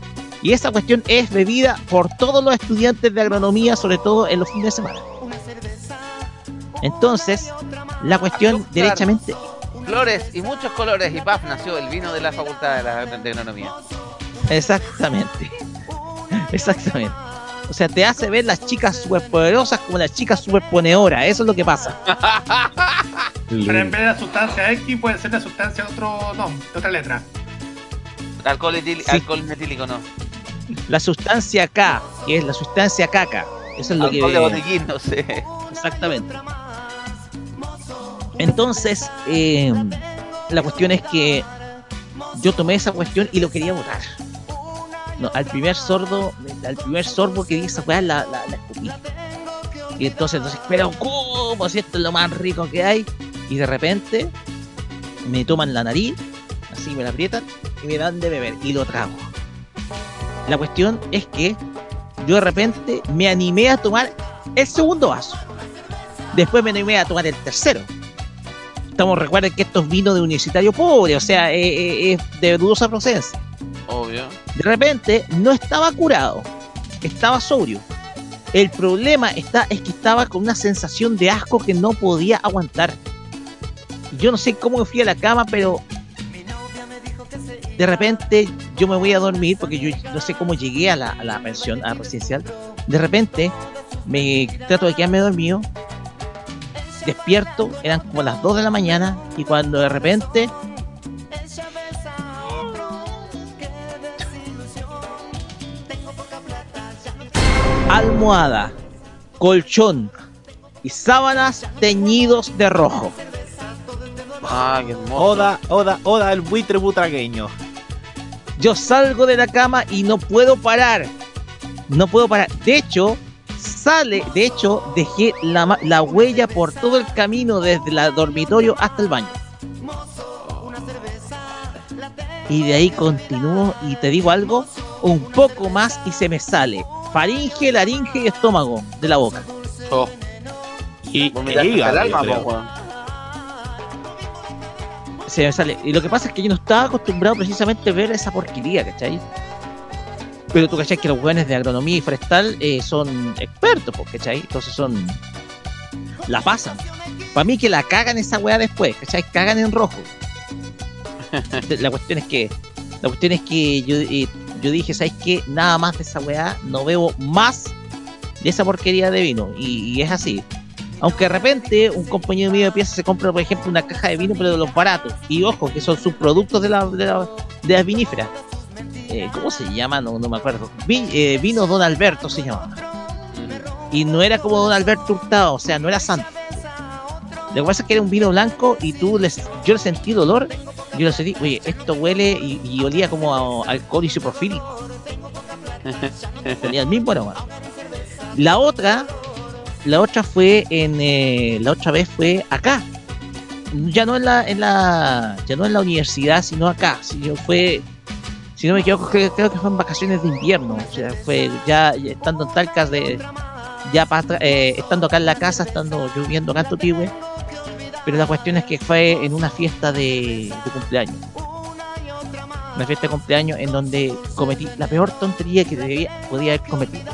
y esa cuestión es bebida por todos los estudiantes de agronomía, sobre todo en los fines de semana. Entonces, la cuestión derechamente Flores y muchos colores y paf nació el vino de la Facultad de, la, de Agronomía. Exactamente. Exactamente. O sea, te hace ver las chicas superpoderosas como las chicas superponedoras. Eso es lo que pasa. Pero en vez de la sustancia X puede ser la sustancia de otro nombre, de otra letra. Alcohol, etil- alcohol metílico no. La sustancia K, que es la sustancia caca. Eso es lo Alcohol que. de botiquín, no sé. Exactamente. Entonces, eh, la cuestión es que yo tomé esa cuestión y lo quería votar. No, al primer sordo, al primer sorbo que di esa la, la escupí. Y entonces, entonces, pero ¿cómo? Si esto es lo más rico que hay. Y de repente me toman la nariz, así me la aprietan y me dan de beber y lo trago. La cuestión es que yo de repente me animé a tomar el segundo vaso. Después me animé a tomar el tercero. Estamos, recuerden que estos vinos de universitario pobre, o sea, eh, eh, es de dudosa procedencia. Obvio. De repente no estaba curado, estaba sobrio. El problema está, es que estaba con una sensación de asco que no podía aguantar. Yo no sé cómo me fui a la cama, pero de repente yo me voy a dormir porque yo no sé cómo llegué a la, pensión, a la residencial. De repente me trato de quedarme dormido despierto, eran como las 2 de la mañana y cuando de repente almohada, colchón y sábanas teñidos de rojo. Ah, qué hermoso. Oda, oda, oda el buitre butragueño. Yo salgo de la cama y no puedo parar. No puedo parar. De hecho, sale, de hecho, dejé la, la huella por todo el camino desde el dormitorio hasta el baño. Y de ahí continúo y te digo algo, un poco más y se me sale faringe, laringe y estómago de la boca. Oh. Y hígado, el alma, po, se me sale. Y lo que pasa es que yo no estaba acostumbrado precisamente a ver esa porquería, ¿cachai? Pero tú, ¿cachai? Que los weones de agronomía y forestal eh, son expertos, pues, ¿cachai? Entonces son. La pasan. Para mí que la cagan esa weá después, ¿cachai? Cagan en rojo. La cuestión es que. La cuestión es que yo, eh, yo dije, ¿sabes qué? Nada más de esa weá, no bebo más de esa porquería de vino. Y, es así. Aunque de repente un compañero mío de pieza se compra, por ejemplo, una caja de vino, pero de los baratos. Y ojo, que son subproductos de, la, de, la- de las viníferas. Eh, ¿Cómo se llama? No, no me acuerdo. Eh, vino Don Alberto se llamaba. Y no era como Don Alberto Hurtado, o sea, no era santo. Lo que pasa es que era un vino blanco y tú les, yo le sentí dolor. Yo le sentí, oye, esto huele y, olía como a alcohol isopropílico. Tenía el mismo aroma. La otra, la otra fue en, eh, la otra vez fue acá. Ya no en la, en la, ya no en la universidad, sino acá. Sino fue, si no me equivoco, creo, que fue en vacaciones de invierno. O sea, fue ya, estando en Talcas de, ya pa' atrás, eh, estando acá en la casa, estando yo viviendo acá en. Pero la cuestión es que fue en una fiesta de, de cumpleaños. Una fiesta de cumpleaños en donde cometí la peor tontería que debía, podía haber cometido.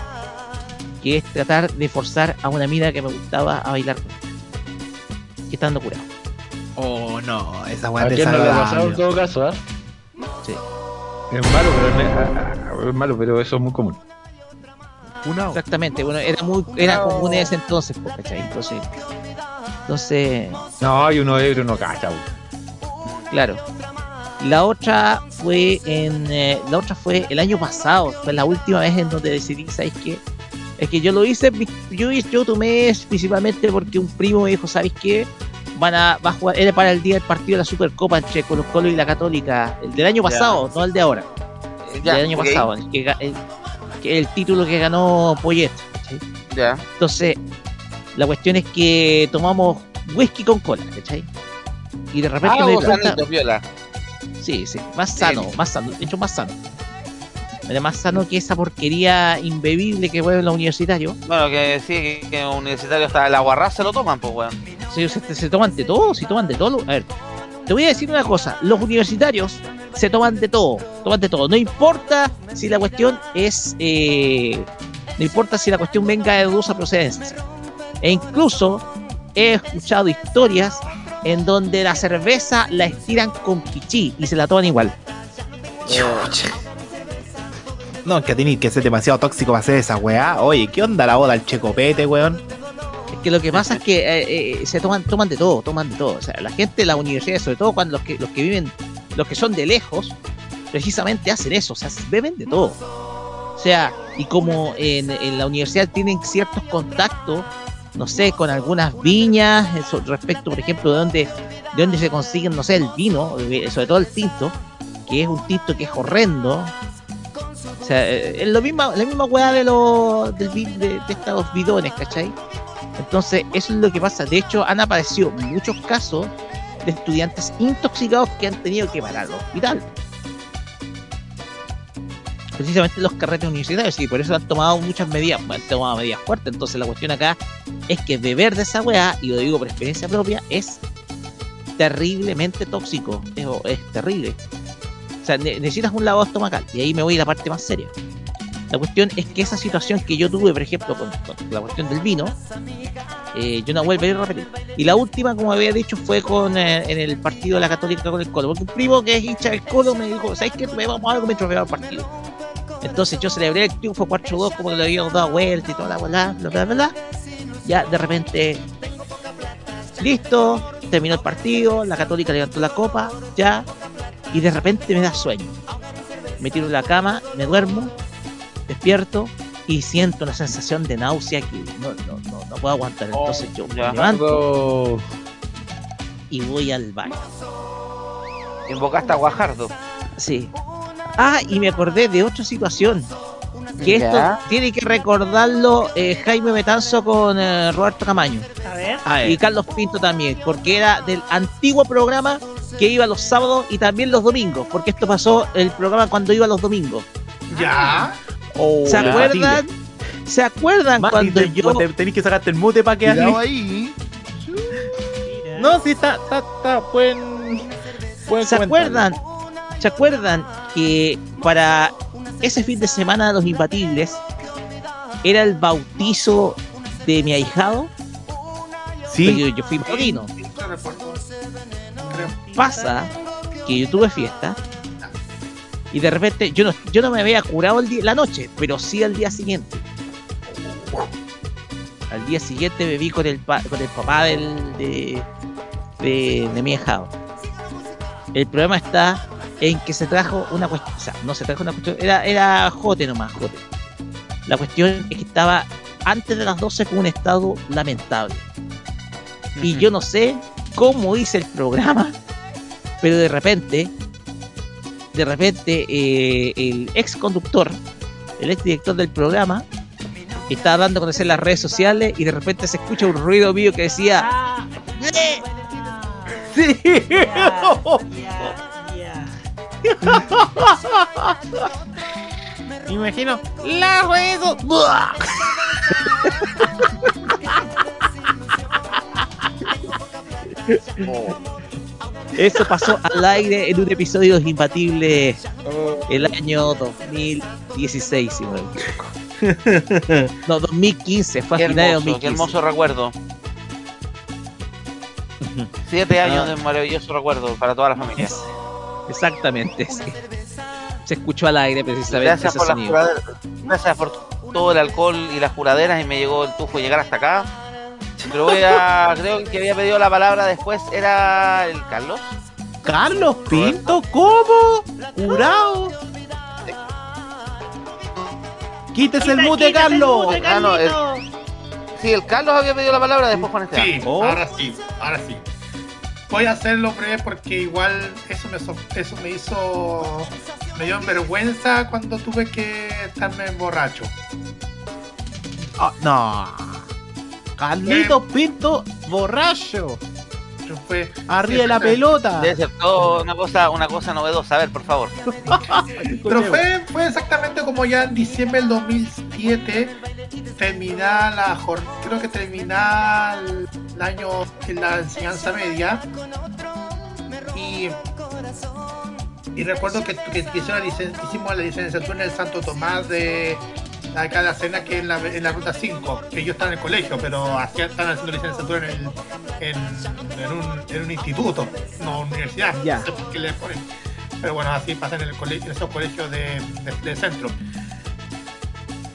Que es tratar de forzar a una mina que me gustaba a bailar con ella, que estando curado. Oh, no, esa ¿A weá es quién no le ha pasado en todo caso, ah? Sí. Es malo, pero es, ah, ah, es malo, pero eso es muy común. Exactamente, bueno, era muy, era común en ese entonces, ¿cachai? Entonces, entonces, No, hay uno ebrio, no cacha, claro. La otra fue en, eh, la otra fue el año pasado, fue la última vez en donde decidí, ¿sabes qué? Es que yo lo hice, yo, yo tomé principalmente porque un primo me dijo, ¿sabes qué? Van a, va a jugar, era para el día del partido de la Supercopa entre Colo Colo y la Católica, el del año Ya. pasado, no el de ahora. El Ya, del año pasado, el, que, el, el título que ganó Poyet. Ya. Entonces, la cuestión es que tomamos whisky con cola, ¿cachai? Y de repente Ah, me di cuenta- viola. Sí, sí, más sano, más sano, de hecho más sano. Era más sano que esa porquería imbebible que huele en los universitarios. Bueno, que sí, que, que un universitario hasta el aguarrás se lo toman, pues, weón. Sí, se, se toman de todo, si toman de todo. A ver, te voy a decir una cosa, los universitarios se toman de todo, toman de todo. No importa si la cuestión es, eh, no importa si la cuestión venga de dudosa procedencia. E incluso he escuchado historias en donde la cerveza la estiran con pichí y se la toman igual. No, que tenéis que ser demasiado tóxico para hacer esa weá. Oye, ¿qué onda la boda al checopete, weón? Es que lo que pasa es que eh, eh, se toman, toman de todo, toman de todo. O sea, la gente de la universidad, sobre todo cuando los que, los que viven, los que son de lejos, precisamente hacen eso, o sea, beben de todo. O sea, y como en, en la universidad tienen ciertos contactos, no sé, con algunas viñas, respecto, por ejemplo, de dónde, de dónde se consiguen, no sé, el vino, eh, sobre todo el tinto, que es un tinto que es horrendo. O sea, eh, es lo mismo, la misma weá de los de, de estos bidones, ¿cachai? Entonces, eso es lo que pasa. De hecho, han aparecido muchos casos de estudiantes intoxicados que han tenido que parar al hospital. Precisamente los carretes universitarios, y por eso han tomado muchas medidas, han tomado medidas fuertes. Entonces, la cuestión acá es que beber de esa weá, y lo digo por experiencia propia, es terriblemente tóxico. Es, es terrible. O sea, ne- necesitas un lavado estomacal, y ahí me voy a la parte más seria. La cuestión es que esa situación que yo tuve, por ejemplo, con, la cuestión del vino, eh, yo no vuelvo a ir a repetir. Y la última, como había dicho, fue con eh, en el partido de la Católica con el Colo. Porque un primo que es hincha del Colo me dijo, ¿sabes qué? Vamos algo mientras veamos el partido. Entonces yo celebré el triunfo 4-2 como que lo habíamos dado vuelta y toda la bola, bla, bla, bla, bla. Ya de repente Listo, terminó el partido, la Católica levantó la copa, ya, y de repente me da sueño. Me tiro en la cama, me duermo, despierto y siento una sensación de náusea que no, no, no, no puedo aguantar. Entonces yo me levanto y voy al baño. Invocaste a Guajardo. Sí. Ah, y me acordé de otra situación. Que esto tiene que recordarlo eh, Jaime Betanzo con eh, Roberto Camaño. A ver. A ver. Y Carlos Pinto también, porque era del antiguo programa que iba los sábados y también los domingos, porque esto pasó el programa cuando iba los domingos. Ya. ¿Se la acuerdan? ¿Se acuerdan Ma- cuando te- yo te- tenés que sacarte el mute para que ahí. No, sí, está, está, está, buen. buen ¿Se comentario. acuerdan? ¿Se acuerdan que para ese fin de semana de los imbatibles era el bautizo de mi ahijado? Sí. Yo, yo fui padrino. No recuerdo. Creo. Pasa que yo tuve fiesta y de repente yo no, yo no me había curado el día, la noche, pero sí al día siguiente. Al día siguiente bebí con el, pa- con el papá del, de, de, de mi ahijado. El problema está en que se trajo una cuestión, o sea, no se trajo una cuestión, era, era jote nomás, jote. La cuestión es que estaba antes de las 12 con un estado lamentable. Y yo no sé cómo hice el programa, pero de repente, de repente, eh, el ex conductor, el ex director del programa, estaba dando a conocer las redes sociales y de repente se escucha un ruido mío que decía, Ah, Sí. Imagino. La ruedo. Eso pasó al aire en un episodio de Los Imbatibles el año 2016, si no me equivoco. No, 2015, fue a Qué finales de hermoso, 2015. qué hermoso recuerdo. Siete años Ah. de maravilloso recuerdo para toda la familia. Exactamente, sí. Se escuchó al aire precisamente Gracias ese por, sonido. gracias por todo el alcohol y las juraderas y me llegó el tufo de llegar hasta acá. Pero voy a. Creo que había pedido la palabra después. ¿Era el Carlos? Carlos Pinto, ¿cómo? Curado. Quítese el mute, quítese el Carlos. mute, Ah, no, el- Sí, el Carlos había pedido la palabra después Juan Esteban. Sí, ahora sí, ahora sí. Voy a hacerlo breve porque igual eso me, so- eso me hizo. Me dio vergüenza cuando tuve que estarme borracho. Ah, no. Carlitos Pinto, borracho. Fue Arriba de la pelota. Debe ser todo una cosa, una cosa novedosa. A ver, por favor. Pero fue, fue exactamente como ya en diciembre del 2007 terminar la creo que terminar el año en la enseñanza media y, y recuerdo que, que, que hicieron la licen- hicimos la licenciatura en el Santo Tomás de acá de la cena que es en la, en la ruta 5 que yo estaba en el colegio pero hacía, están haciendo licenciatura en, el, en, en un, en un instituto no universidad Ya. no sé por qué le ponen pero bueno, así pasa en, el colegio, en esos colegios de, de- de centro.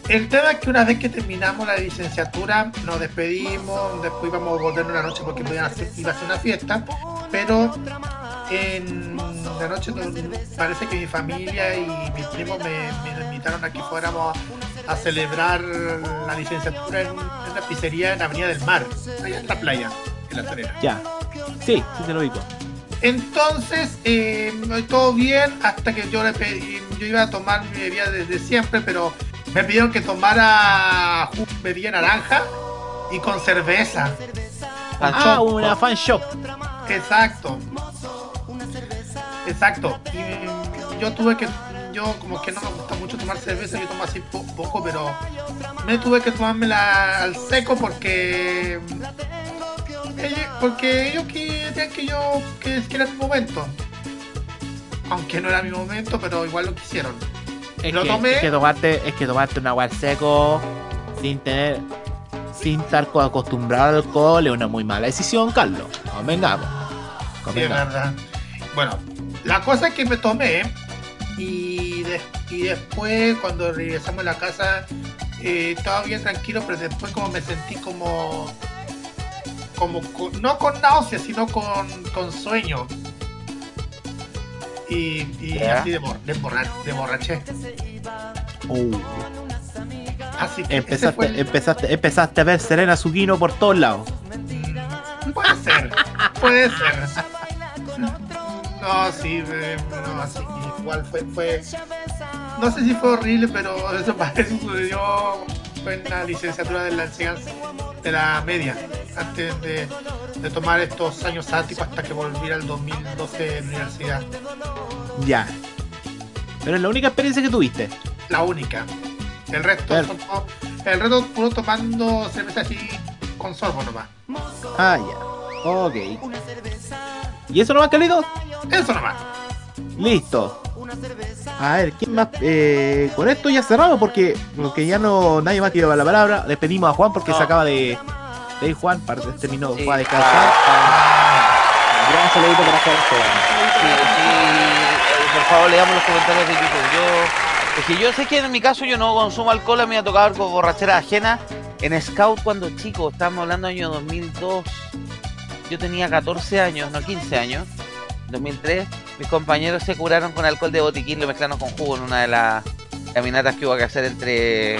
El tema es que una vez que terminamos la licenciatura, nos despedimos, después íbamos a volver una noche porque hacer- iba a ser una fiesta, pero en la noche no- parece que mi familia y mis primos me, me invitaron a que fuéramos a, celebrar la licenciatura en, un- en una pizzería en Avenida del Mar, allá en la playa, en la Terera. Ya. Sí, sí te lo digo. Entonces, eh, todo bien hasta que yo le pedí, yo iba a tomar mi bebida desde siempre, pero me pidieron que tomara bebida naranja y con cerveza. Ah, chop. una fan shop. Exacto. Exacto. Y mm, yo tuve que, yo como que no me gusta mucho tomar cerveza, yo tomo así po- poco, pero me tuve que tomármela al seco porque ellos- porque ellos querían que yo que era mi momento. Aunque no era mi momento, pero igual lo quisieron. Es Lo que, tomé. es que tomarte, es que tomarte un agua al seco sin tener, sin estar co- acostumbrado al alcohol es una muy mala decisión, Carlos. Convengamos. Sí, Convengamos. verdad. Bueno, la cosa es que me tomé y, de- y después cuando regresamos a la casa eh, estaba bien tranquilo, pero después como me sentí como como con- no con náuseas, sino con, con sueño. Y, y así de, bor- de, borra- de borraché. Así que Empezaste, el- empezaste, empezaste a ver Serena Zuquino por todos lados. Puede ser, puede ser. No, sí, eh, no, así igual fue, fue. No sé si fue horrible, pero eso parece sucedió en la licenciatura de la enseñanza de la media, antes de, de tomar estos años sáticos hasta que volví al 2012 en la universidad. Ya. Pero es la única experiencia que tuviste. La única. El resto, son el resto puro tomando cerveza así con sorbo nomás. Ah, ya. Ok. ¿Y eso nomás, Carlito? Eso nomás. Listo. A ver, ¿quién más? Eh, con esto ya cerramos porque, porque ya no nadie más quiere la palabra. Despedimos a Juan porque se acaba de, de ir Juan. Para, terminó, fue a descansar. Gran saludito para Juan Sí, sí, por favor leamos los comentarios de YouTube. Yo, es que yo sé que en mi caso yo no consumo alcohol, a mí me ha tocado con borrachera ajena. En Scout cuando chico, estamos hablando del año 2002, yo tenía 14 años, no 15 años, 2003, mis compañeros se curaron con alcohol de botiquín, lo mezclaron con jugo en una de las caminatas que hubo que hacer entre...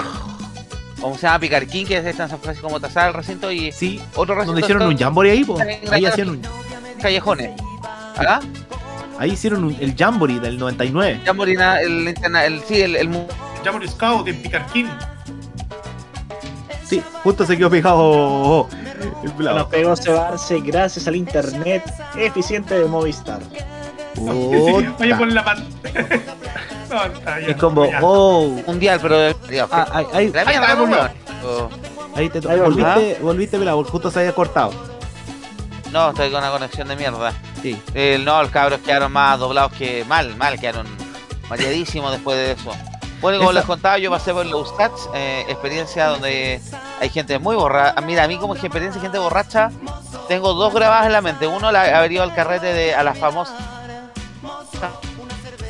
¿Cómo se llama? Picarquín, que es esta en San Francisco Motazal, el recinto, y sí, otro recinto. Donde hicieron un jamboree ahí, po. Ahí hacían un. Callejones. ¿Ah? Ahí hicieron un- el jamboree del 99. Jamboree, na- el, el, sí, el, el Jamboree Scout en Picarquín. Sí, justo se quedó pegado. El pegó cebarse gracias al internet eficiente de Movistar. Oye, pon la pantalla. Es como, oh. Mundial, pero. Ah, ahí, te volviste, volviste pelado, porque justo se había cortado. No, estoy con una conexión de mierda. Sí. El, no, los cabros quedaron más doblados que mal, mal, quedaron mareadísimos después de eso. Bueno, como Esa- les contaba, yo pasé por los Stats, eh, experiencia donde hay gente muy borracha. Mira, a mí como experiencia gente borracha, tengo dos grabadas en la mente. Uno, la, haber ido al carrete de, a la famosa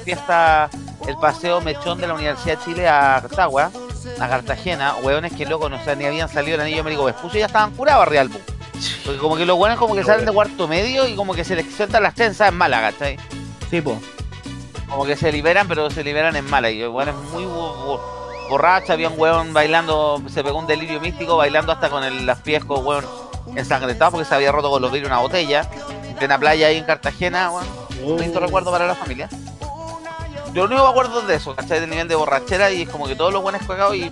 fiesta, el paseo mechón de la Universidad de Chile a Cartagua, a Cartagena, hueones que locos, no sé, ni habían salido el anillo Américo Vespucio y ya estaban curados del bus. Porque como que los hueones como que salen de cuarto medio y como que se les sueltan las tensas en mala, ¿cachai? Sí, po. Como que se liberan, pero se liberan en mala. Y el weón es muy bo- bo- borracho. Había un weón bailando, se pegó un delirio místico, bailando hasta con el, las pies con weón ensangrentado porque se había roto con los vidrios una botella. En plena playa ahí en Cartagena, weón. Un lindo recuerdo para la familia. Yo que me acuerdo de eso, ¿cachai? Del nivel de borrachera y es como que todos los buenos cagados y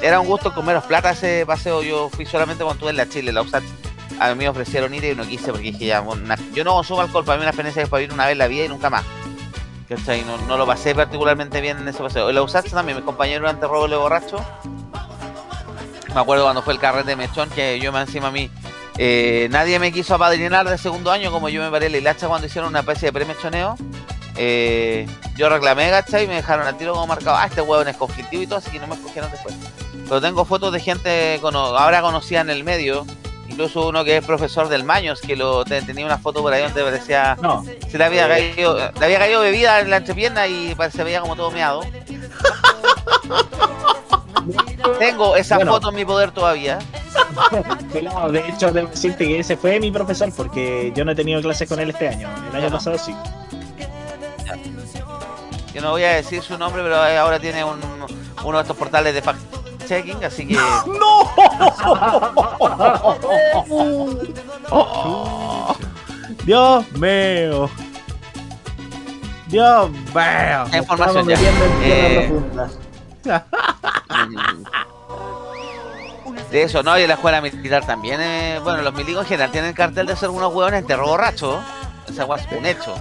era un gusto comeros plata ese paseo. Yo fui solamente cuando estuve en la Chile, la USAT. A mí me ofrecieron ir y no quise porque dije ya, bueno, yo no consumo alcohol, para mí una experiencia que es para ir una vez en la vida y nunca más. ¿Cachai? No, lo pasé particularmente bien en ese paseo. En la USAT también, mis compañeros ante robo de borracho. Me acuerdo cuando fue el carrete de Mechón, que yo me encima a mí. eh, nadie me quiso apadrinar de segundo año, como yo me paré la hilacha cuando hicieron una especie de pre-mechoneo. Eh, yo reclamé, ¿cachai? Y me dejaron al tiro como marcado. Ah, este huevón es conflictivo y todo, así que no me escogieron después. Pero tengo fotos de gente ahora conocida en el medio. Incluso uno que es profesor del Maños, que lo te- tenía una foto por ahí donde parecía. No. Se le había, Eh. caído, le había caído bebida en la entrepierna y se veía como todo meado. Tengo esa Bueno. foto en mi poder todavía. De hecho, debo decirte que ese fue mi profesor porque yo no he tenido clases con él este año. El año pasado sí. Yo no voy a decir su nombre, pero ahora tiene un, uno de estos portales de fact-checking, así que. Dios mío. Dios mío. Información ya. Eh. De eso, ¿no? Y en la escuela militar también, eh, bueno, los milicos en general tienen el cartel de ser unos hueones de robo borracho. Esa un hecho.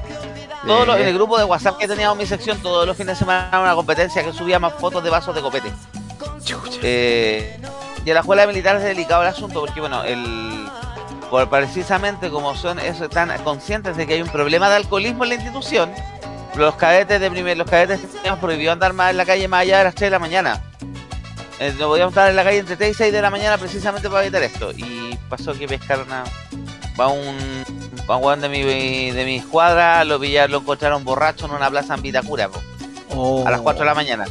Todos los- en el grupo de WhatsApp que teníamos en mi sección, todos los fines de semana una competencia que subía más fotos de vasos de copete. Eh, y en la escuela militar es delicado el asunto porque, bueno, el por precisamente como son eso, están conscientes de que hay un problema de alcoholismo en la institución, los cadetes de primer, los cadetes teníamos prohibido andar más en la calle más allá de las 3 de la mañana. Eh, no podíamos estar en la calle entre 3 y 6 de la mañana precisamente para evitar esto. Y pasó que pescaron a, a un, a un de mi, de mi escuadra, lo pillaron, lo encontraron borracho en una plaza en Vitacura, po, a las 4 de la mañana.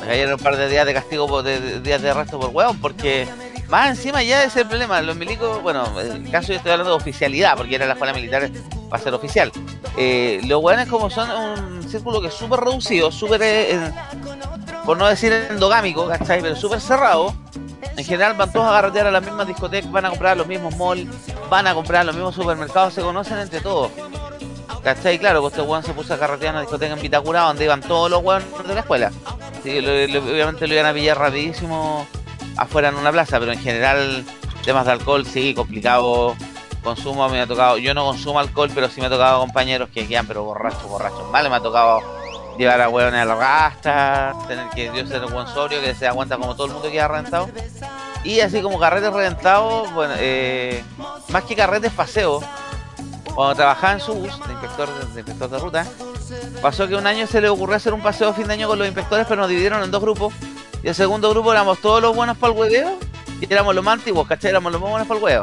Me cayeron un par de días de castigo, por, de, de- días de arresto por hueón, porque Más encima ya ese es el problema. Los milicos, bueno, en el caso yo estoy hablando de oficialidad, porque era la escuela militar va a ser oficial. Eh, los weones como son un círculo que es súper reducido, súper, eh, por no decir endogámico, ¿cachai? Pero súper cerrado. En general van todos a garrotear a las mismas discotecas, van a comprar a los mismos malls, van a comprar a los mismos supermercados, se conocen entre todos. ¿Cachai? Claro, pues este weón se puso a carretear en una discoteca en Vitacura donde iban todos los weones de la escuela. Obviamente lo iban a pillar rapidísimo afuera en una plaza, pero en general temas de alcohol sí, complicado. Consumo me ha tocado, yo no consumo alcohol, pero sí me ha tocado compañeros que quedan pero borrachos, borrachos. Vale, me ha tocado llevar a hueones a la gasta, tener que yo ser un buen sobrio que se da cuenta como todo el mundo queda reventado. Y así como carretes reventados, bueno, eh, más que carretes paseo, cuando trabajaba en su bus de inspector de, inspector de ruta, pasó que un año se le ocurrió hacer un paseo de fin de año con los inspectores, pero nos dividieron en dos grupos. Y el segundo grupo éramos todos los buenos para el hueveo y éramos los más antiguos, ¿cachai? Éramos los más buenos para el hueveo.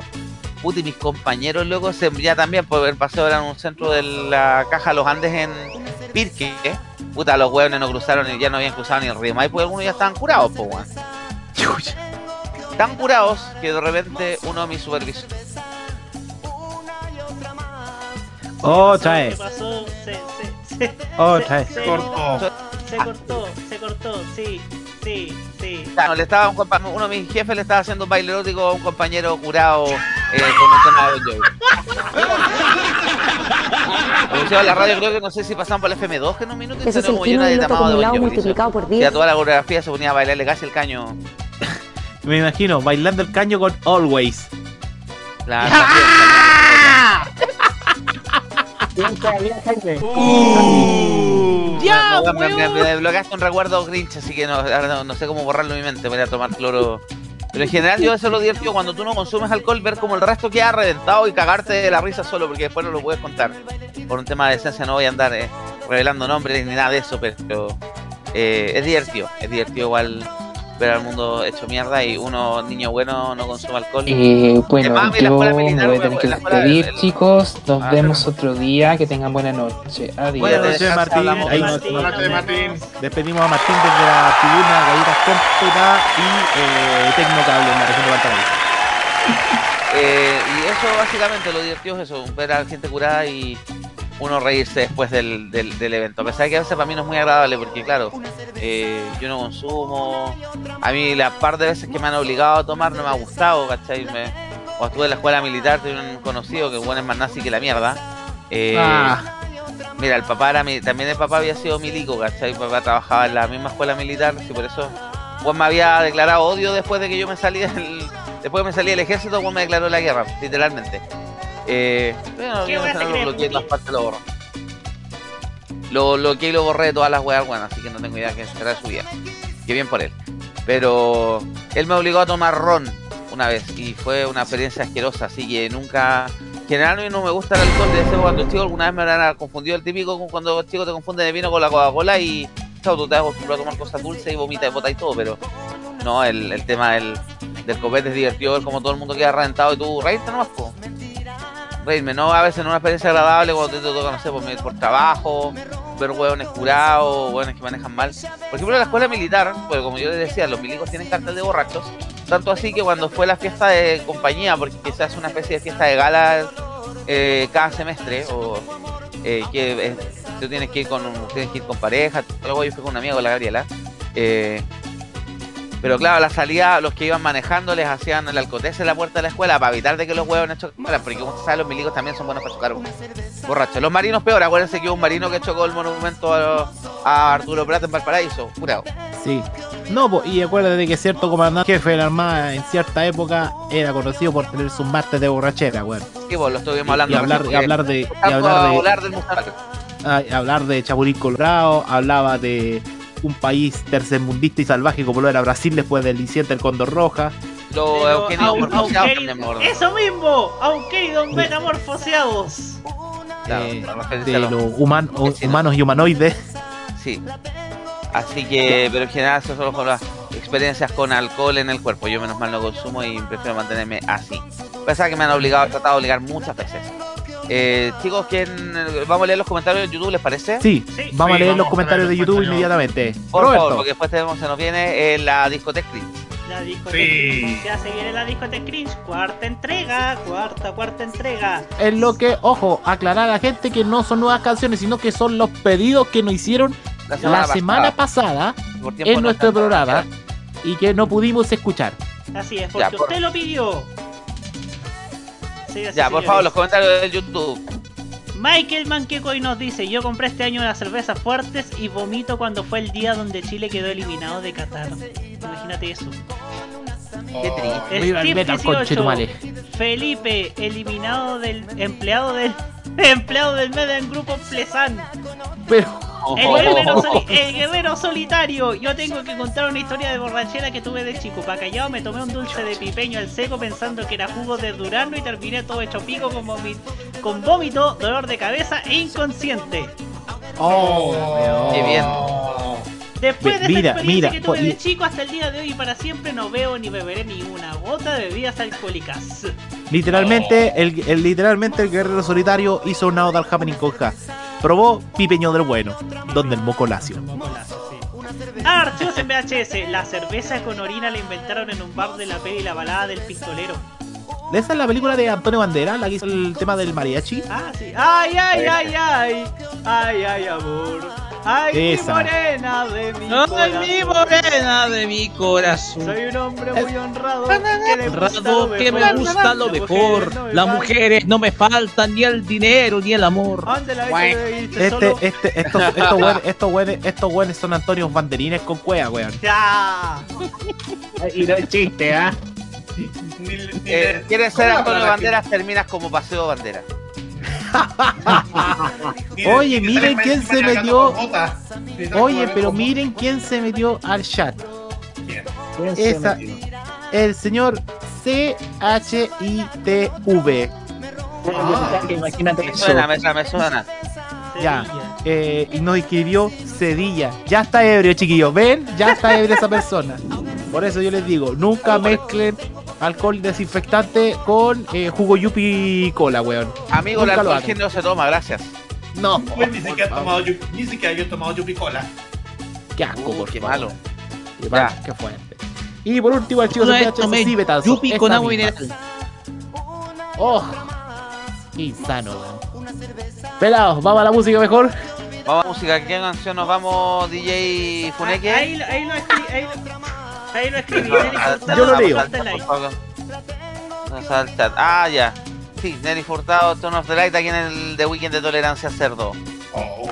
Puta, y mis compañeros luego se, ya también, por el paseo era en un centro de la caja Los Andes en Pirque. ¿eh? Puta, los hueones no cruzaron y ya no habían cruzado ni el río Maipo y algunos ya estaban curados, pues, weón. Tan curados que de repente uno de mis supervisores Otra ¿Qué vez. pasó? Se, se, se, Otra vez. se- Cortó. Se cortó, se cortó, sí, sí, sí. Claro, le estaba un compa- uno de mis jefes le estaba haciendo un baile erótico a un compañero curado eh, con un tema de Bon Jovi. La radio, creo que no sé si pasaban por el FM2 que en un minuto y Ese es el llena de de Bon multiplicado por Y a 10. toda la coreografía se ponía a bailarle casi el caño. Me imagino, bailando el caño con Always. La, ¡Ya, no, me, me, weón! me desbloqueaste un recuerdo Grinch, así que no, ahora no, no sé cómo borrarlo de mi mente. Voy a tomar cloro. Pero en general, yo eso lo divertido cuando tú no consumes alcohol, ver como el resto queda reventado y cagarte de la risa solo, porque después no lo puedes contar. Por un tema de esencia, no voy a andar eh, revelando nombres ni nada de eso, pero eh, es divertido. Es divertido igual ver al mundo hecho mierda y uno, niño bueno, no consume alcohol. Eh, bueno, más, en la yo voy a tener que despedir, el- chicos. Nos Ah, vemos otro día. Que tengan buena noche. Adiós. Buenas noches, Martín. Ahí nos- noches, nos- Martín. Despedimos a Martín desde la tribuna Galletas Cómpeta y eh, Tecnocable en la región de Valparaíso. Eh, y eso básicamente lo divertido es eso, ver a la gente curada y uno reírse después del, del, del evento. A pesar de que a veces para mí no es muy agradable porque claro, eh, yo no consumo, a mí la par de veces que me han obligado a tomar no me ha gustado, ¿cachai? Me, cuando estuve en la escuela militar tuve un conocido que bueno es más nazi que la mierda. Eh, Ah. Mira, el papá era mi- también el papá había sido milico, ¿cachai? El papá trabajaba en la misma escuela militar, y por eso Juan me había declarado odio después de que yo me salí del, después que me salí del ejército, Juan me declaró la guerra, literalmente. Eh, bueno, ¿Qué yo weá no lo crees, bloqueé en Putin? todas partes, lo borro. Lo bloqueé y lo borré de todas las weas buenas, así que no tengo idea qué será de su vida. Qué bien por él. Pero él me obligó a tomar ron una vez y fue una experiencia asquerosa, así que nunca... En general a mí no me gusta el alcohol, de ese cuando chico alguna vez me habrán confundido el típico con cuando chico te confunden el vino con la Coca-Cola y chao, tú te has acostumbrado a tomar cosas dulces y vomitas y botas y todo, pero no, el, el tema del, del copete es divertido, ver como todo el mundo queda reventado y tú reírte nomás, po. Reírme, no, a veces no es una experiencia agradable cuando te toca, no sé, por, por trabajo, ver hueones curados, hueones que manejan mal. Por ejemplo, en la escuela militar, pues como yo les decía, los milicos tienen cartel de borrachos, tanto así que cuando fue la fiesta de compañía, porque se hace una especie de fiesta de gala eh, cada semestre, o eh, que eh, tú tienes que ir con tienes que ir con pareja, luego yo fui con un amigo, la Gabriela, eh, pero claro, a la salida los que iban manejando les hacían el alcotés en la puerta de la escuela para evitar de que los huevos chocaran, porque como usted sabe, los milicos también son buenos para chocar borrachos. Los marinos peor, acuérdense que hubo un marino que chocó el monumento a, a Arturo Prat en Valparaíso, curado. Sí. No, po, y acuérdate que cierto comandante jefe de la Armada en cierta época era conocido por tener sus martes de borrachera, weón. Sí, vos lo estuvimos hablando. Y hablar, recién, y hablar de. Y hablar de, ah, hablar de Chapulín Colorado, hablaba de un país tercermundista y salvaje como lo era Brasil después del incidente del Condor Roja. Pero Eugenio. Eso mismo, aunque don metamorfoseados. Eh, de los- los human- humanos y humanoides. Sí. Así que, pero en general, eso solo con las experiencias con alcohol en el cuerpo. Yo, menos mal, no consumo y prefiero mantenerme así. Pese a que me han obligado, tratado de obligar muchas veces. Eh, chicos, ¿quién, vamos a leer los comentarios de YouTube, ¿les parece? Sí, vamos a leer vamos los comentarios de YouTube inmediatamente. Por Roberto. favor, porque después tenemos, se nos viene eh, la discoteca. Cringe. La discoteca Sí. Cringe, ya se viene la discoteca Cringe, cuarta entrega, cuarta, cuarta entrega. Es lo que, ojo, aclarar a la gente que no son nuevas canciones, sino que son los pedidos que nos hicieron La la semana pasada en no nuestro programa y que no pudimos escuchar. Así es, Ya, porque por- usted lo pidió. Señoras Ya, por favor, los comentarios del YouTube. Michael Manquecoy nos dice, yo compré este año unas cervezas fuertes y vomito cuando fue el día donde Chile quedó eliminado de Qatar. Imagínate eso. Qué triste. Steve metal, 18, conchetumare. Felipe, eliminado del empleado del empleado del medio en grupo Plesan. Pero. El guerrero, soli- el guerrero solitario. Yo tengo que contar una historia de borrachera que tuve de chico. Pa' callado me tomé un dulce de pipeño al seco pensando que era jugo de durazno y terminé todo hecho pico con vómito, dolor de cabeza e inconsciente. Oh, Qué bien. Después de Mira, esa experiencia mira, que tuve de chico hasta el día de hoy y para siempre no veo ni beberé ni una gota de bebidas alcohólicas. Literalmente, el, el- literalmente el guerrero solitario hizo un nado al happening con Ja. Probó pipeño del bueno, donde el moco lacio. Ah, archivos en VHS. La cerveza con orina la inventaron en un bar de la peli La balada del pistolero. Esa es la película de Antonio Bandera, la que hizo el tema del mariachi. Ah, sí. Ay, ay, ay, ay. Ay, ay, amor. Ay, Esa. mi morena de mi Ay, corazón. mi morena de mi corazón. Soy un hombre muy honrado. Que Honrado que me gusta lo mejor. no me Las mujeres no me faltan ni el dinero ni el amor. Este, solo. este, estos, estos güeyes, estos güeyes, estos güeyes son Antonios banderines con cueva, weón. Ya. Y no es chiste, ¿ah? Eh, ¿Quieres ser ¿Cómo Antonio Banderas? Terminas como Paseo Bandera. Oye, miren quién se metió. Oye, pero miren quién se metió al chat. ¿Quién? ¿Quién se Esa, el señor CHITV. Imagínate Me eso. suena, me suena, me suena. Ya. Eh, y nos escribió Cedilla. Ya está ebrio, chiquillos. ¿Ven? Ya está ebrio esa persona. Por eso yo les digo, nunca mezclen alcohol desinfectante con eh, jugo yupi cola, weón. Amigo, el Nunca lo alcohol gel no se toma, gracias. No. Pues ni siquiera tomado, yu- ni siquiera yo he tomado yupicola. Qué asco, Uh, por qué favor. malo. Qué, malo, Ya. qué fuerte. Y por último, archivos de VHS tomé Cibetazo, yupi con agua misma. mineral. Oh, qué insano, weón. Pelados, vamos a la música mejor. Vamos a música, ¿qué canción nos vamos, DJ Funeke? Ahí, lo- ahí lo escribí. Ahí lo, ahí lo escribí. No, Nelly ah, Furtado, Yo lo leo. Ah, ya. Sí, Nelly Furtado, Turn of the Light aquí en el The Weekend de Tolerancia Cerdo. Oh,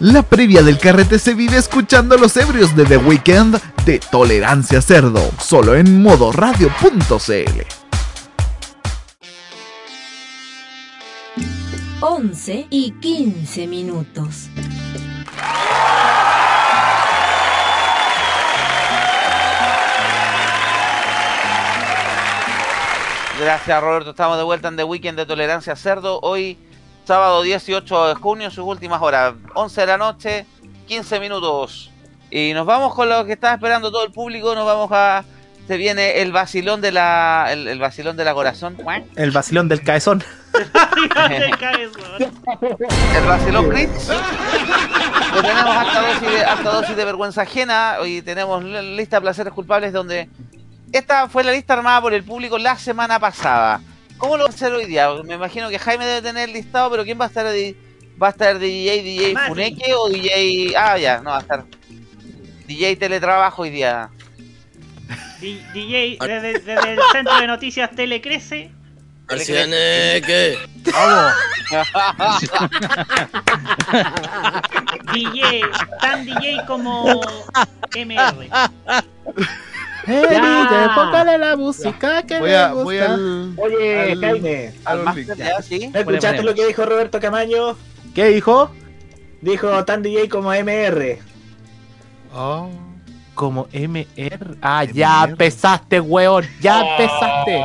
La previa del carrete se vive escuchando los ebrios de The Weeknd de Tolerancia Cerdo, solo en modoradio.cl. 11 y 15 minutos. Gracias Roberto, estamos de vuelta en The Weekend de Tolerancia Cerdo. Hoy, sábado 18 de junio, sus últimas horas, 11 de la noche, 15 minutos. Y nos vamos con lo que está esperando todo el público, nos vamos a... Se viene el vacilón de la... El, el vacilón de la corazón. El vacilón del caezón. El vacilón Blitz. Lo tenemos alta dosis, de, alta dosis de vergüenza ajena. Hoy tenemos lista de placeres culpables donde esta fue la lista armada por el público la semana pasada. ¿Cómo lo va a hacer hoy día? Me imagino que Jaime debe tener el listado, pero ¿quién va a estar de, va a estar DJ, DJ Mati. Funeke o DJ... Ah, ya, no, va a estar DJ Teletrabajo hoy día. D- DJ desde, desde el centro de noticias Telecrece. ¿qué? Vamos. DJ, tan DJ como MR. DJ, póngale la música que Voy me a- gusta. voy al- Oye, al- Jaime, al Master, ya, ¿sí? ¿no escuchaste lo que dijo Roberto Camaño? ¿Qué dijo? Dijo tan DJ como MR. Como MR. Ah, ya empezaste, weón. Ya empezaste.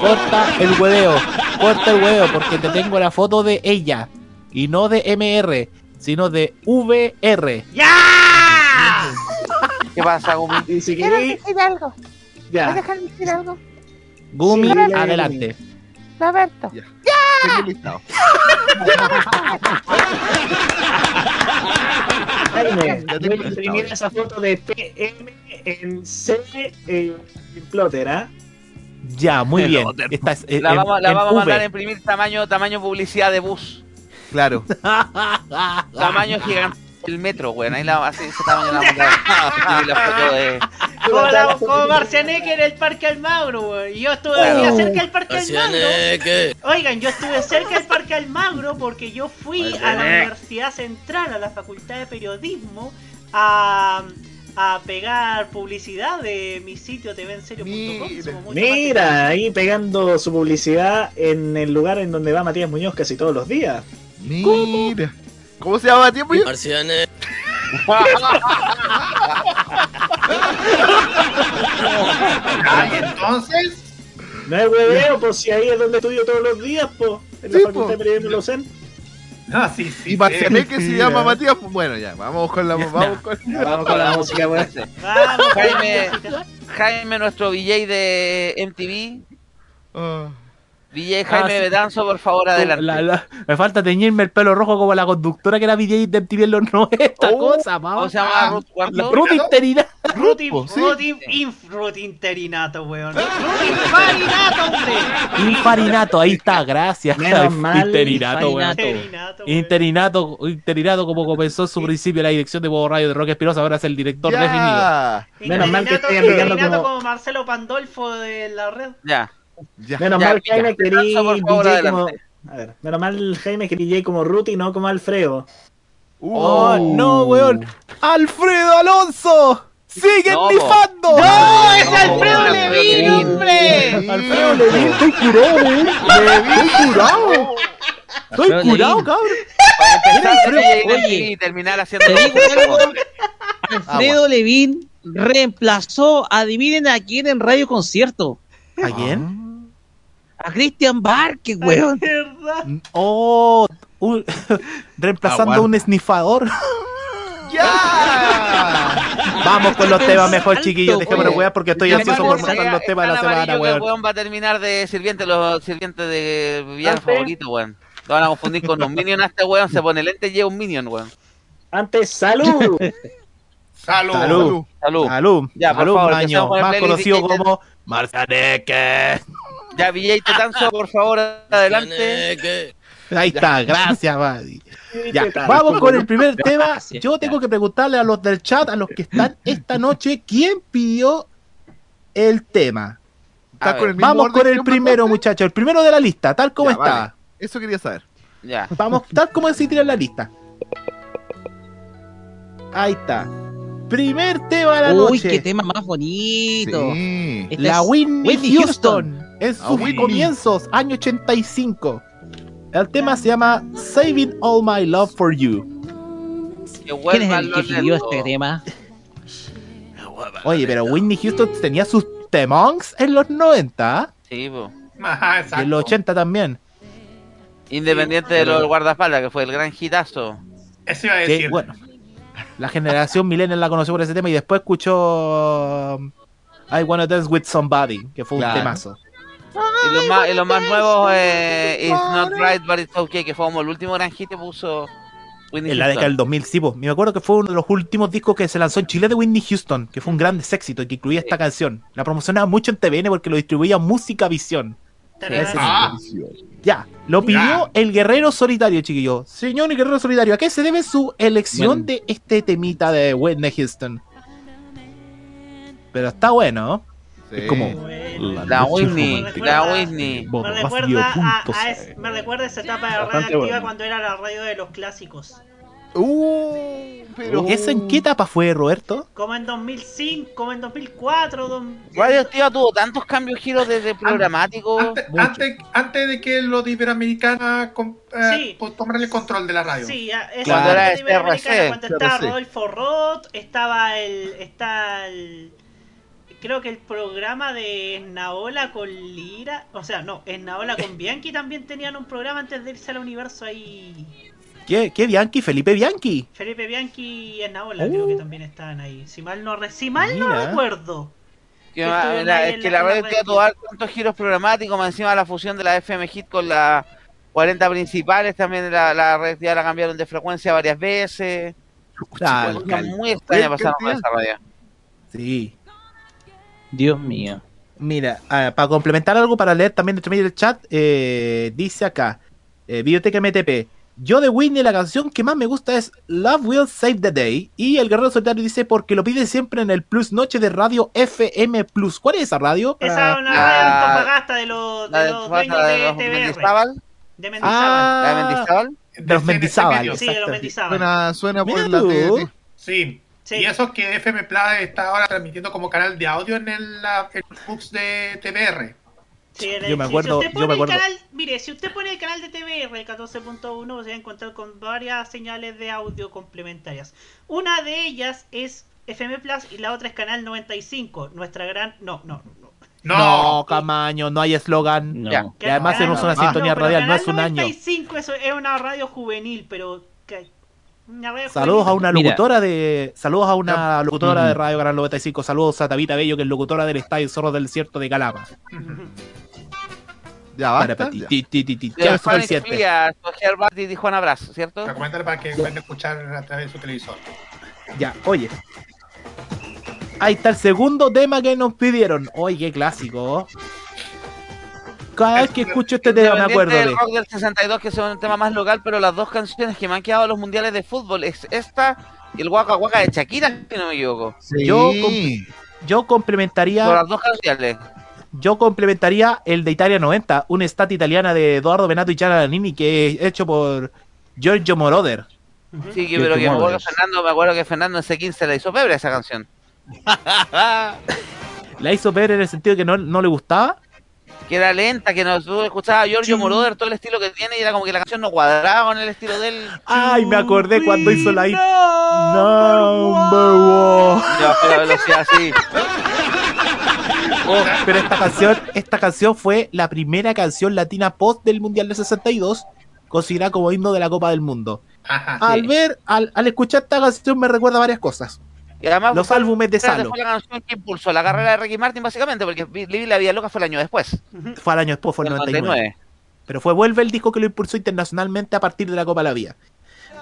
Corta el hueveo. Corta el hueveo porque te tengo la foto de ella. Y no de MR, sino de VR. ¡Ya! ¿Qué pasa, Gumi? Y si Quiero queréis, decir algo. ya. ¿Me dejan decir algo? Gumi, Sí, dale, adelante. Roberto. Tengo listado. Jaime, Ya voy tengo a imprimir esa foto de PM en C eh, en plotter, ¿ah? Ya, muy bien. Eh, La en- vamos, la en vamos a mandar a imprimir tamaño, tamaño publicidad de bus. Claro. Tamaño gigante. El metro, weón. Ahí la, así, ese tamaño la vamos a imprimir la foto de. Como, la, como Marcianeque en el Parque Almagro, weón. Y yo estuve aquí cerca del Parque Almagro. Oigan, yo estuve cerca del Parque Almagro porque yo fui a la Marcianeque. Universidad Central, a la Facultad de Periodismo, a, a pegar publicidad de mi sitio tvenserio.com. Más Mira, ahí pegando su publicidad en el lugar en donde va Matías Muñoz casi todos los días. Mira. ¿Cómo se llama tiempo? Ah, y entonces, No es hueveo, pues si ahí es donde estudio todos los días, pues. En la Sí, Facultad po. de Periodismo UCEN. No, sí, sí. Y Marciané que se sí, llama eh. Matías, pues bueno, ya, vamos con la vamos con, Vamos con la música, weón. Jaime, Jaime, nuestro VJ de MTV. VJ Jaime Ah, sí. Betanzo, por favor, adelante. La- la- me falta teñirme el pelo rojo como la conductora que era VJ de MTV en los 90. cosa, ¿Cómo se llama Ruth cuánto? Ruth. Ruth, Sí. Ruth in- inf- Ruth interinato, weón. Ruth infarinato, hombre. Infarinato, ahí está, gracias. Menos mal, Interinato, weón. Interinato, Interinato, interinato, como comenzó en su principio la dirección de Bobo Radio de Roque Espinosa, ahora es el director Ya. definido. Menos mal que Interinato, aplicando interinato como- como Marcelo Pandolfo de la red. Ya. Menos Ya, mal, Jaime, que DJ como. A ver, menos mal, Jaime, que DJ como Ruth y no como Alfredo. Oh, no, weón. ¡Alfredo Alonso! ¡Sigue No, nifando! ¡No! ¡Es Alfredo Levin, hombre! Alfredo Levin, estoy curado, weón. Estoy curado. Estoy Alfredo curado, cabrón. Para empezar. MTV y terminar haciendo. Alfredo Levin reemplazó, adivinen a quién en Radio Concierto. ¿A quién? A Christian Barque, weón. ¿Verdad? Oh, un- reemplazando Aguanta. un esnifador. ¡Ya! Vamos con los temas mejor, Alto, chiquillos. Dejémonos weón porque estoy ansioso por mostrar los temas de la semana, weón. weón va a terminar de sirviente, los sirvientes de villano favorito, weón. Lo van a confundir con un minion a este weón, se pone lente y lleva un minion, weón. Antes, salud. Salud. Salud. Salud. Salud. Ya, por Salud, favor, el más conocido como Marcianeque. Ya, VJ Tetanzo, por favor, adelante. Ahí está, gracias, Buddy. Vamos con el primer tema. Yo tengo que preguntarle a los del chat, a los que están esta noche, ¿quién pidió el tema? ¿Estás A con ver, el mismo Vamos con el primero, muchachos. El primero de la lista, tal como Ya, está. vale. Eso quería saber. Ya. Vamos, tal como se tira en la lista. Ahí está. Primer tema de la Uy, noche. qué tema más bonito. Sí. La Whitney, Whitney Houston, en Ah, sus Whitney. comienzos, año 85. El tema se llama Saving All My Love for You. Que ¿Quién es el que los pidió lentos. este tema? Oye, pero Whitney Houston tenía sus temons en los 90 Sí, po. Ajá, y exacto. en los 80 también. Independiente de lo del guardaespaldas, que fue el gran hitazo. Eso iba a Que, decir. bueno, la generación millennial la conoció por ese tema y después escuchó um, I Wanna Dance With Somebody, que fue un Claro. temazo. Y los más, y más nuevos, eh, It's Not Right, But It's Okay, que fue como el último gran hit que puso Whitney En la década del 2000, sí, po. me acuerdo que fue uno de los últimos discos que se lanzó en Chile de Whitney Houston, que fue un gran éxito y que incluía esta canción. La promocionaba mucho en TVN porque lo distribuía Música Visión. Ese Ah. Ya, lo pidió Ya. el Guerrero Solitario, chiquillo. Señor y Guerrero Solitario, ¿a qué se debe su elección Bueno. de este temita de Whitney Houston? Pero está bueno, ¿no? Sí. Es como... La Whitney, Me la recuerda- Whitney. Me recuerda, a, punto a C. es- me recuerda esa etapa de radioactiva bueno. cuando era la radio de los clásicos. Uh, pero. ¿Esa en qué etapa fue, Roberto? Como en 2005, como en 2004. dom- Radioactiva tuvo tantos cambios giros desde programático. Antes, antes, antes de que los de Iberoamericana eh, Sí. pues, tomaran el control de la radio. Sí, ya, es Cuando era era Iberoamericana, cuando estaba. Rodolfo Roth, estaba el, está el, creo que el programa de Esnaola con Lira, o sea, no, Esnaola con Bianchi también tenían un programa antes de irse al universo ahí. ¿Qué, qué Bianchi? ¿Felipe Bianchi? Felipe Bianchi y Esnaola creo que también estaban ahí. Si mal no, re- si mal no recuerdo. Que, Que la- ahí es que la- la la red. tuvo hartos tantos giros programáticos, más encima la fusión de la FM Hit con las 40 principales, también la, la radioactiva la cambiaron de frecuencia varias veces. Cosas muy extrañas ¿Qué pasaron con cantidad? esa radio. sí. Dios mío. Mira, ah, para complementar algo, para leer también entre medio del chat, eh, dice acá, eh, Biblioteca MTP, yo de Whitney la canción que más me gusta es Love Will Save the Day, y el Guerrero Solitario dice, porque lo pide siempre en el Plus Noche de Radio FM Plus. ¿Cuál es esa radio? Esa es una radio Ah, Antofagasta de los, de los dueños de de los TVR. Mendizábal. De Mendizábal. Ah, de Mendizábal. de los Mendizábal. Sí, de los. Mendizábal. Suena, suena por la. TDT. Sí. Sí. Y eso es que FM Plus está ahora transmitiendo como canal de audio en el, en el books de TVR. Sí, Yo me acuerdo- si usted yo me el acuerdo. canal, mire, si usted pone el canal de TVR 14.1 se va a encontrar con varias señales de audio complementarias. Una de ellas es FM Plus y la otra es Canal 95, nuestra gran... No, no, no. No, Camaño, no hay eslogan. No. Ya. Y además tenemos una 95, sintonía pero radial, no es un año. 95 que eso es una radio juvenil, pero. Saludos a una Mira. locutora de. Saludos a una locutora de Radio Canal 95. Saludos a Tabita Bello, que es locutora del Estadio Zorro del Desierto de Calama. Ya Para basta. ti, ya. ti, ti, Ya, Juan y suficiente. Sofía, Sofía Bardi y Juan Abrazo, ¿cierto? Recomiéndale para que puedan escuchar a través de su televisor. Ya, oye. Ahí está el segundo tema que nos pidieron. Oye, qué clásico. Cada vez que escucho este tema me acuerdo de. del rock del 62, que es un tema más local, pero las dos canciones que me han quedado a los mundiales de fútbol es esta y el Waka Waka de Shakira, si no me equivoco. Yo, com- yo complementaría. Por las dos canciones. Yo complementaría el de Italia 90, una estat italiana de Eduardo Benato y Chiara Nannini que es hecho por Giorgio Moroder. Sí, que, pero que me acuerdo Fernando, me acuerdo que Fernando en C15 le hizo pebre esa canción. La hizo ver en el sentido que no, no le gustaba. Que era lenta, que no tú escuchabas a Giorgio Moroder, todo el estilo que tiene, y era como que la canción no cuadraba con el estilo de él. Ay, me acordé cuando hizo la Number one. Bajó la velocidad así. Oh, pero esta canción, esta canción fue la primera canción latina post del Mundial de 62, considerada como himno de la Copa del Mundo. Al ver, al, al escuchar esta canción me recuerda varias cosas. Y además Los fue- álbumes de fue Salo. la canción que impulsó la carrera de Ricky Martin, básicamente, porque Living la Vida Loca fue el año después. Fue al año después, fue el El 99. 99. Pero fue Vuelve el disco que lo impulsó internacionalmente a partir de la Copa de la Vía.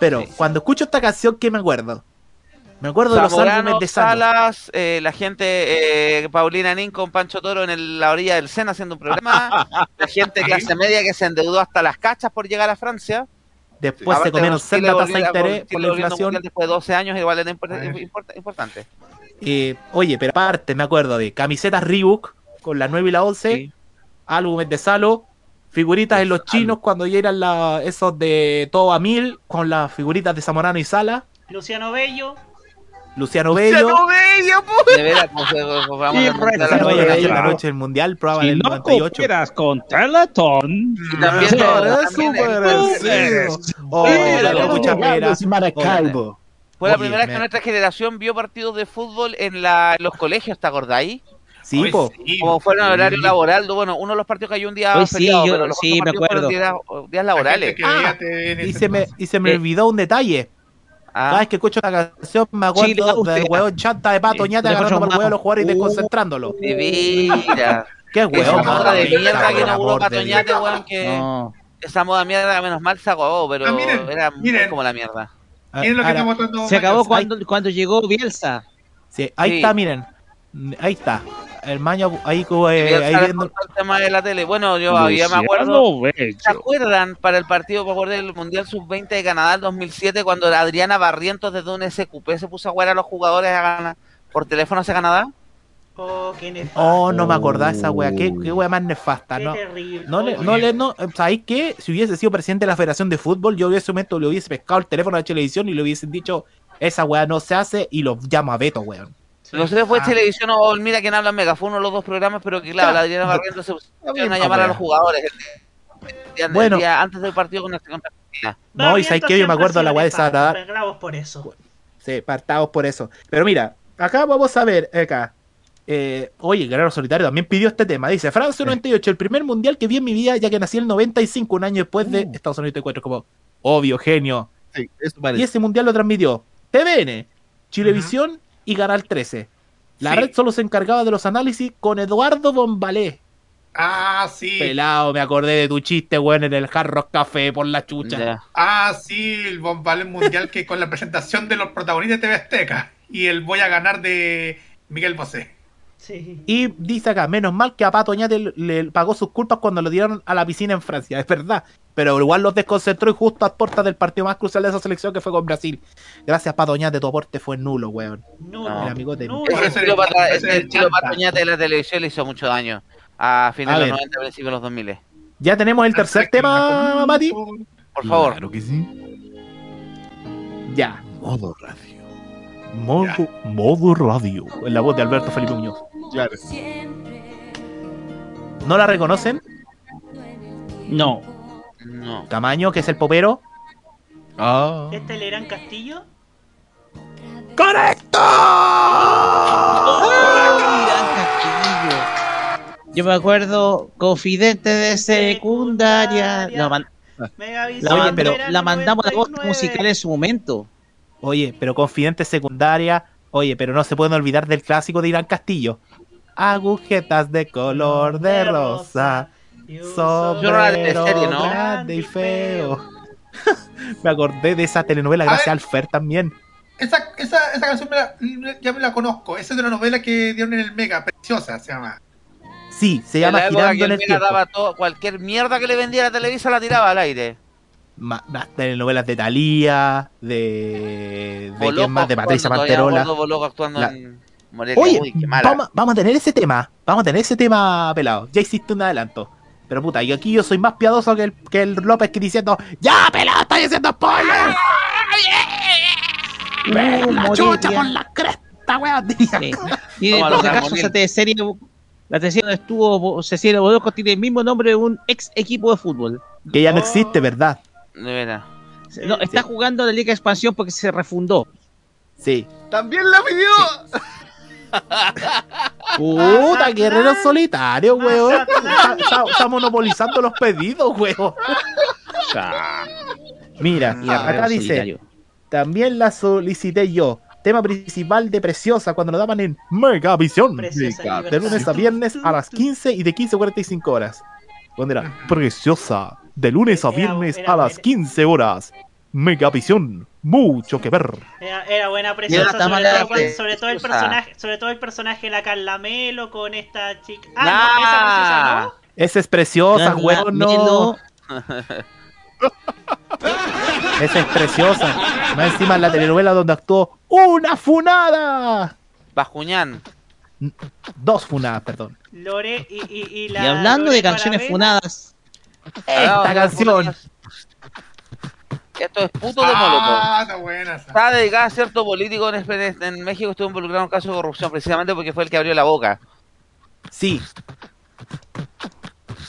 Pero cuando escucho esta canción, ¿qué me acuerdo? Me acuerdo de los álbumes de. Salas, eh, la gente, eh, Paulina Nin con Pancho Toro en el- la orilla del Sena haciendo un programa, la gente clase media que se endeudó hasta las cachas por llegar a Francia. Después se Aparte, comieron senda tasa de interés Chile por la inflación. Después de 12 años, igual era import- import- importante. Eh, oye, pero aparte, me acuerdo de camisetas Reebok con la 9 y la 11, álbumes de Salo, figuritas en los chinos cuando ya eran la, esos de todo a mil, con las figuritas de Zamorano y Sala, Luciano Bello. Luciano Bello. De veras, pues, eh, pues, vamos Luciano a la Bello noche del Mundial, prueba del 98. con Teletón. Y también, es. Oh. Maracaibo. Fue la primera vez que nuestra generación vio partidos de fútbol en, la, en los colegios, ¿te acordáis? Sí, po. Como fueron en horario laboral, bueno, uno de los partidos que hay un día Hoy sí, feriado, yo- pero los sí, otros me partidos fueron acuerdo. días, días laborales. Ah, y se me, y se me olvidó un detalle. Ah. Cada vez que escucho esta canción me acuerdo Chile, del hueón chanta de pato ñate Le agarrando por el huevo a los jugadores y desconcentrándolo. De veras. Qué Esa hueón. moda de mierda que inauguró Patoñate, Dios. weón, que No. esa moda mierda menos mal se acabó, pero Ah, miren, era como la mierda. Miren lo que Ahora, Se acabó cuando, cuando llegó Bielsa. Sí, ahí Sí. está, miren. Ahí está. El maño ahí, como, eh, ahí viendo. por el tema de la tele. Bueno, yo había me acuerdo. ¿Se acuerdan para el partido acuerdo, del Mundial Sub-20 de Canadá el 2007 cuando Adriana Barrientos desde un SQP se puso a jugar a los jugadores a ganar por teléfono hacia Canadá? Oh. Oh, no me acordaba esa wea. Qué, qué wea más nefasta, Qué ¿no? terrible. No le, no le, no, ¿sabéis qué? Si hubiese sido presidente de la Federación de Fútbol, yo hubiese momento le hubiese pescado el teléfono de la televisión y le hubiesen dicho, esa wea no se hace y lo llamo a Beto, weón. No sé si fue Ah. televisión o Mira quién habla en Mega, fue uno de los dos programas, pero que claro, la Adriana Barrientos se pusieron a llamar a los jugadores el día, el Bueno. día antes del partido con nuestra contra Argentina. No, y sabéis que yo me acuerdo de la wea de Sara. Arreglados por eso. Sí, partamos por eso. Pero mira, acá vamos a ver, acá. Eh, oye, Guerrero Solitario también pidió este tema. Dice, Francia 98, el primer mundial que vi en mi vida, ya que nací en el 95, un año después de Estados Unidos 94. Como, obvio, genio. Sí, eso Y ese mundial lo transmitió TVN, Chilevisión y Canal 13. La Sí. red solo se encargaba de los análisis con Eduardo Bombalé. Ah, sí. Pelado, me acordé de tu chiste, weón, en el Hard Rock Café por la chucha. Ah, sí, el bombal mundial que con la presentación de los protagonistas de TV Azteca y el voy a ganar de Miguel Bosé. Sí. Y dice acá, menos mal que a Pato Oñate le, le pagó sus culpas cuando lo tiraron a la piscina en Francia, es verdad. Pero igual los desconcentró y justo a puertas del partido más crucial de esa selección que fue con Brasil. Gracias, Pato Oñate, tu aporte fue nulo, weón. No, El amigo de... no. Ese estilo, es- pata- ese estilo de la televisión le hizo mucho daño a finales A de los ver. 90, principios de los 2000. Ya tenemos el tercer tema, Mati. Por favor. Claro que sí. Ya. Modo radio. Modo, modo radio. En la voz de Alberto Felipe Muñoz. Claro. ¿No la reconocen? No. No. Tamaño, que es el popero. Ah. ¿Este Lerán Castillo? ¡Correcto! Yo me acuerdo, confidente de secundaria. No, man- Oye, pero el la mandamos a voz 99. musical en su momento. Oye, pero Confidente Secundaria. Oye, pero no se pueden olvidar del clásico de Irán Castillo. Agujetas de color de rosa. Yo no la de Sombrero serie, ¿no? grande y feo. Me acordé de esa telenovela gracias al Fer también. Esa, esa, esa canción me la- ya me la conozco. Esa es de una novela que dieron en el Mega, Preciosa se llama. Sí, se En llama la Girando que en el Mega Tiempo. daba todo, cualquier mierda que le vendiera a Televisa la tiraba al aire. Ma- Más telenovelas de Thalía, de. de Boloco quién más, de Patricia acuerdo Boloco actuando La- en Morelia. Oye, Uy, qué mala. vamos, vamos a tener ese tema. Vamos a tener ese tema pelado. Ya hiciste un adelanto. Pero puta, y aquí yo soy más piadoso que el, que el López que diciendo ¡Ya, pelado, estáis haciendo spoiler! ¡Ve Uh, la chucha por la cresta, weón! diría. Y en Vamos a todo lograr caso, morir. esa teleserie, la teleserie donde estuvo Cecilia Boloco tiene el mismo nombre de un ex equipo de fútbol. Que ya no existe, ¿verdad? De veras. No, está jugando la Liga de Expansión porque se refundó. Sí. También la pidió. Puta, guerrero solitario, weón. Está, está- está monopolizando los pedidos, weón. Mira, Guerrero acá dice, solitario. también la solicité yo. Tema principal de Preciosa cuando lo daban en Megavisión. Preciosa De lunes a viernes a las 15 y de 15 a 45 horas. Cuando era Preciosa. De lunes a viernes a las buena. 15 horas. Megavisión. Mucho que ver. Era, era buena era sobre todo, sobre el personaje, sobre todo el personaje de la Carla Melo con esta chica. Ah, Nah. no, esa preciosa, ¿no? Esa es Preciosa, no. Melo. Esa es Preciosa. Más encima en la telenovela donde actuó una funada. Bajuñán. Dos funadas, perdón. Lore y, y, y la. Y hablando Lore de canciones funadas, Esta canción. Esto es puto de Molotov. Ah, está buena. Está dedicada a cierto político en, en México estuvo involucrado en un caso de corrupción, precisamente porque fue el que abrió la boca. Sí.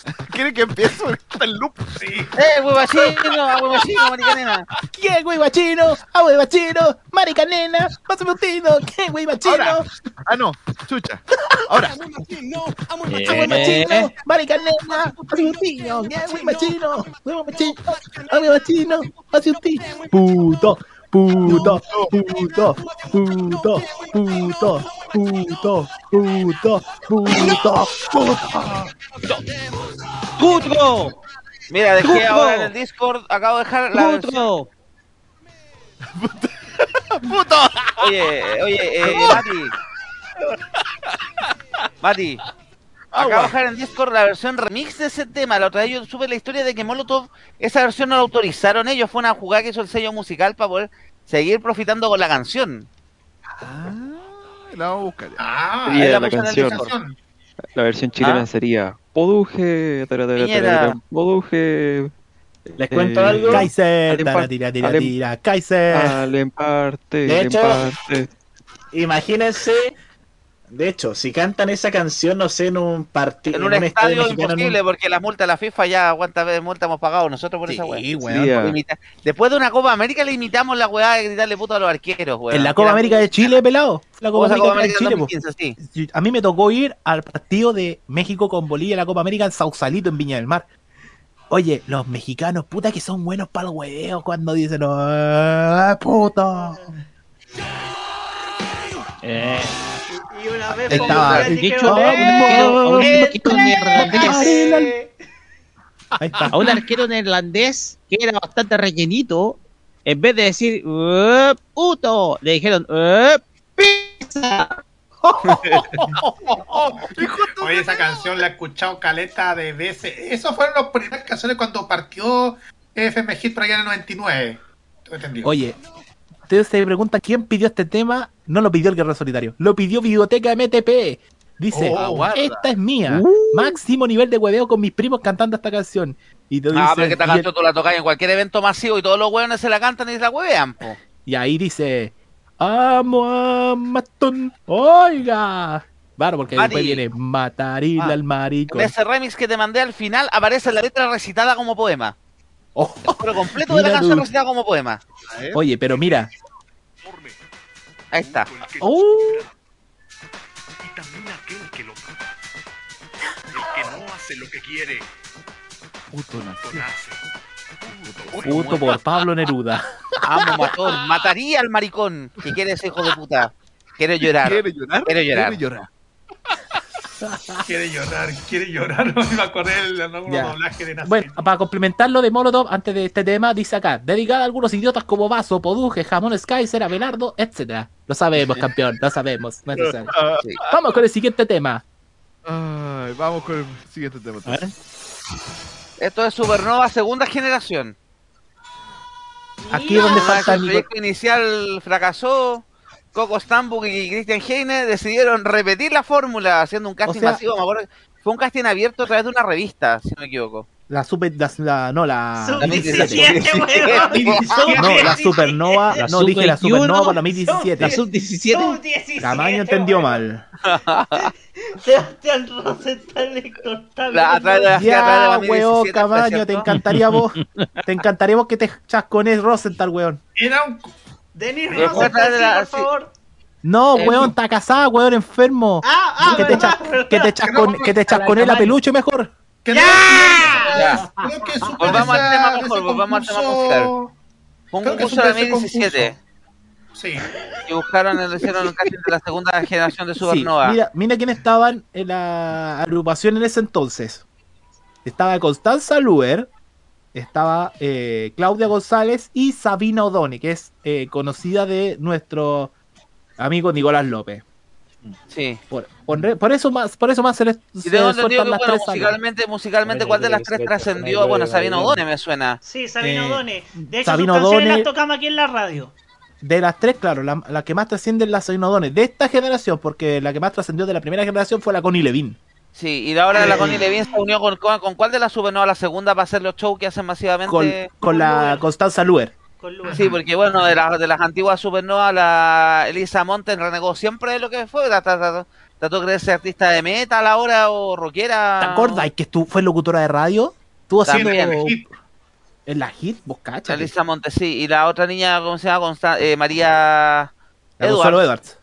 ¿Quiere que empiece el loop? Sí. ¡Eh, huevachino! ¡A ah, huevachino, maricanena! ¿Qué huevachino? ¡A ah, huevachino! ¡Maricanena! ¡Pásame un tino! ¿Qué huevachino? Ah, no, chucha. Ahora. ¡A huevachino! ¡A huevachino! Eh, eh. ¡Maricanena! ¡Pásame un tino! ¡Qué huevachino! ¡Huevachino! ¡A ah, huevachino! ¡Pásame un tino! ¡Puto! puto, puto, puto, puto, puto, puto, puto, puto. ¡Cutro! Mira, dejé ¡Cutro! ahora en el Discord, acabo de dejar la ¡Cutro! Versión... ¡Puto! Oye, oye, eh, Mati. Mati. Acabo de dejar en Discord la versión remix de ese tema. La otra vez yo supe la historia de que Molotov, esa versión no la autorizaron ellos. Fue una jugada que hizo el sello musical para poder seguir profitando con la canción. Ah, la vamos a buscar. Ah, la canción. Versión chilena Ah. sería Poduje, Poduje. ¿Les cuento Eh, algo? Kaiser, tira, empar- tira, tira, al tira, Kaiser. Al emparte, De hecho-. Imagínense, de hecho, si cantan esa canción, no sé, en un partido. En un estadio mexicano, un- imposible porque las multas de la FIFA ya cuántas veces multa hemos pagado nosotros por esa weá. Sí, weón. Imita- Después de una Copa América le imitamos la weá de gritarle puto a los arqueros, weón. En la Copa América de Chile, pelado. La Copa América, Copa América Chile, po. 2015, sí. A mí me tocó ir al partido de México con Bolivia, la Copa América en Sausalito, en Viña del Mar. Oye, los mexicanos, puta que son buenos para el hueveo cuando dicen, ¡ah, puto! Eh, Y una vez Estaba- a un arquero- ¡Eh, neerlandés. eh. A un arquero neerlandés que era bastante rellenito, en vez de decir "Eh, puto, le dijeron "Eh, pizza. Oye, esa canción la he escuchado caleta de veces. Esos fueron las primeras canciones cuando partió FM Hit por allá en el 99. Tengo entendido. Oye, ustedes se preguntan quién pidió este tema. No lo pidió el Guerrero Solitario, lo pidió Biblioteca MTP. Dice, Oh, esta es mía. Uh. Máximo nivel de hueveo con mis primos cantando esta canción. Y, te Ah, dice- pero que esta el- canción tú la tocas en cualquier evento masivo y todos los weones se la cantan y se la huevean, po. Y ahí dice, amo a Matón, oiga. Claro, porque Mari. después viene Mataril Ah, al marico. En ese remix que te mandé al final aparece la letra recitada como poema. Oh, El coro completo de la canción tú. recitada como poema. Oye, pero mira. Ahí está. Oh, y también aquel que lo El que no hace lo que quiere, Puto nace. Puto por Pablo Neruda. Amo matón. Mataría al maricón que quiere ese hijo de puta. Quiero llorar. ¿Quiere llorar? Quiero llorar. Quiere llorar. Quiere llorar, quiere llorar. No me acordé del doblaje de Nacer. Bueno, para complementar lo de Molotov, antes de este tema, dice acá, dedicada a algunos idiotas como Vaso, Poduje, Jamón Skycer, Abelardo, etcétera. Lo sabemos, campeón, lo sabemos. no es. Sí. Vamos con el siguiente tema. Ay, vamos con el siguiente tema. Esto es Supernova segunda generación. Aquí es donde Ah, falta el proyecto inicial fracasó. Coco Stambuk y Christian Heine decidieron repetir la fórmula haciendo un casting sea- masivo. Me acuerdo que fue un casting abierto a través de una revista, si no me equivoco. La super, la, la- no, la... Sub- la 17, 2017. No, la supernova, La no dije la Super supernova para 2017. La sub-17. Sub-17, Camaño entendió mal. Sebastián Rosenthal le cortaba. La- la- Ya, la weón, 2017, Camaño, te encantaría vos. Te encantaría vos que te chascones Rosenthal, weón. Era un. Denis Rosenthal, sí, por favor. No, weón, está casada, weón, enfermo. Ah, ah, que, te verdad, chas- verdad. que te chascone, que te chascone la peluche mejor. Que Ya. Creo que Volvamos al tema mejor, volvamos al tema. Fue un concurso de superó ese 2017. Sí. Y buscaron, hicieron un casting de la segunda generación de Supernova. Sí, mira, mira quién estaban en la agrupación en ese entonces. Estaba Constanza Luer, estaba eh, Claudia González y Sabina O'Donnell, que es eh, conocida de nuestro amigo Nicolás López. Sí. Por, por- por eso más, por eso más se les Y les entendido sueltan que, bueno, musicalmente, musicalmente, ¿cuál de las tres trascendió? Bueno, Sabino O'Donnell me suena. Sí, Sabino Eh, O'Donnell. De hecho, Sabino sus canciones O'Donnell- las tocamos aquí en la radio. De las tres, claro, la, la que más trasciende es la Sabina O'Donnell. De esta generación, porque la que más trascendió de la primera generación fue la Connie Levin. Sí, y ahora la Connie Levin se unió con, con, con cuál de las Supernova, la segunda, para hacer los shows que hacen masivamente. Con, con la Constanza Luer. Sí, porque bueno, de, las de las antiguas Supernova, la Elisa Monten renegó siempre de lo que fue. Trató, de creerse artista de metal ahora o rockera. ¿Te acuerdas que estu- fue locutora de radio? Estuvo haciendo en la hit, vos cachas. Elisa Monte, sí. Y la otra niña, ¿cómo se llama? Consta- eh, María La Consuelo Edwards.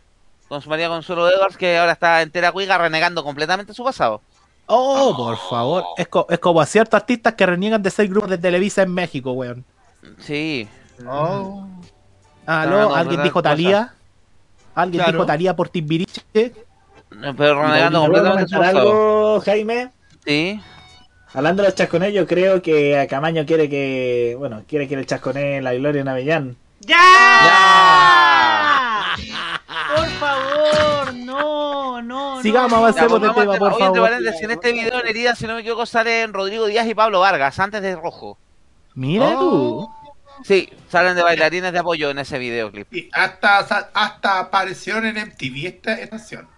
Con su María Consuelo Edwards, que ahora está entera cuiga renegando completamente su pasado. Oh, por favor. Es, co- es como a ciertos artistas que reniegan de ser grupos de Televisa en México, weón. Sí. Oh. Aló, No, no, ¿alguien dijo. Talía? ¿Alguien Claro. dijo Talía por Timbiriche? Pero renegando ¿Puedo completamente su pasado. algo, Jaime? Sí. Hablando de los chasconés, yo creo que a Camaño quiere que. Bueno, quiere que le chasconee la Gloria Navellán. ¡Ya! Por favor, no, no, Sigamos, no. avancemos Ya, de tema, por Oye, entre favor. en este video en herida, si no me equivoco, salen Rodrigo Díaz y Pablo Vargas, antes de Rojo. Mira Oh. tú. Sí, salen de bailarines de apoyo en ese videoclip. Y hasta, hasta aparecieron en MTV esta estación.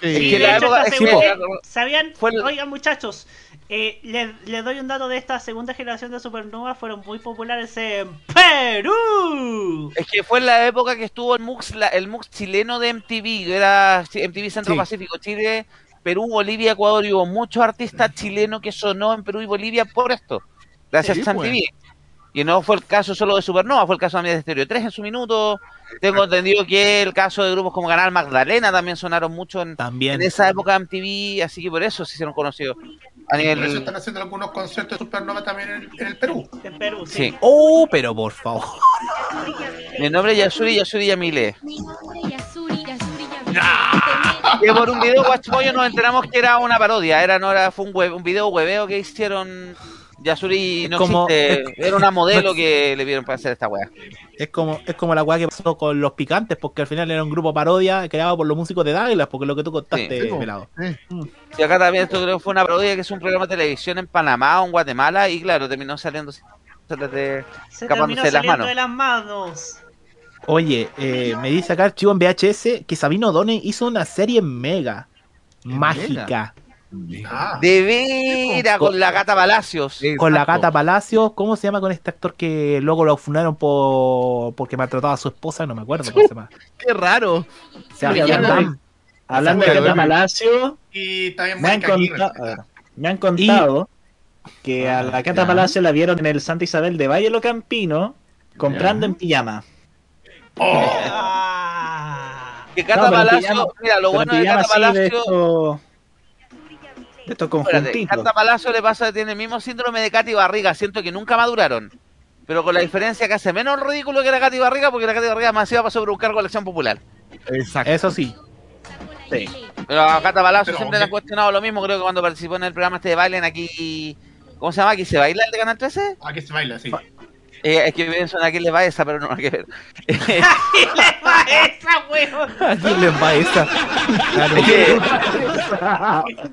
Es Sí, que la época- es que- segunda- ¿Sabían? Fue el- Oigan, muchachos, eh, les les doy un dato de esta segunda generación de Supernova. Fueron muy populares en Perú. Es que fue en la época que estuvo el MUX, la- el MUX chileno de MTV, que era MTV Centro Sí. Pacífico, Chile, Perú, Bolivia, Ecuador, y hubo muchos artistas chilenos que sonó en Perú y Bolivia por esto, gracias Sí, a. MTV. Y no fue el caso solo de Supernova, fue el caso también de Stereo 3 en su minuto. Tengo entendido que el caso de grupos como Canal Magdalena también sonaron mucho en, También. en esa época de MTV, así que por eso se hicieron conocidos. A Por eso nivel... están haciendo algunos conciertos de Supernova también en, en el Perú. En Perú, sí. Sí. Oh, pero por favor. Mi nombre es Yasuri Yasuri Yamile. Que por un video Guachimoyo nos enteramos que era una parodia, era no era fue un, web, un video hueveo que hicieron Yasuri no como- existe, era una modelo que le vieron para hacer esta wea. Es como, es como la weá que pasó con los picantes, porque al final era un grupo parodia creado por los músicos de Douglas, porque lo que tú contaste, Sí. pelado. Y acá también esto creo que fue una parodia que es un programa de televisión en Panamá o en Guatemala y claro, terminó saliendo de, Se terminó de las manos. de las manos. Oye, eh, me dice acá Archivo en VHS que Sabino Done hizo una serie mega mágica Ah, De veras, con la gata Palacios. con la gata Palacios. ¿Cómo se llama con este actor que luego lo funaron por porque maltrataba a su esposa? No me acuerdo cómo se llama. Qué raro. Se hablando- de Samuel Cata Duerme. Palacio, y también me han, ver, me contado que a la Cata ya. Palacio la vieron en el Santa Isabel de Valle Lo Campino comprando en pijama. Ah. Que Cata No, Palacio, pijama- mira, lo bueno de Cata Palacio. Estos Espérate, conjuntitos. Cata Palacio le pasa, tiene el mismo síndrome de Katy Barriga, siento que nunca maduraron. Pero con la diferencia que hace menos ridículo que la Katy Barriga, porque la Katy Barriga más iba pasó por un cargo de elección popular. Exacto. Eso sí. Sí. Pero a Cata Pero, siempre le ¿qué? han cuestionado lo mismo, creo que cuando participó en el programa este de bailen aquí. ¿Cómo se llama? ¿Aquí se baila el de Canal 13? Aquí se baila, sí. Eh, es que pienso en aquí le va esa, pero no nada que ver. ¡Va esa, weón! ¿A quién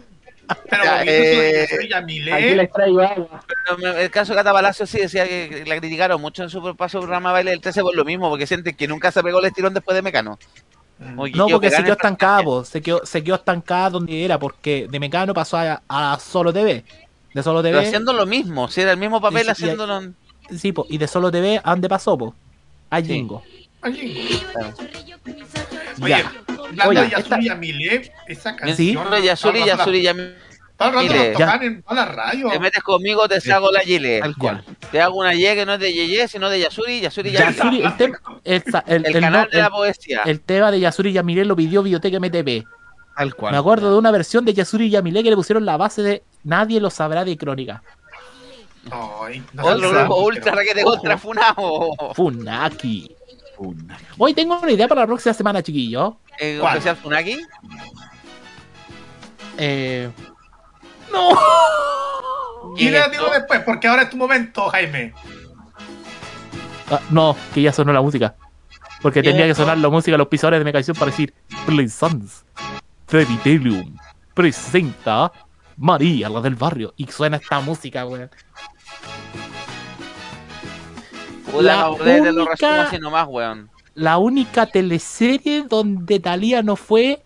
Pero Ya, eh, sobre Soy Yamile, Aquí les traigo agua. Pero me- el caso de Cata Palacio sí decía que la criticaron mucho en su paso programa baile del 13 por lo mismo, porque sienten que nunca se pegó el estirón después de Mecano. Que No, porque se quedó estancada, po. Se quedó, se quedó estancada donde era, porque de Mecano pasó a, a Solo TV. De Solo Pero TV. haciendo lo mismo, si era el mismo papel haciéndolo. Sí, po. Y de Solo TV, ¿a dónde pasó, po? A Jingo. Oye, hablando Oye, de Yasuri esta- Yamile, esa Sí. canción. Pero Yasuri, todo el rato Yasuri, Yamile. Todo el rato tocan en toda la radio. Te metes conmigo, te saco la Yile. Tal cual. Te hago una Y que no es de Yeye, sino de Yasuri, Yasuri, Yamile. Yasuri, el, tema- el, el- El el canal no- de la poesía. el tema de Yasuri Yamile lo pidió Biblioteca MTP. Tal cual. Me acuerdo de una versión de Yasuri Yamile que le pusieron la base de Nadie lo sabrá de Crónica. Ay, no Otro sé, grupo ultra raquete contra Funao. Funaki. Hoy tengo una idea para la próxima semana, chiquillo. Eh, ¿Cuál? especial Funaki. Eh... No. Y le digo después, porque ahora es tu momento, Jaime. Ah, no, que ya sonó la música. Porque ¿Quién tenía que sonar la música de los pisadores de mi canción para decir Pleasance. Fairytalium presenta María, la del barrio. Y suena esta música, weón. La única- resumos así nomás, weón. La única teleserie donde Talía no fue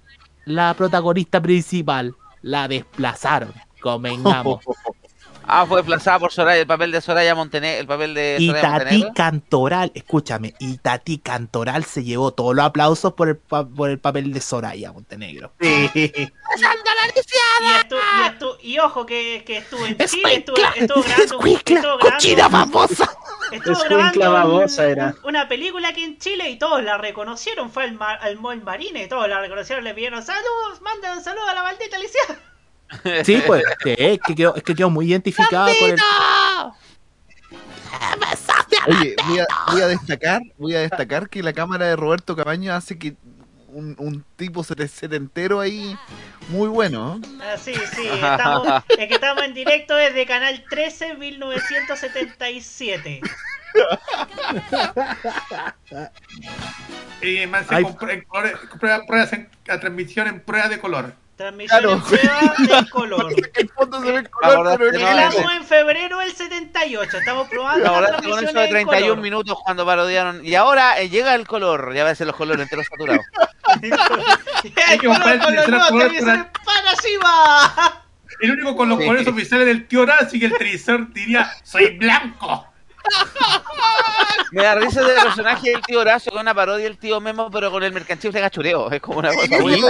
la protagonista principal. La desplazaron. Convengamos. Ah, fue desplazada por Soraya, el papel de Soraya Montenegro, el papel de Y Tati Montenegro. Cantoral, escúchame, y Tati Cantoral se llevó todos los aplausos por el, pa- por el papel de Soraya Montenegro. Y, estu- y, estu- y ojo que, que estuvo en Chile, estuvo, estuvo grabando, estuvo cochina grabando, babosa. estuvo grabando un- babosa era. una película aquí en Chile y todos la reconocieron. Fue al, mar, al Mall Marine y todos la reconocieron. Le pidieron saludos, mandan un saludo a la maldita Alicia. Sí, pues, es que quedó, es que quedó muy identificada con el. Oye, voy a, voy a destacar, voy a destacar que la cámara de Roberto Cabaño hace que un, un tipo setentero ahí muy bueno. Ah, sí, sí, estamos, es que estamos en directo desde Canal 13 1977. Y man, se Ay. compró en colores- prueba- pruebas en, a transmisión en prueba de color. Transmisión Claro. en prueba de color. El fondo se ve en Ahora color, pero no Estamos en febrero del 78. Estamos probando verdad, con eso de en 31 color. minutos cuando parodiaron. Y ahora eh, llega el color. Ya ves los colores enteros saturados. El que color con los Panashiba. El único con los Sí. colores oficiales del tío Horacio y el televisor diría, soy blanco. Me da risa del personaje del tío Horacio con una parodia del tío Memo, pero con el mercantil de gachureo. Es como una cosa muy.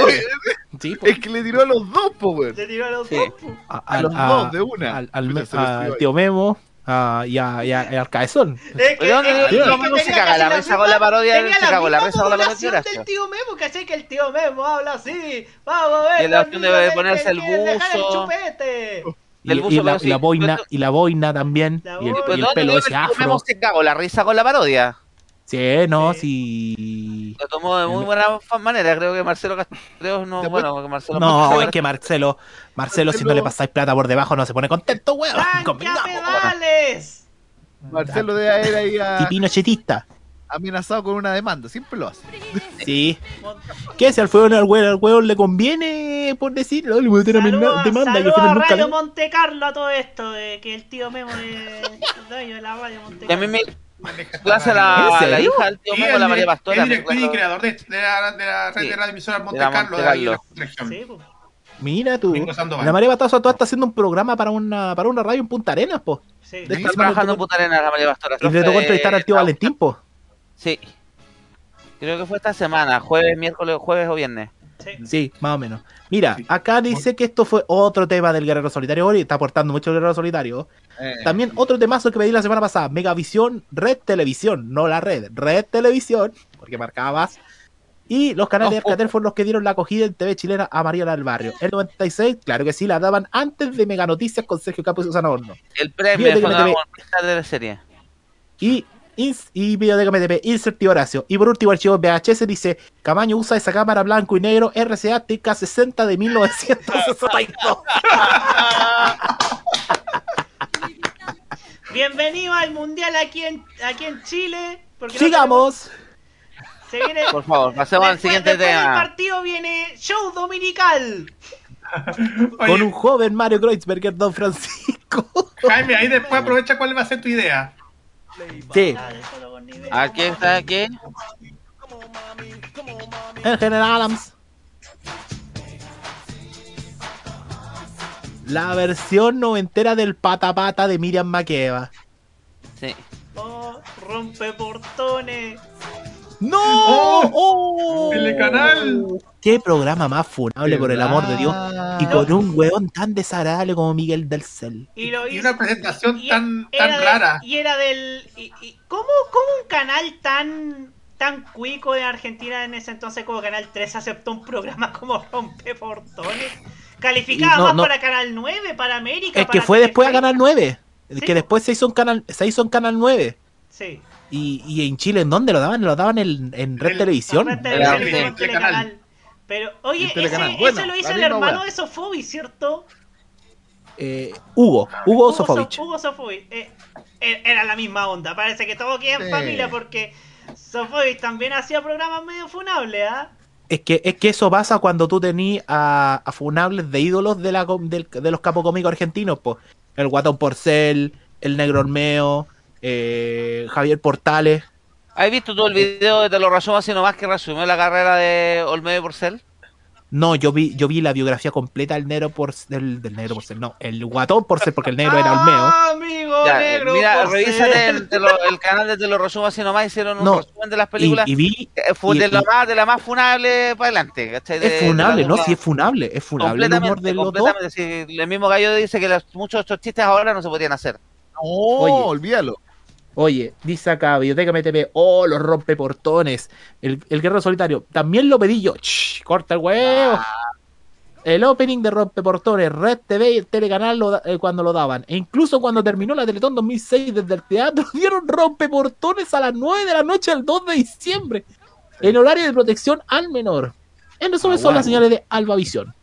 Sí, pues, Es que le tiró a los dos, po, weón. Le tiró a los Sí. dos. a, A los dos de una. Al, tío Memo a- y, a, y, a- y al Cabezón. Es que, no, es que- se caga la risa con la parodia, tenía se cagó la risa con la parodia. del tío Memo, ¿cachai? Que el tío Memo habla así. Vamos a ver. Y la opción de ponerse el dejar el buzo. chupete. Y, Del y buzo, la, y boina, y la boina también. La y el, y el ¿dónde pelo ese afro. Cagó la risa con la parodia? Sí, no, sí. Lo tomó de muy buena manera. Creo que Marcelo Castreo no. Bueno, que Marcelo No, es que Marcelo, Marcelo, si no le pasáis plata por debajo, no se pone contento, weón. Marcelo de era ahí a- Tipino chetista. Amenazado con una demanda, siempre lo hace. Sí. ¿Qué? Si al fuego al weón, al weón le conviene por decir, no, le voy a Saludos mena- demanda y al saludos final a nunca Radio. Monte Carlo a todo esto, de que el tío Memo es el dueño de la radio Monte Carlo. me clase la, ¿En la hija del tío Sí, Memo, la María Pastora. el director y creador de, de la, de la red Sí. de radio emisora Monte De la Carlo Monte de ahí de la región. Sí, pues. Mira tú. La María Batazo tú está haciendo un programa para una, para una radio en Punta Arenas, po. sí. De Está trabajando en Punta Arenas la María Pastora. Y le tocó entrevistar al tío Valentín, po. Sí. Creo que fue esta semana, jueves, miércoles, jueves o viernes. Sí. Sí, más o menos. Mira, Sí. acá dice que esto fue otro tema del Guerrero Solitario hoy, está aportando mucho el Guerrero Solitario. Eh, También otro temazo que pedí la semana pasada, Megavisión, Red Televisión, no la red, Red Televisión, porque marcabas. Y los canales de Ojo. Alcatel fueron los que dieron la acogida en TV chilena a María del Barrio. El 96, claro que sí, la daban antes de Mega Noticias con Sergio Campos y Susana Horno. El premio fue una quedé- bonita teleserie. Y, ins- y Videoteca MTP, Insert y Horacio. Y por último, archivo VHS dice: Camaño usa esa cámara blanco y negro RCA TK60 de 1962. Bienvenido al mundial aquí en, aquí en Chile. porque no Sigamos. tenemos- se viene, Por favor, pasemos al siguiente después tema. partido viene show dominical. Con un joven Mario Kreuzberger, Don Francisco. Jaime, ahí después aprovecha cuál va a ser tu idea. Sí. Aquí está, aquí. El General Adams. La versión noventera del pata pata de Miriam Makeba. Sí. Oh, rompe portones. ¡No! ¡Oh! Telecanal. ¡Qué programa más funable, por el amor de Dios! Y con un weón tan desagradable como Miguel del Cel. Y, lo Y hizo- una presentación y tan, tan de- rara. Y era del. Y, y- ¿cómo, ¿Cómo un canal tan tan cuico de Argentina en ese entonces como Canal 3 aceptó un programa como Rompe Portones? Calificaba no, más no. para Canal 9, para América. Es que para fue después a. Canal 9. Sí. Que después se hizo en Canal, se hizo en Canal 9. Sí. Y, y en Chile, ¿en dónde lo daban? Lo daban en, en Red Televisión. Red Televisión. Pero, oye, El ese, Bueno, lo hizo el hermano de Sofobi, ¿cierto? Eh, Hugo, Hugo So- Sofovich. Hugo Sofovich. Eh, eh, era la misma onda. Parece que todo queda en Sí. familia porque Sofovich también hacía programas medio funables, ¿ah? Es que, es que eso pasa cuando tú tenías a, a funables de ídolos de, la, del- de los capocómicos argentinos, pues. El Guatón Porcel, el Negro Olmeo, eh, Javier Portales. ¿Has visto tú el video de Te lo resumo así nomás que resumió la carrera de Olmedo y Porcel? No, yo vi, yo vi la biografía completa del Negro Porcel, del, del Negro Porcel, no, el Guatón Porcel, porque el Negro era Olmeo. Ah, amigo Ya, negro. mira, revísate el, canal de Te lo resumo así nomás, hicieron un No, resumen de las Y, películas. y vi, Eh, fue y- de, la y- más, de la más funable para adelante, ¿cachai? De- es funable, ¿no? Sí, es funable, es funable el humor completamente, de los dos. completamente. Sí, el mismo gallo dice que los- muchos de estos chistes ahora no se podían hacer. Oh, Oye. olvídalo. Oye, dice acá, Biblioteca MTP, oh, los rompeportones. El, el guerrero solitario, también lo pedí yo. Shh, corta el huevo. El opening de rompeportones, Red TV y el Telecanal lo eh, cuando lo daban. E incluso cuando terminó la Teletón 2006 desde el teatro, dieron rompeportones a las 9 de la noche del 2 de diciembre. En horario de protección al menor. En resumen, son las señales de Albavisión.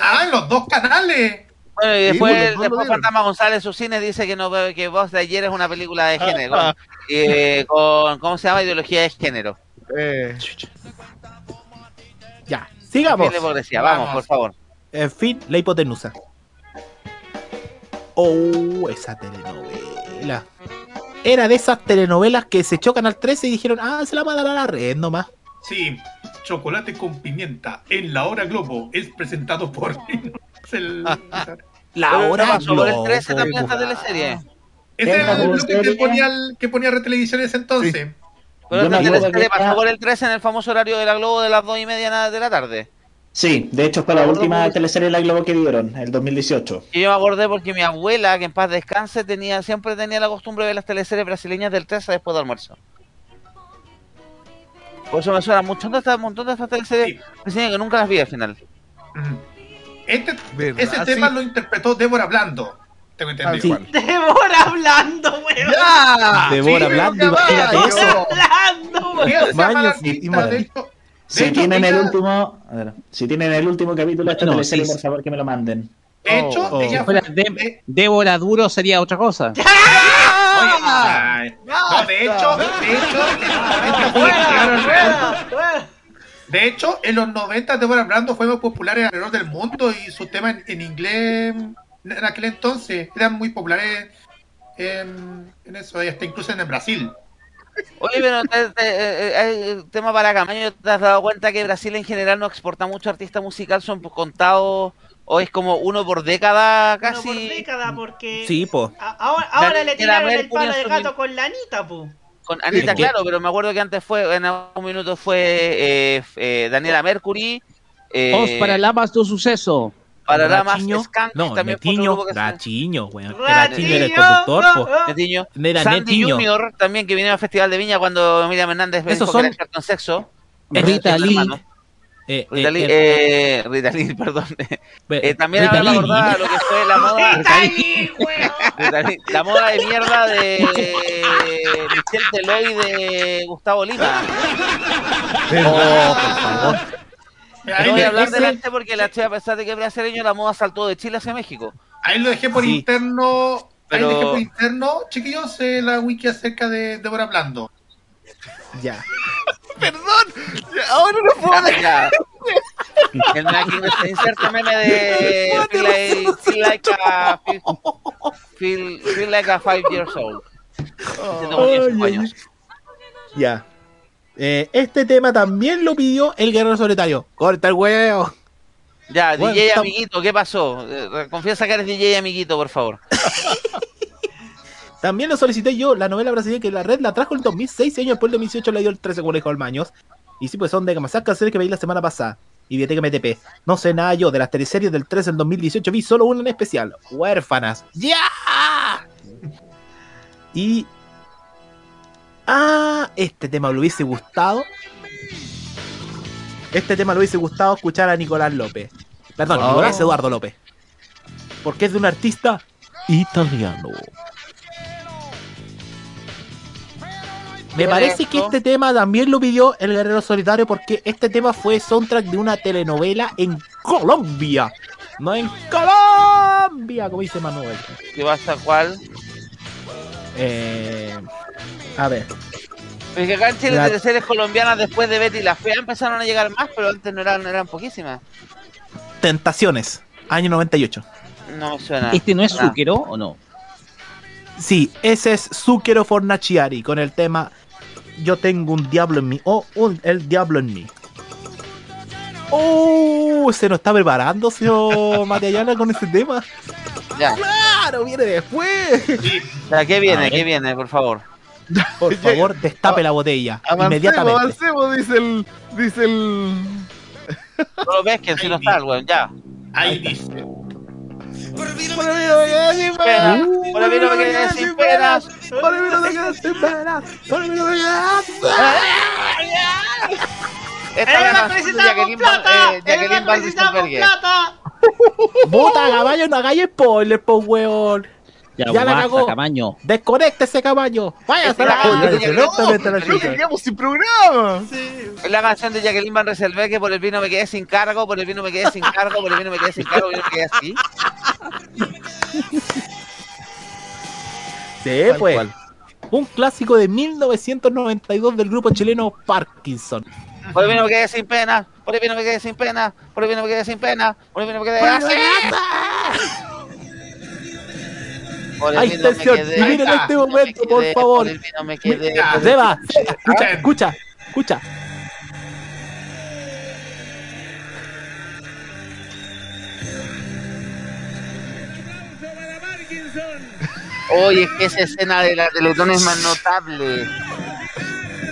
Ah, en los dos canales. Bueno, y Sí, después, dos lo después. Fantasma González su cine dice que no que Voz de ayer es una película de género. eh, con, ¿cómo se llama? Ideología de género. Eh, Ya, sigamos. vamos, Vamos. por favor. En fin, la hipotenusa. Oh, esa telenovela. Era de esas telenovelas que se chocan al 13 y dijeron, ah, se la van a dar a la red nomás. Sí, chocolate con pimienta en la hora Globo es presentado por. El- La hora pasó por el Globo, 13 también esta teleserie. Ese era Venga, lo que, ponía, el- que ponía Red Televisión en ese entonces. Pero esta acuerdo teleserie pasó por el 13 en el famoso horario de la Globo de las 2 y media de la tarde. Sí, de hecho fue la última teleserie de la Globo que dieron, el 2018. Y yo me acordé porque mi abuela, que en paz descanse, tenía siempre tenía la costumbre de ver las teleseries brasileñas del 13 después del almuerzo. Por eso me suena mucho de estas, un montón de estas teleseries que nunca las vi al final. Mm. Este, ese Sí. tema lo interpretó Débora Blando. Tengo entendido. Sí. Débora hablando, weón. Sí, Blando, imagínate eso. Hablando, weón. Baños, de hecho- de Si hecho, tienen el último, a ver, si tienen el último capítulo de esta No, teleserie, sí, por favor que me lo manden. De hecho, Oh, oh. ella Si fuera fue- de- Débora Duro sería otra cosa. Oye, ay, no, de hecho, de hecho, de hecho, en los 90 Débora Blando fue muy popular alrededor del mundo y sus temas en, en inglés en aquel entonces eran muy populares en, en eso, y hasta incluso en el Brasil. Oye, pero te- te- eh, eh, el tema para Camaño, ¿te has dado cuenta que Brasil en general no exporta mucho artista musical? Son contados, o es como uno por década Uno casi. por década, porque Sí, po. a- ahora, le tiraron el palo de gato con la Anita, pu. Con Anita, Sí. claro, pero me acuerdo que antes fue, en algún minuto fue eh, eh, Daniela Mercury. Eh, Os para lamas do suceso. para la más Rachiño. Skank, No, también Netiño. Rachiño, weón. Rachiño, Rachiño era el conductor, po. Netiño. Era Sandy Netiño. Junior también que vino al Festival de Viña cuando Miriam Hernández Esos dijo son- que era experto en sexo. Rita Es Lee. hermano. Eh, Ritalin, eh, eh, Ritalin, perdón. Eh, también habla la Ritalin. verdad lo que fue la moda. Ritalin, la moda de mierda de Michel Teloy y de Gustavo Lima. Oh, por favor. No voy a hablar Ese- del arte porque la Che, a pesar de que brasileño, la moda saltó de Chile hacia México. Ahí lo dejé por Sí. interno. Pero- Ahí dejé por interno, chiquillos, eh, la wiki acerca de Débora Blando. Ya. Perdón, ahora no puedo dejar. El Nike se inserta meme de feel like, feel like a feel, like a five years old. Tengo Ay, 15 ay, años. Ya. Eh, este tema también lo pidió el guerrero solitario. Corta el huevo. Ya, Bueno, DJ está- amiguito, ¿qué pasó? Eh, Confiesa que eres DJ amiguito, por favor. También lo solicité yo, la novela brasileña que la red la trajo en el 2006 y años después del 2018 le dio el 13 como le dijo al Maños. Y sí, pues son de demasiadas canciones que veí la semana pasada. Y Biblioteca MTP. No sé nada yo, de las teleseries del 13 del 2018 vi solo una en especial. Huérfanas. ¡Ya! Y... Ah, este tema le hubiese gustado. Este tema le hubiese gustado escuchar a Nicolás López. Perdón, Oh. Nicolás Eduardo López. Porque es de un artista italiano. Me parece que este tema también lo pidió el Guerrero Solitario porque este tema fue soundtrack de una telenovela en Colombia. No en Colombia, como dice Manuel. ¿Qué vas a cuál? Eh, a ver. Porque acá en Chile La- teleseries colombianas después de Betty la Fea empezaron a llegar más, pero antes no eran, eran poquísimas. Tentaciones, año 98. No suena. ¿Este no es. Zucchero o no? Sí, ese es Zucchero Fornaciari con el tema Yo tengo un diablo en mí. O un- el diablo en mí. Oh, se nos está preparando, señor Matallana, con ese tema. Ya. Claro, viene después. Ya, ¿Qué viene? ¿Qué viene, por favor? Por favor, destape la botella. Avancemos, Inmediatamente. avancemos, dice el. Dice el. No lo ves que si no está el weón, ya. Ahí dice. Por el vino me quedé sin penas. Por el vino me quedé sin penas. Por el vino me quedé Esta ¡Eh, es la canción de necesitamos Jacqueline, plata! eh, Jacqueline ¡Eh, Van necesitamos Riesenberger. plata! Bota, caballo, no hagáis spoiler, po, weón. Ya, Ya la cagó. Camaño. Desconéctese, caballo. Váyase a Esta la sin programa. Es la canción de Jacqueline Van Rieselberg que por el vino me quedé sin cargo, por el vino me quedé sin cargo, por el vino me quedé sin cargo, por el vino me quedé así. Sí, pues. cual. Un clásico de 1992 del grupo chileno Parkinson. Por el vino me quedé sin pena, por el vino me quedé sin pena, por el vino me quedé sin pena, por el vino me quedé así. Por Hay tensión. quedé- Y miren Ah, este momento, por favor. Por me quedé. Mira, Seba, escucha, escucha, escucha. Oye, es que esa escena de la Teletón es más notable.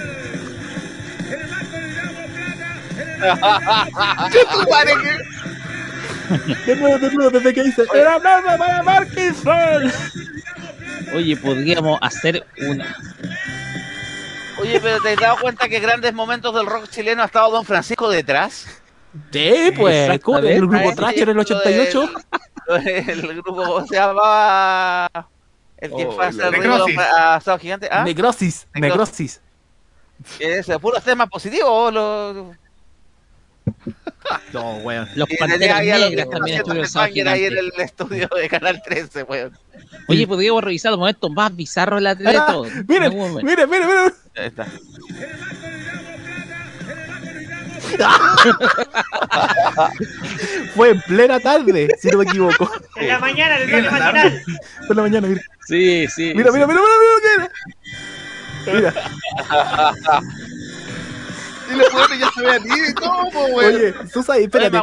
De nuevo, de nuevo, desde que dice, ¡Era para Parkinson! Oye, podríamos hacer una. Oye, pero ¿te has dado cuenta que grandes momentos del rock chileno ha estado Don Francisco detrás? Sí, pues, ¿cómo? El grupo Trash en el lo 88. del- El grupo, ¿cómo se llamaba? El que Oh, fue a hacer la- ruido Necrosis. a Estado Gigante. ¿Ah? Necrosis, necrosis. ¿Qué es? ¿Puros temas positivos? Lo... No, weón. Los panteras negras también haciendo estuvieron ahí en el estudio de Canal 13, weón. Oye, podríamos revisar los momentos más bizarros de la. Ah, miren, En algún momento. miren, miren, miren. Ahí está. Fue en plena tarde, si no me equivoco. En la mañana, en el matinal. En la mañana, mira. Sí, sí. Mira, sí. mira, mira, mira, mira, mira. Mira. Y los jugadores ya se vean y ¿cómo, weón? Oye, tú sabes, espérate.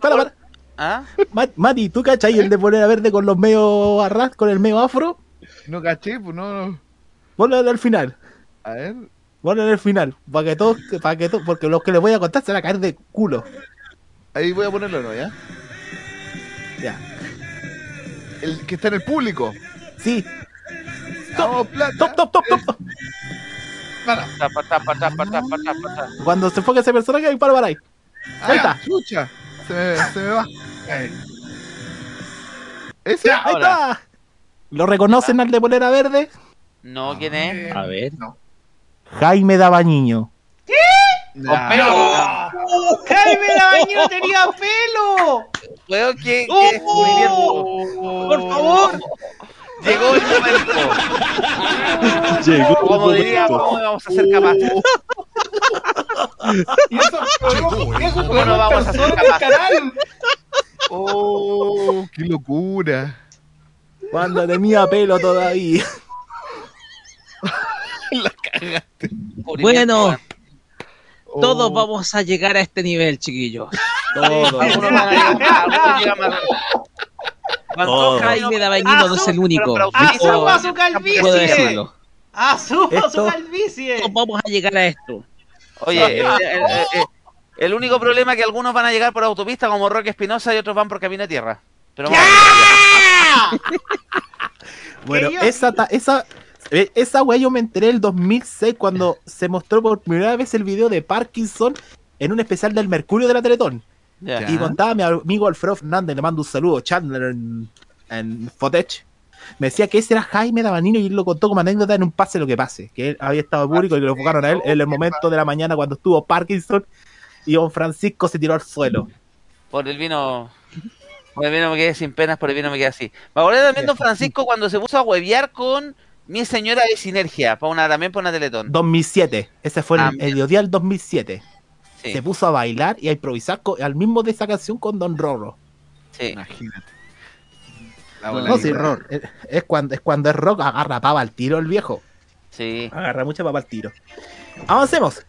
para. ¿Ah? Ma- Mati, ¿tú cachai el de poner a verde con los medio arras, con el medio afro? No caché, pues no. no. Ponlo al final. A ver. Ponlo en el final. Para que todos, para que todos, porque los que les voy a contar se van a caer de culo. Ahí voy a ponerlo, ¿no? ¿Ya? Ya. El que está en el público. Sí. Vamos, plata. Top, top, top, top. Top. Para. Tapa, tapa, tapa, tapa, tapa, tapa. Cuando se enfoque ese personaje, ahí para, ahí. Ahí está. Chucha. Se me, se me va. ¿Ese? Ahí está. ¿Lo reconocen al de polera verde? No, ¿quién es? A ver. Jaime Dabañiño. Nah. ¡Oh! ¡Jaime Dabañino tenía pelo! Weón, ¿qué? ¡Oh! ¡Por favor! Llegó el momento. Llegó el Como diría, momento. ¿cómo vamos a ser capaces? Y eso, ¿Cómo no vamos a ser capaces? Oh, qué locura. Cuando tenía pelo todavía. La cagaste. Bueno, Oh. todos vamos a llegar a este nivel, chiquillos. Todos. Algunos van a llegar, algunos llegan más. No, Jaime Dabañino no es el único. ¡Asuma su Puedo calvicie! decirlo. ¡Asuma su calvicie! Vamos a llegar a esto. Oye, el, el- el- el único problema es que algunos van a llegar por autopista como Roque Espinosa y otros van por camino de tierra. Pero vamos Bueno, esa, ta- esa, eh, esa weá yo me enteré el 2006 cuando se mostró por primera vez el video de Parkinson en un especial del Mercurio de la Teletón. Y contaba mi amigo Alfredo Fernández, le mando un saludo, Chandler en, en Fotech. Me decía que ese era Jaime Dabanino y él lo contó como anécdota en un pase lo que pase. Que él había estado público y que lo enfocaron a él en el momento de la mañana cuando estuvo Parkinson y don Francisco se tiró al suelo. Por el vino. Por el vino me quedé sin penas, por el vino me quedé así. Me acordé también Don Francisco cuando se puso a huevear con mi señora de sinergia, para una, también para una teletón. 2007, ese fue el, Ah, el día del 2007. Sí. Se puso a bailar y a improvisar al mismo de esa canción con Don Rorro. Sí. Imagínate. La No, sí, Ror. Es, es cuando, es cuando es rock, agarra pava al tiro el viejo. Sí. Agarra mucha papa al tiro. Avancemos.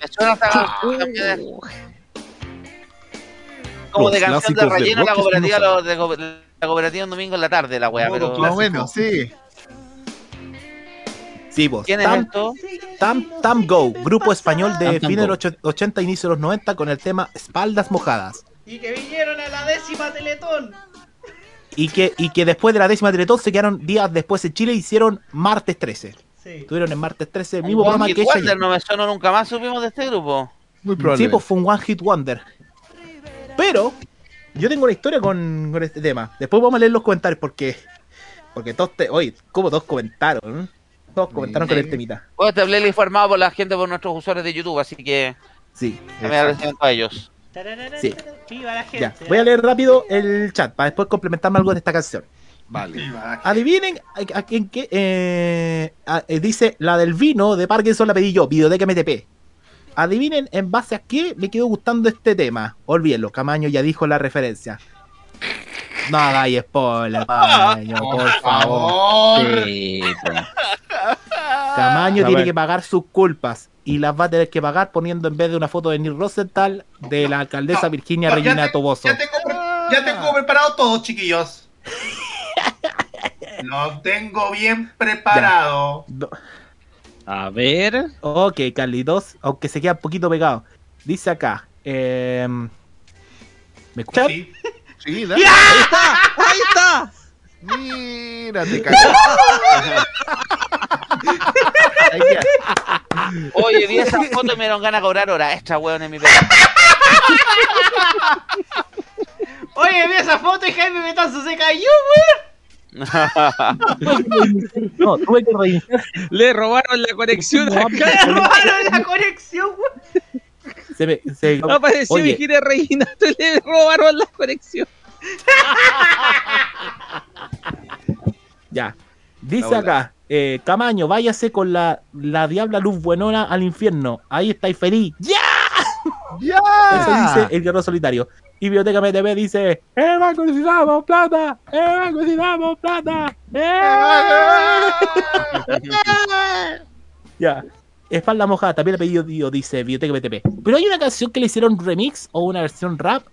Me suena hasta canción de- como de canción de relleno la rock que cooperativa, de la cooperativa un domingo en la tarde, la wea, pero. Más o menos, sí. Sí, vos. ¿Quién es Tam, esto? Tam, Tam Go, grupo español de fines de los och- 80, inicio de los 90 con el tema Espaldas Mojadas. Y que vinieron a la décima Teletón. Y que, y que después de la décima Teletón se quedaron días después en Chile y hicieron Martes 13. Sí. Estuvieron en Martes 13, el mismo One programa Hit que ella. Wonder, no me sonó nunca más, supimos de este grupo. Muy Sí, probable. pues fue un One Hit Wonder. Pero yo tengo una historia con, con este tema. Después vamos a leer los comentarios porque. Porque todos te. Oye, como todos comentaron. Todos comentaron con el temita. Bueno, este playlist fue armado por la gente, por nuestros usuarios de YouTube, así que Sí. me agradecimiento a ellos. Sí. Viva la gente. Ya. Voy a leer rápido el chat para después complementarme algo de esta canción. Vale. Adivinen a, a quién qué. eh, a- eh, dice la del vino de Parkinson la pedí yo, videoteca MTP. Adivinen en base a qué me quedó gustando este tema. Olvídenlo, Camaño ya dijo la referencia. No hagáis spoiler, Camaño, por favor. Sí, pues. Tiene que pagar sus culpas y las va a tener que pagar poniendo en vez de una foto de Neil Rosenthal de la alcaldesa Virginia No, ya Regina te- Toboso. Ya tengo, ya tengo preparado todo, chiquillos. Lo tengo bien preparado. A ver. Ok, Carlitos, aunque se queda un poquito pegado. Dice acá. Eh, ¿Me escuchan? Sí. Sí, dale. ¡Ahí está! ¡Ahí está! Mira, te. Oye, vi esa foto y me dieron ganas de cobrar hora extra, weón, en mi pega. Oye, vi esa foto y Jaime Betanzo se cayó, weón. No, tuve que reiniciar. Le robaron la conexión acá. robaron la conexión, weón. Se me, se- Apareció Oye, Virginia Reginato y le robaron la conexión. ya. Dice Hola. acá. Eh, Camaño, váyase con la, la diabla luz buenona al infierno. Ahí estáis feliz. ¡Ya! ¡Ya! Eso dice el guerrero solitario. Y Biblioteca MTV dice: ¡El banco necesitamos plata! ¡El banco necesitamos plata! ¡Eh! ya. Espalda mojada, también el apellido Dio, dice Biblioteca MTV. Pero hay una canción que le hicieron remix o una versión rap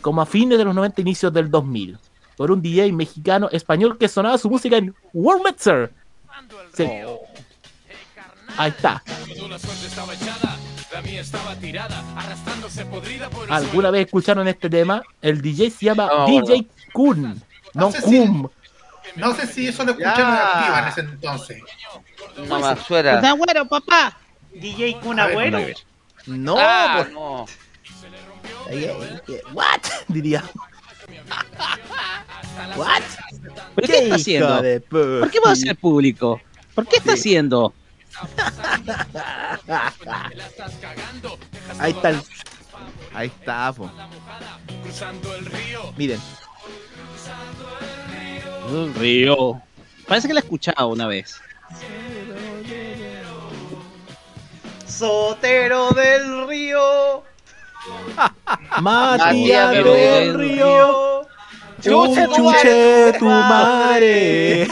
como a fines de los 90, inicios del 2000. Por un DJ mexicano español que sonaba su música en World. Sí. Ahí está. ¿Alguna vez escucharon este tema? El DJ se llama DJ Kun. No Kun. No sé si eso lo escucharon activa en ese entonces. No me suena. Bueno, papá. DJ Kun Agüero. No, Ah, pues. no. What? Diría. What? ¿Pero qué, ¿Qué está haciendo? de ¿Por qué va a ser público? ¿Por qué está haciendo? Ahí está el. Ahí está, po. Miren. Un río. Parece que la he escuchado una vez. Sotero del río. Matías del del Río. Chuche tu Chuche tu madre.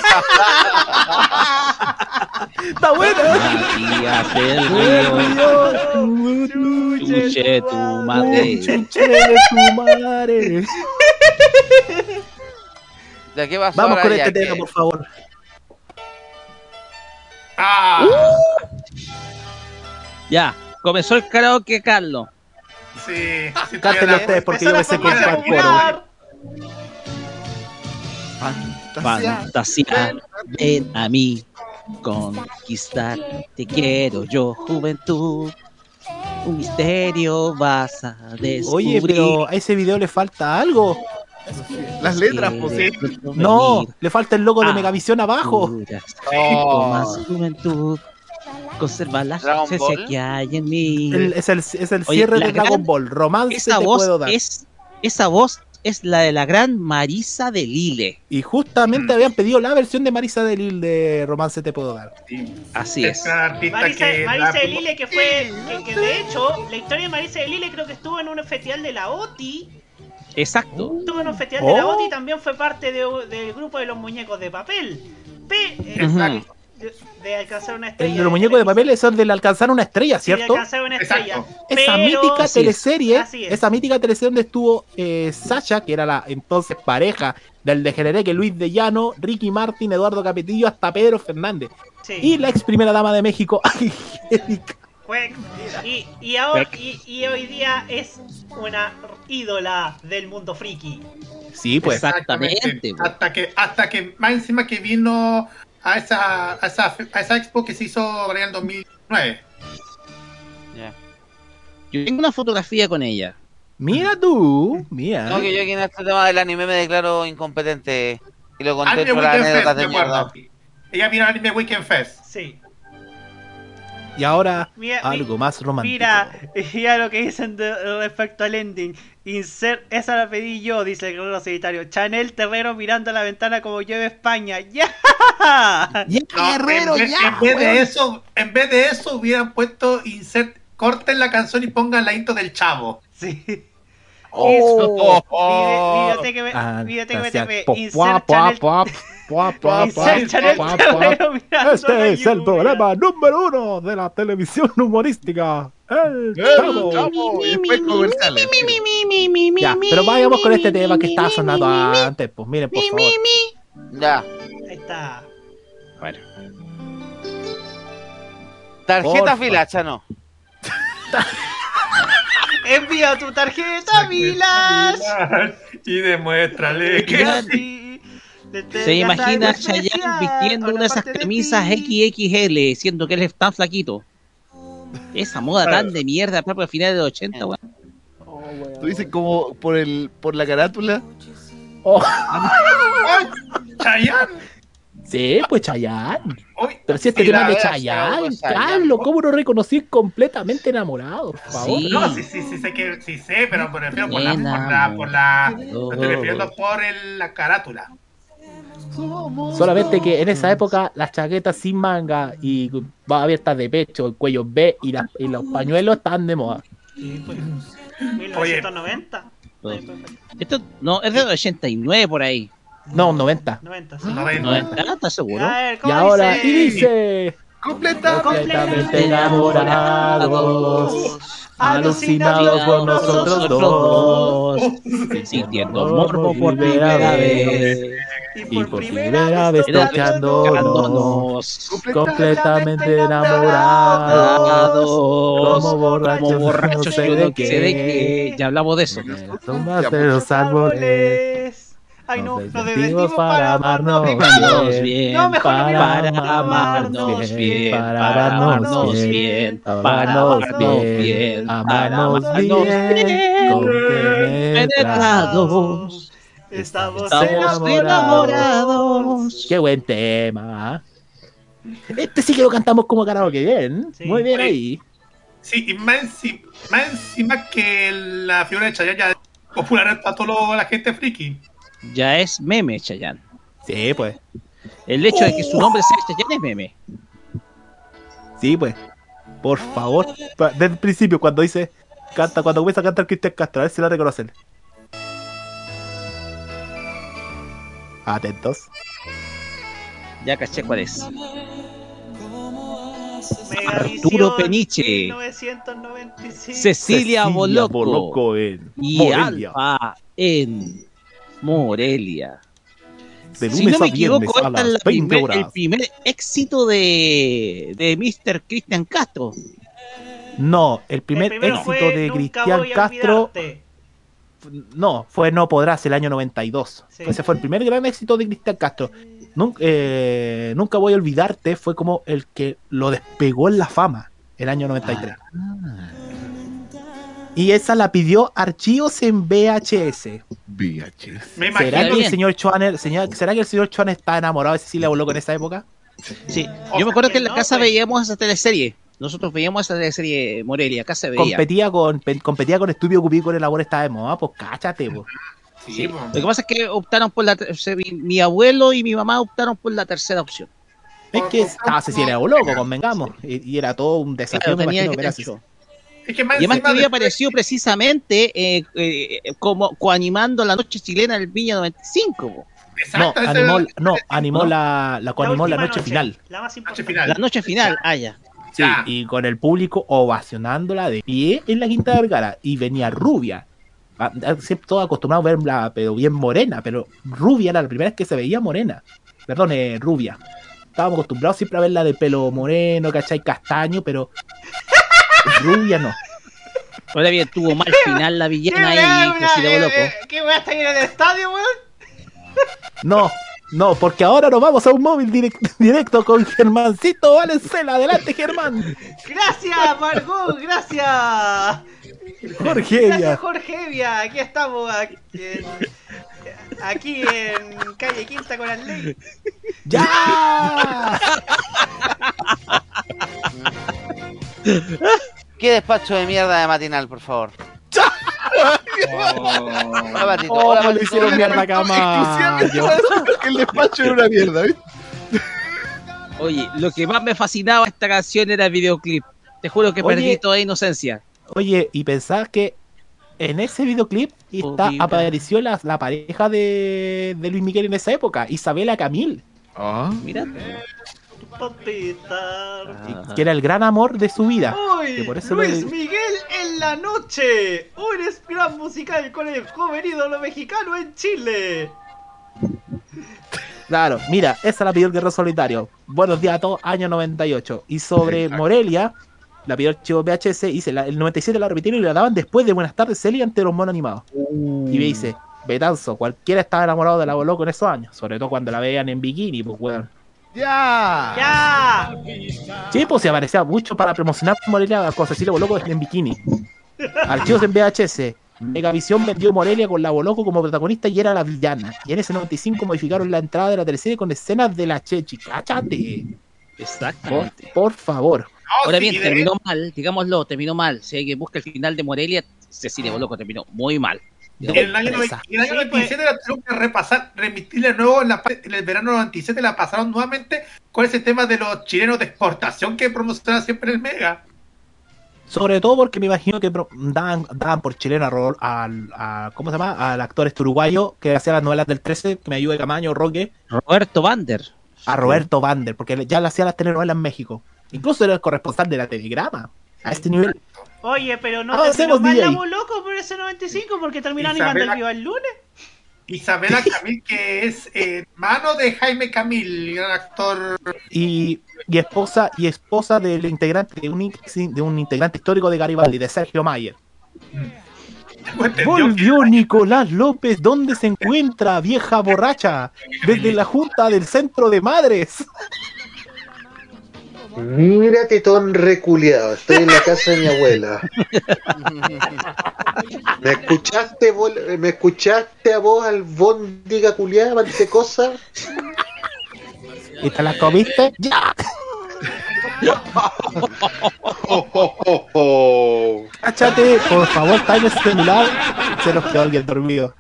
Está bueno. Matías del río. Chuche tu madre. Chuche tu madre. ¿De qué pasó Vamos con este que- tema, por favor. Ah, Ya, comenzó el karaoke, Carlos. sí. sí Cántenlo ustedes porque yo me sé familia coro. Fantasía. Fantasía, ven a mí, conquistar. Te quiero yo, juventud. Un misterio vas a descubrir. Oye, pero a ese video le falta algo. Las letras, pues. de No, le falta el logo de Ah. Megavisión abajo. Oh. más juventud. Conserva la Ball. que hay en mí. El- es el, es el Oye, cierre de gran- Dragon Ball. Romance esa te voz puedo dar. es esa voz es la de la gran Marisa de Lille. Y justamente habían pedido la versión de Marisa de Lille de Romance te puedo dar. Así Es es. Marisa, que Marisa de Lille que fue, que, que de hecho, la historia de Marisa de Lille creo que estuvo en un festival de la OTI. Exacto. Estuvo en un festival de la Oh. OTI y también fue parte de- del grupo de los muñecos de papel. Pe- eh, Ujú. de, de alcanzar una estrella. El de los muñecos de papel es el del alcanzar una estrella, Sí, de ¿cierto? alcanzar una estrella. Exacto. Esa mítica es. teleserie, es. esa mítica teleserie donde estuvo eh, Sasha, que era la entonces pareja del degeneré que Luis de Llano, Ricky Martin, Eduardo Capetillo, hasta Pedro Fernández. Sí. Y la ex primera dama de México, Angélica. Y, y, ahora, y, y hoy día es una ídola del mundo friki. Sí, pues. Exactamente. Hasta que, hasta que, más encima que vino a esa, a esa, a esa expo que se hizo en el 2009. Yo tengo una fotografía con ella. Mira tú, mira. No, que yo aquí en este tema del anime me declaro incompetente. Y lo conté por las Weekend Fest, anécdotas de mierda. Ella vino al Anime Weekend Fest. Sí. Y ahora, Mira, algo más romántico. Mira, mira lo que dicen de- respecto al ending. Insert, esa la pedí yo, dice el guerrero solitario. Chanel Terrero mirando a la ventana como llueve España. ¡Ya! No, en, vez, en vez de eso, en vez de eso hubieran puesto insert, corten la canción y pongan la intro del chavo. Sí. Oh, pua, pua, Chanel- pua, pua, pua, Insert Chanel Este es el programa número uno de la televisión humorística. El Chavo. Ya, pero vayamos con este tema que estaba sonando antes. Pues miren, por favor. Ya. Ahí está. Bueno. Tarjeta filacha, no. Envía tu tarjeta, Vilas. Y demuéstrale que. Se imagina a Chayanne vistiendo una de esas camisas XXL, siendo que él es tan flaquito. Esa moda tan de mierda, propio final de los 80, weón. Tú dices como por el por la carátula. Oh. Chayanne. Sí, pues Chayanne. Uy, Pero si este tema de sí, Chayanne. Carlos, ¿cómo no reconocí completamente enamorado? Por favor. Sí. No, sí, sí, sí sé que sí sé, pero me refiero por la, por la, por la, amor. me estoy refiriendo por el, la carátula. Solamente que en esa época las chaquetas sin manga y abiertas de pecho, el cuello B y, las- y los pañuelos estaban de moda. Sí, pues. 1990. Esto no, es del 89 por ahí. No, 90. 90, sí. 90, ¿estás seguro? A ver, Y ¿cómo ahora, dice? y dice, Completamente. enamorados, alucinados por nosotros dos, sintiendo morbo por primera vez. Y por primera vez tocándonos, completamente enamorados, como borrachos, Como borrachos, no sé de qué. Ya hablamos de eso. sombras de los árboles. Ay, no, Nos nos vestimos vestimos para para amarnos amarnos bien, para amarnos bien, para amarnos bien, para amarnos bien, amarnos bien, bien. Estamos, Estamos enamorados. Qué buen tema. Este sí que lo cantamos como karaoke, bien. Muy bien ahí. Sí, y más encima, más encima que la figura de Chayanne ya es popular para toda la gente friki. Ya es meme, Chayanne. Sí, pues. El hecho de que su nombre sea Chayanne es meme. Sí, pues. Por favor. Desde el principio, cuando dice. Canta, cuando comienza a cantar Cristian Castro, a ver si la reconocen. Atentos. Ya caché cuál es. Arturo Peniche. 1995. Cecilia, Boloco. Boloco en y Morelia. Alfa en Morelia. De si lunes no me a viernes equivoco, a esta es las la 20 primer- horas. el primer éxito de, de Mr. Cristian Castro. No, el primer primero éxito fue de Cristian Castro. olvidarte. No, fue No Podrás el año 92. Ese fue el primer gran éxito de Cristian Castro. Nunca, eh, Nunca voy a olvidarte fue como el que lo despegó en la fama el año 93. Y esa la pidió archivos en VHS. VHS. Me ¿Será imagino que el señor Schwanner, señor- ¿será que el señor Schwanner está enamorado de Cecilia Boloco en esa época? Sí, yo me acuerdo que en la casa veíamos esa teleserie. Nosotros veíamos esa teleserie Morelia, acá se veía. Competía con, pe- competía con Estúpido Cupido con el está de moda, pues cáchate, pues. Sí. Lo que pasa es que optaron por la mi, mi abuelo y mi mamá optaron por la tercera opción. Es que estaba Cecilia Boloco, convengamos. Y, y era todo un desafío, Claro, me tenía imagino. Es que más Y además que había aparecido precisamente eh, eh, como coanimando la noche chilena del Viña 95. po. No, Exacto, ese animó, no, animó ¿No? la, la, coanimó la, noche, final. La más Noche final. La noche final, ah, ya. Sí, y con el público ovacionándola de pie en la Quinta Vergara. Y venía rubia. Ah, ah, Siempre todo acostumbrado a verla, pero bien morena. Pero rubia era la primera vez que se veía morena. Perdón, eh, rubia. Estábamos acostumbrados siempre a verla de pelo moreno, ¿cachai? Castaño, pero rubia no. Ahora bien, tuvo mal final la ¿Qué villana eh, Boloco. eh, ¿Qué weá está en el estadio, weón? No, no, porque ahora nos vamos a un móvil direct- directo con Germancito Valenzuela. Adelante, Germán. Gracias, Margot, gracias. Jorge Gracias. Jorge Evia. Aquí estamos, aquí en, aquí en calle Quinta con la ley. ¡Ya! ¿Qué despacho de mierda de matinal, por favor? Hola, Patito. Oh, Hola, le Patito. hicieron mierda a Camayo. El despacho era una mierda, ¿viste? Oye, lo que más me fascinaba esta canción era el videoclip. Te juro que Oye. perdí toda inocencia. Oye, y pensar que en ese videoclip está, Horrible. apareció la, la pareja de, de Luis Miguel en esa época, Isabela Camil, Ah. Mira. Papita. que era el gran amor de su vida. Uy, que por eso Luis le- Miguel en la noche. Un gran musical con el joven ídolo mexicano en Chile. Claro, mira, esa la pidió el Guerrero Solitario. Buenos días a todos, año 98. Y sobre Morelia, la pidió el chivo VHS, y la- el 97 la repitieron y la daban después de Buenas tardes, Celia ante los monos animados. Y me dice, Betanzo, cualquiera estaba enamorado de la Boloco en esos años, sobre todo cuando la veían en bikini, pues weón. ¡Ya! ¡Ya! Sí, pues se aparecía mucho para promocionar Morelia con Cecilia Boloco en bikini. Archivos en VHS. Megavisión vendió Morelia con la Boloco como protagonista y era la villana. Y en ese 95 modificaron la entrada de la teleserie con escenas de la Chechi. ¡Cáchate! Por, Exactamente. por favor. Ahora bien, terminó mal, digámoslo, terminó mal. Si hay que busca el final de Morelia, Cecilia Boloco terminó muy mal. En el año, noven- en el año 97 la tuvieron que repasar, remitirla de nuevo en, la, en el verano 97, la pasaron nuevamente con ese tema de los chilenos de exportación que promociona siempre el Mega. Sobre todo porque me imagino que daban, daban por chileno a, a- ¿cómo se llama? Al actor este uruguayo que hacía las novelas del 13, que me ayude Camaño, Roque. Roberto Vander. A Roberto Vander, porque ya le hacía las telenovelas en México. Incluso era el corresponsal de la Telegrama. A este nivel. Oye, pero no Ah, terminó hacemos la DJ. Boloco por ese 95 porque terminó Isabela- animando el Viva el lunes. Isabela Camil, que es eh, hermano de Jaime Camil, gran actor. y, y esposa y esposa del integrante de un, de un integrante histórico de Garibaldi, de Sergio Mayer. Volvió Nicolás López. ¿Dónde se encuentra, vieja borracha? Desde la Junta del Centro de Madres. Mírate, ton reculeado. Estoy en la casa de mi abuela. ¿Me escuchaste, bol- ¿Me escuchaste a vos, albóndiga culiada, cosa? ¿Y te la comiste? ¡Ya! Cáchate, por favor, está en el celular. Se nos quedó alguien dormido.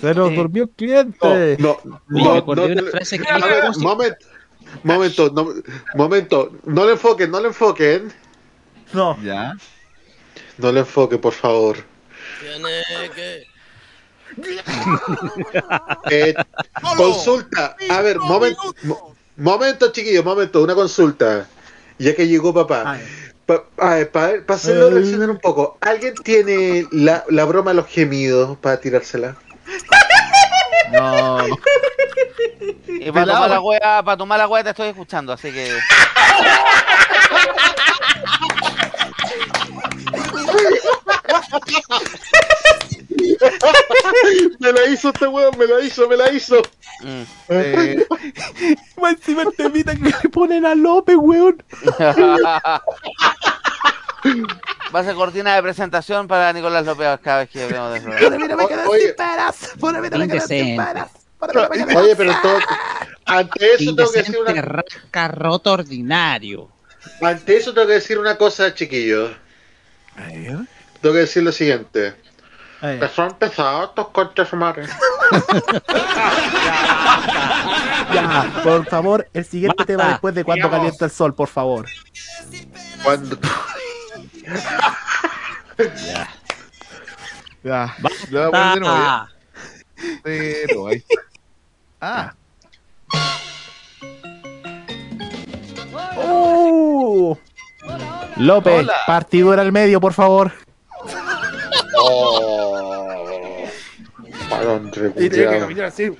Se nos durmió el cliente. No, no, no, no, no, a ver, momento, momento, no, momento, no le enfoquen, no le enfoquen. No. Ya. No le enfoquen, por favor. Eh, consulta, a ver, momento, mo- momento, chiquillos, momento, una consulta. Ya que llegó papá. Para hacerlo Eh. reaccionar un poco, ¿alguien tiene la, la broma de los gemidos para tirársela? No. Y para tomar la wea, para tomar la wea te estoy escuchando, así que. me la hizo este weón, me la hizo, me la hizo. Eh, Más encima el temita que le ponen a López, weón. Va a ser cortina de presentación para Nicolás López cada vez que hablemos de eso. Oye, Oye, pero todo, ante eso tengo que decir una, rasca, roto, ordinario. ante eso tengo que decir una cosa, chiquillos. Tengo que decir lo siguiente. Que son pesados estos conchas madre. Ya, por favor, el siguiente tema después de cuando Digamos. calienta el sol, por favor. Cuando. Ya. Ya. Lo voy a poner de nuevo, ya. Pero ahí. Ah. ¡Uh! López, Hola. partidura al medio, por favor. Oh. Balón repudiado. así.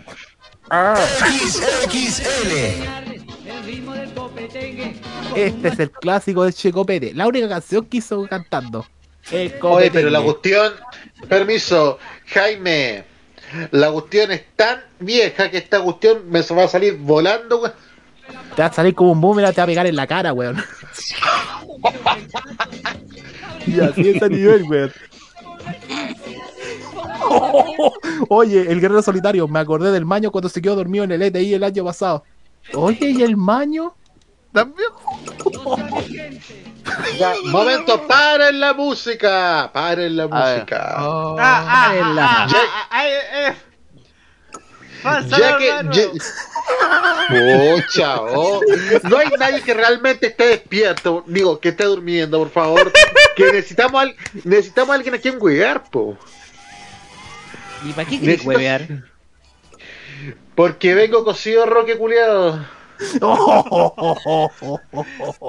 Este es el clásico de Checo Pérez. La única canción que hizo cantando. Oye, pero la cuestión. Permiso, Jaime. La cuestión es tan vieja que esta cuestión me va a salir volando, weón. Te va a salir como un boomerang, te va a pegar en la cara, weón. y así es a nivel, weón. Oye, el guerrero solitario, me acordé del maño cuando se quedó dormido en el ETI el año pasado. Oye, ¿y el maño? También. Ya, momento, paren la música. Paren la música. Ah, ah, ah, ah, Ya- ah, ah. Falsa Ya que. ya- oh. No hay nadie que realmente esté despierto. Digo, que esté durmiendo, por favor. Que necesitamos, al- necesitamos a alguien a quien cuidar, po. ¿Y para qué querés Necesito- huevear? Porque vengo cocido roque culiado. Estamos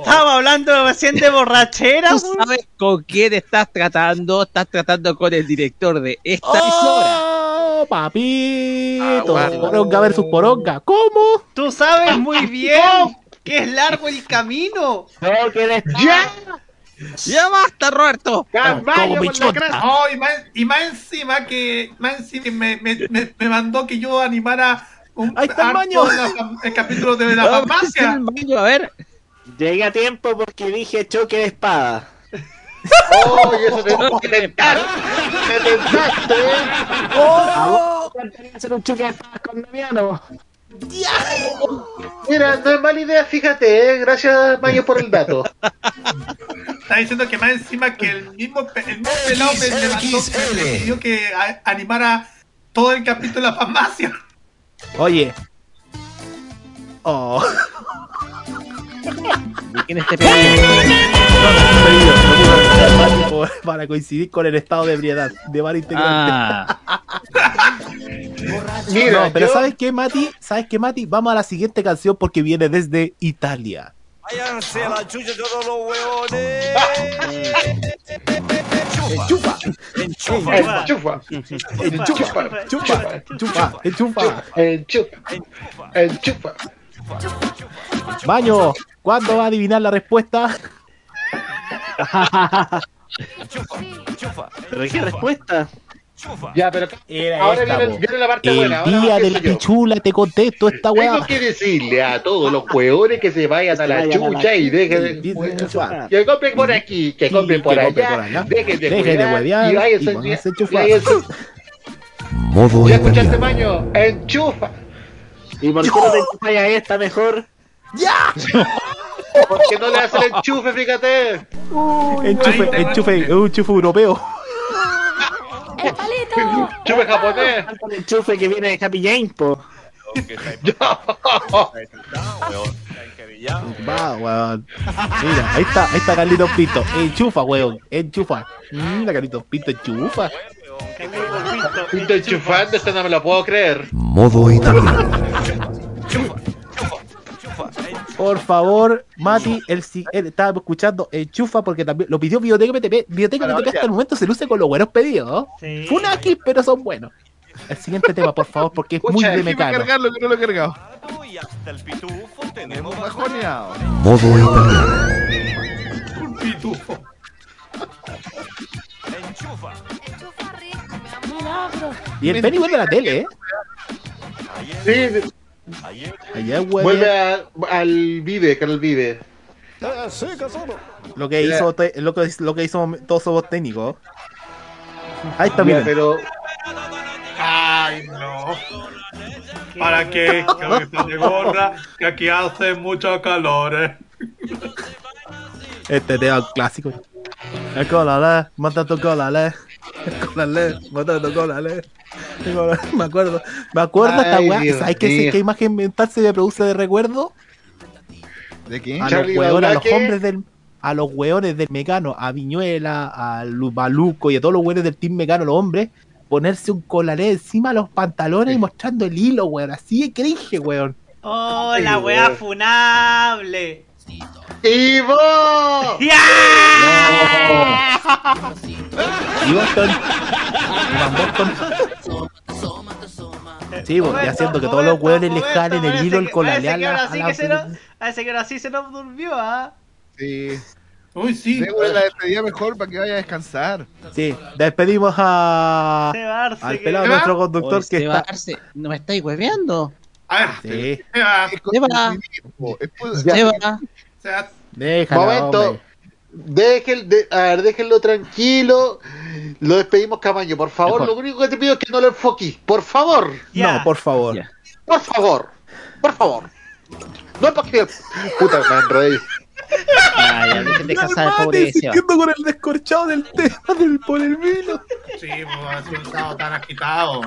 hablando recién de borrachera, ¿Tú sabes con quién estás tratando? Estás tratando con el director de esta emisora. ¡Oh, papito! Aguanta. Poronga versus poronga. ¿Cómo? Tú sabes muy bien que es largo el camino. No, que ¡Ya! ¡Ya basta, Roberto! ¡Caballo con la! Oh, y, más, y más encima que más encima me, me, me, me mandó que yo animara un Ahí está el baño. el capítulo de la farmacia. el baño, a ver. Llegué a tiempo porque dije choque de espada. ¡Oh, y eso te que tentar! ¡Me tentaste! ¡Oh! hacer un choque de espadas con Damiano. Mira, no es mala idea, fíjate, eh. Gracias, Mayo, por el dato. Está diciendo que más encima que el mismo, el mismo pelado me, que me pidió que animara todo el capítulo de la farmacia. Oye. Oh. ¿De quién este pedido? Para coincidir con el estado de ebriedad de varios integrantes. Ah, no, pero ¿sabes qué, Mati? ¿Sabes qué, Mati? Vamos a la siguiente canción porque viene desde Italia. Váyanse a la chucha todos los huevones. Enchufa. Enchufa. Enchufa. Enchufa. Enchufa. Enchufa. Enchufa. Enchufa. Baño, ¿cuándo va a adivinar la respuesta? ¿Pero qué respuesta? Ya, pero Era ahora esta, viene, la parte El buena. ahora día de la yo. pichula te contesto esta weá. Tengo que decirle a todos los hueones que se vayan a la chucha y dejen de. Que compren por aquí, que compren por allá, por allá. dejen de Dejen de huevear y váyanse a váyanse- Modo ¿Ya escuchaste. Maño? Enchufa. ¿Y por qué no te enchufáis a esta mejor? Porque no le hace el enchufe, fíjate. Enchufe, enchufe, un enchufe europeo. ¡El palito! Enchufe japonés. El enchufe que viene de Happy Jane, po. Va, weón. Mira, ahí está, ahí está Carlitos Pinto. Enchufa, weón. Enchufa. Mira, Carlitos Pinto, enchufa. Pinto enchufando, esto no me lo puedo creer. Modo italiano. Por favor, Mati, él, sí- él estaba escuchando Enchufa porque también lo pidió Biblioteca PTP. Biblioteca PTP hasta el momento se luce con los buenos pedidos. ¿no? Sí. Funaki, pero son buenos. El siguiente tema, por favor, porque es muy de mecano. cargarlo que no lo he cargado. tenemos bajoneado. Modo italiano. Un pitufo. Y el Penny vuelve a la tele, ¿eh? Sí, Allá, vuelve a- al Vive, Canal Vive. Lo que hizo, lo que, lo que hizo todos somos técnicos. Ahí está, miren. pero Ay, no. ¿Para qué? Que hoy está de gorra, que aquí hace mucho calor, eh. Este tema es un clásico. El colale, mata tu colale. Mata tu colale. El colale, Me acuerdo, me acuerdo esta weá. ¿Sabes qué, qué imagen mental se me produce de recuerdo? ¿De qué? A los Charlie weones, a los hombres del. A los weones del mecano, a Viñuela, a Lu- Maluco y a todos los weones del team mecano, los hombres, ponerse un colalé encima de los pantalones y mostrando el hilo, weón. Así de cringe, weón. Oh, la weá funable. ¡Ivo! ¡Ya! Y Boston. Iván Boston. Sí, pues, y haciendo que todos los hueones le jalen el hilo, el colalé a ese que ahora sí se nos durmió, ¿ah? Sí. Uy, sí. Démosle la despedida mejor para que vaya a descansar. Sí, despedimos a. Seba Arce, al pelado nuestro conductor Oye, que está. Arce, ¿No me estáis hueveando? A ver, Sí, Seba, Seba, Es Seba. Seba, déjala, Momento. hombre. De, a ver, déjenlo tranquilo. Lo despedimos, Camaño. Por favor, Mejor. lo único que te pido es que no lo enfoques. Por favor. Ya. No, por favor. Ya. Por favor. Por favor. No porque. Puta, me enredé. Al pobre Seba. siguiendo con el descorchado del tema del por el vino. sí, pues ha estado tan agitado.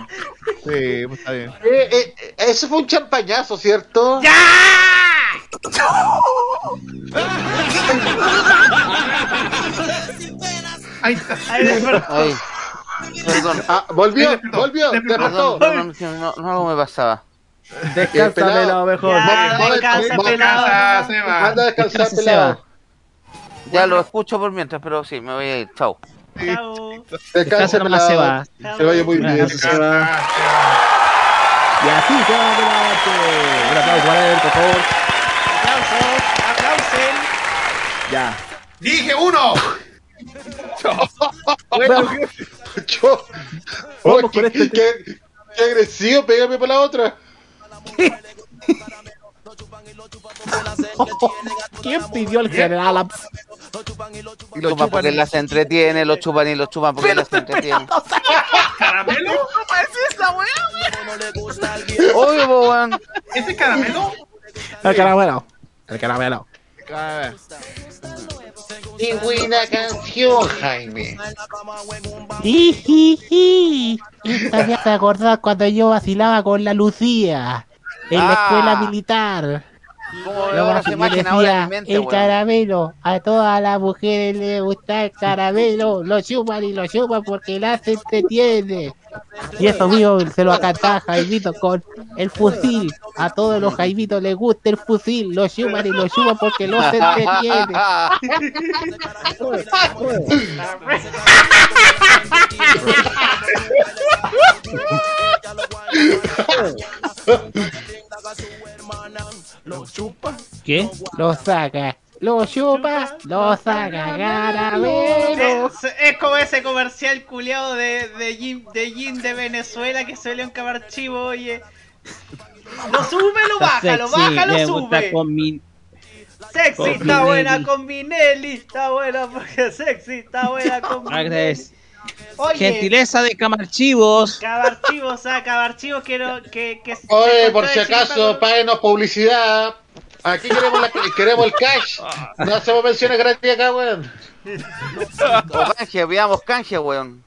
Sí, pues está bien. Eh, eh, eh, eso fue un champañazo, ¿cierto? ¡Ya! Ahí está. Ahí despertó. Ay, perdón. Ah, volvió, Despertó, volvió, despertó. despertó. Perdón, no, no, no, no algo me pasaba. Descansa, pelado. pelado, mejor. Ya, descansa, pelado. Anda a descansar, Descansa, pelado. Ya lo escucho por mientras, pero sí, me voy a ir. Chao. Chao. Descansa, Descansa nomás, pelado. Seba. Se vaya muy bien. Y así se va adelante. Un aplauso para él, por favor. Aplausos, aplausen. Ya. Dije uno. Bueno, Yo. Vamos Oh, con qué, este- qué- qué agresivo, pégame para la otra. ¿Quién pidió el general Abs? Y lo Chupan porque las entretiene, lo chupan y lo chupan porque las entretiene. ¿Caramelo? Obvio, po, weón. ¿Ese caramelo? El caramelo. El caramelo. A ver. Qué buena canción, Jaime. Ijiji. Esta hace acordar cuando yo vacilaba con la Lucía en la Ah. escuela militar. Lo las que decía, mi mente, el caramelo, a todas las mujeres les gusta el caramelo, lo chupan y lo chupan porque la se entretiene. Y eso mío se lo cantaba Jaimito con el fusil. A todos los Jaimitos les gusta el fusil, lo chupan y lo chupan porque lo se entretiene. ¿Qué? Lo saca lo chupa, lo saca caramelo. Es, es como ese comercial culiado de, de, gin, de gin de Venezuela que salió en Camarchivo, oye. Lo sube, lo baja, lo baja, lo me gusta sube. con mi- Sexy con está Minelli. buena con Minelli, está buena porque sexy está buena con Minelli. Oye, Gentileza de Camarchivos. Cabarchivos, ah, Cabarchivos quiero que... que Oye, que por si acaso, páguenos publicidad. Aquí queremos, la- queremos el cash. No hacemos menciones gratis acá, weón. O canje, veamos canje, weón.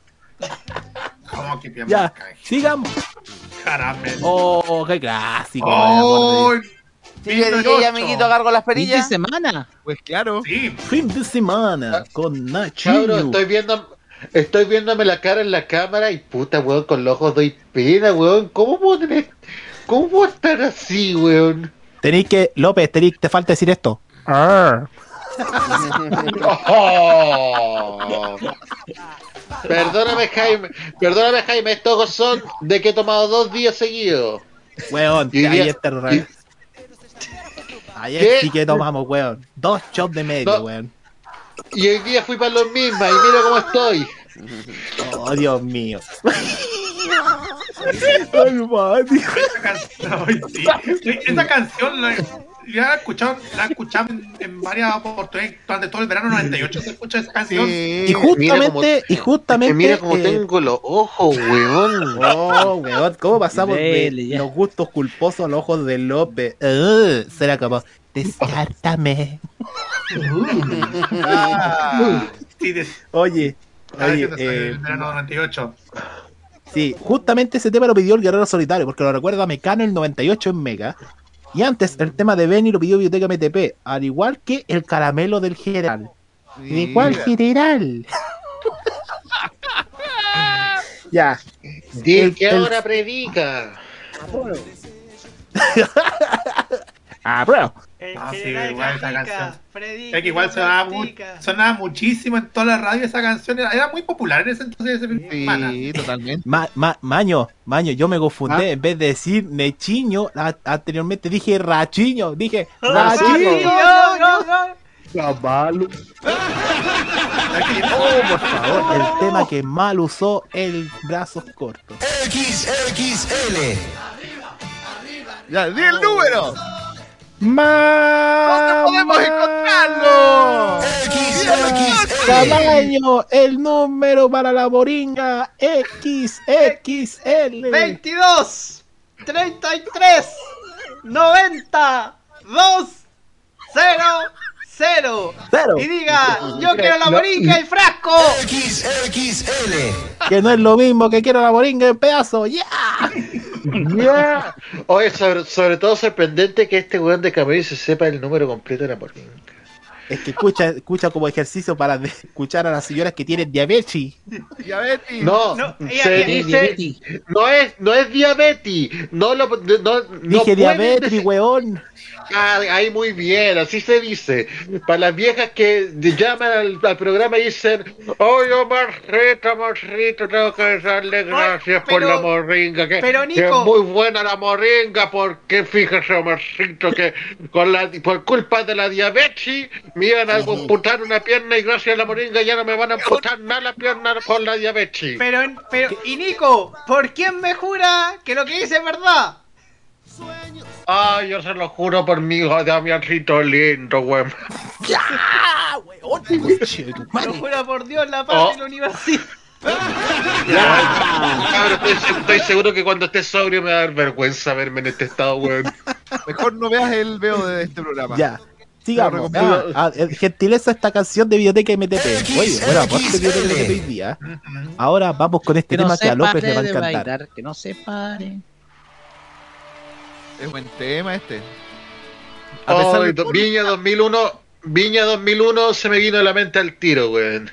¿Cómo que Ya, sigamos. Caramelo. Oh, qué clásico. Oh. Sigue DJ, amiguito, cargo las perillas. semana? Pues claro. Sí. Fin de semana con Nacho. Cabro, estoy viendo, estoy viéndome la cara en la cámara y puta, weón, con los ojos doy pena, weón. ¿Cómo puedo tener, cómo puedo estar así, weón? Tenéis que, López, tenéis, te falta decir esto. Oh. Perdóname, Jaime, perdóname, Jaime, estos ojos son de que he tomado dos días seguidos. Weón, Y ayer día- Ayer ¿Qué? sí que tomamos, weón. Dos shots de medio, No. weón. Y hoy día fui para los mismas y mira cómo estoy. Oh, Dios mío. Esa canción, ay, sí. Sí, esa canción la, ya la he escuchado, la he escuchado en, en varias oportunidades. Durante todo el verano 98 se escucha esa canción. Y justamente, y justamente. mira cómo eh, tengo los ojos, weón. Oh, weón, ¿cómo pasamos Dele, de los gustos culposos a los ojos de López? Uh, será como, descártame. Ah, Oye, oye, de- eh, el verano 98. Sí, justamente ese tema lo pidió el Guerrero Solitario, porque lo recuerda Mecano el 98 en Mega. Y antes, el tema de Benny lo pidió Biblioteca MTP, al igual que el caramelo del general. ¿De cuál general? ya. Di El- que el- ahora predica. Ah, bro. El Ah, sí, igual esa canción. Es que igual sonaba, mu- sonaba muchísimo en toda la radio esa canción. Era, era muy popular en ese entonces. Ese. Sí, totalmente. Ma- ma- maño, Maño, yo me confundí. Ah. En vez de decir Nechiño, a- anteriormente dije Rachiño. Dije Ah, sí, Rachiño. no, no, no. Caballo. Oh, por favor, el tema que mal usó el brazos cortos. XXL. Ya, di el número. ¡Más! podemos encontrarlo? Tamaño, el número para la moringa XXL. 22, 33, 90, 2, 0, 0. Cero. Y diga, yo quiero la moringa y frasco. XXL. Que no es lo mismo que quiero la moringa en pedazo. ¡Ya! Ya. Oye, sobre, sobre todo sorprendente que este weón de Camilo se sepa el número completo de la moringa. Es que escucha, escucha como ejercicio para escuchar a las señoras que tienen diabetes. Diabetes. No, No, ella- se ella- dice, no es, no es diabetes, no lo, no, no Dije diabetes, decir- weón. Ah, ahí muy bien, así se dice. Para las viejas que llaman al, al programa y dicen, oye, Marrita, Marrita, tengo que darle gracias por pero- la moringa, que, pero, que Nico- es muy buena la moringa, porque fíjese, Marrito, que con la, por culpa de la diabetes me iban a amputar una pierna y gracias a la moringa ya no me van a amputar nada la pierna con la diabetes. Pero, pero, y Nico, ¿por quién me jura que lo que dice es verdad? Ay, yo se lo juro por mi hijo Damiancito lindo, weón. Lo jura por Dios, la paz Oh. y la universidad. Cabrón, estoy, estoy seguro que cuando esté sobrio me va a dar vergüenza verme en este estado, weón. Mejor no veas el veo de este programa. Ya. Sigamos. Ah, ah, eh, gentileza esta canción de Biblioteca MTP. Oye, bueno, aparte de MTP hoy día. Ahora vamos con este Que no tema que se a López le va a de encantar. bailar, que no se pare. Es buen tema este. A pesar Ay, de do- Viña 2001, Viña 2001 se me vino a la mente al tiro, weón.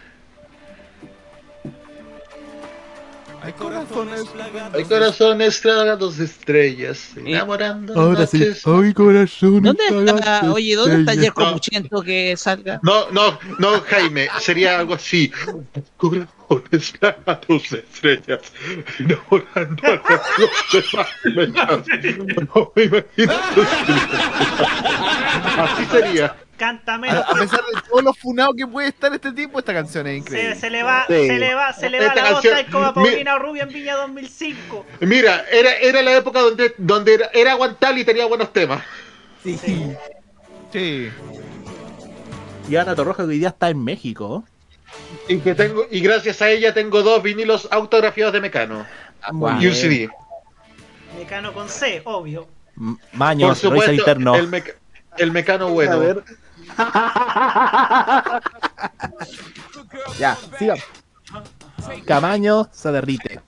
Hay corazones. Hay corazones plagados de estrellas, enamorando Ahora sí. noches. Ay, corazón. ¿Dónde está, oye, ¿dónde está Jerko Muchento que salga? No, no, no, Jaime, sería algo así. Cora- slam a tus estrellas, enamorando a los mecanos. No me imagino. Así sería. Cántame. A, a pesar de todos los funados que puede estar este tipo, esta canción es Se, increíble. se le va, Sí. se le va, se le va Esta la canción- voz como a mi- Paulina Rubio en Viña 2005. Mira, era, era la época donde, donde era, era aguantar y tenía buenos temas. Sí. Sí. Y Ana Torroja que hoy día está en México. Y que tengo, y gracias a ella tengo dos vinilos autografiados de Mecano. muy y un. CD. Mecano con C, obvio. M- Por Maños, supuesto, Interno. el, meca- el Mecano bueno. A ver. ya, sigamos. Camaño se derrite.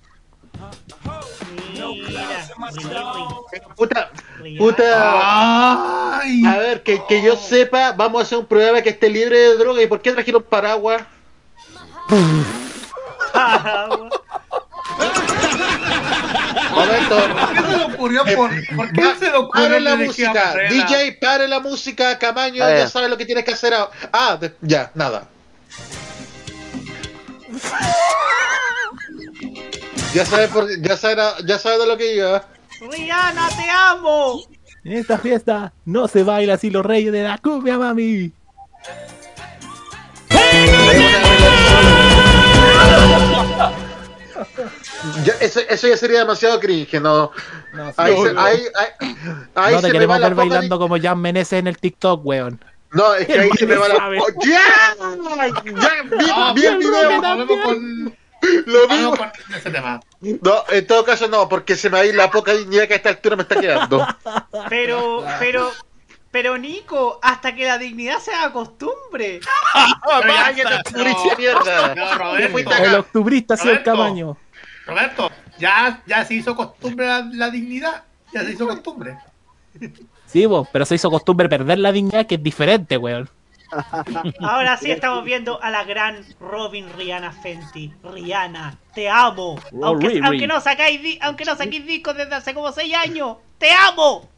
Puta, puta. A ver, que, que yo sepa, vamos a hacer un programa que esté libre de droga. ¿Y por qué trajeron paraguas? Momento. ¿Qué se le ocurrió? ¿Por, ¿por qué se le ocurrió Pare la música? DJ, pare la música, Camaño, ver. ya sabes lo que tienes que hacer. ahora. Ah, de- ya, nada. Ya sabes, por, ya sabes, ya sabes de lo que iba. Rihanna, te amo. En esta fiesta no se baila así los reyes de la cumbia, mami. Ya, eso, eso ya sería demasiado cringe, ¿no? ahí, no, se, no. ahí, ahí, ahí no se te me queremos ver bailando como Jan Meneses en el TikTok, weón. No, es que ahí se me va la. ¡Oh, ¡Ya! ¡Ya! Video. volvemos con, Lo volvemos con ese tema. No, en todo caso no, porque se me va a ir la poca dignidad que a esta altura me está quedando. Pero, pero, pero Nico, hasta que la dignidad se haga costumbre. Fuiste El octubrista ha sido el. Camaño. Roberto, ya, ya se hizo costumbre la, la dignidad. Ya se hizo costumbre. Sí, vos, pero se hizo costumbre perder la dignidad, que es diferente, weón. Ahora sí estamos viendo a la gran Robin Rihanna Fenty. Rihanna, te amo. Aunque, aunque no sacáis aunque no saquéis discos desde hace como 6 años. ¡Te amo!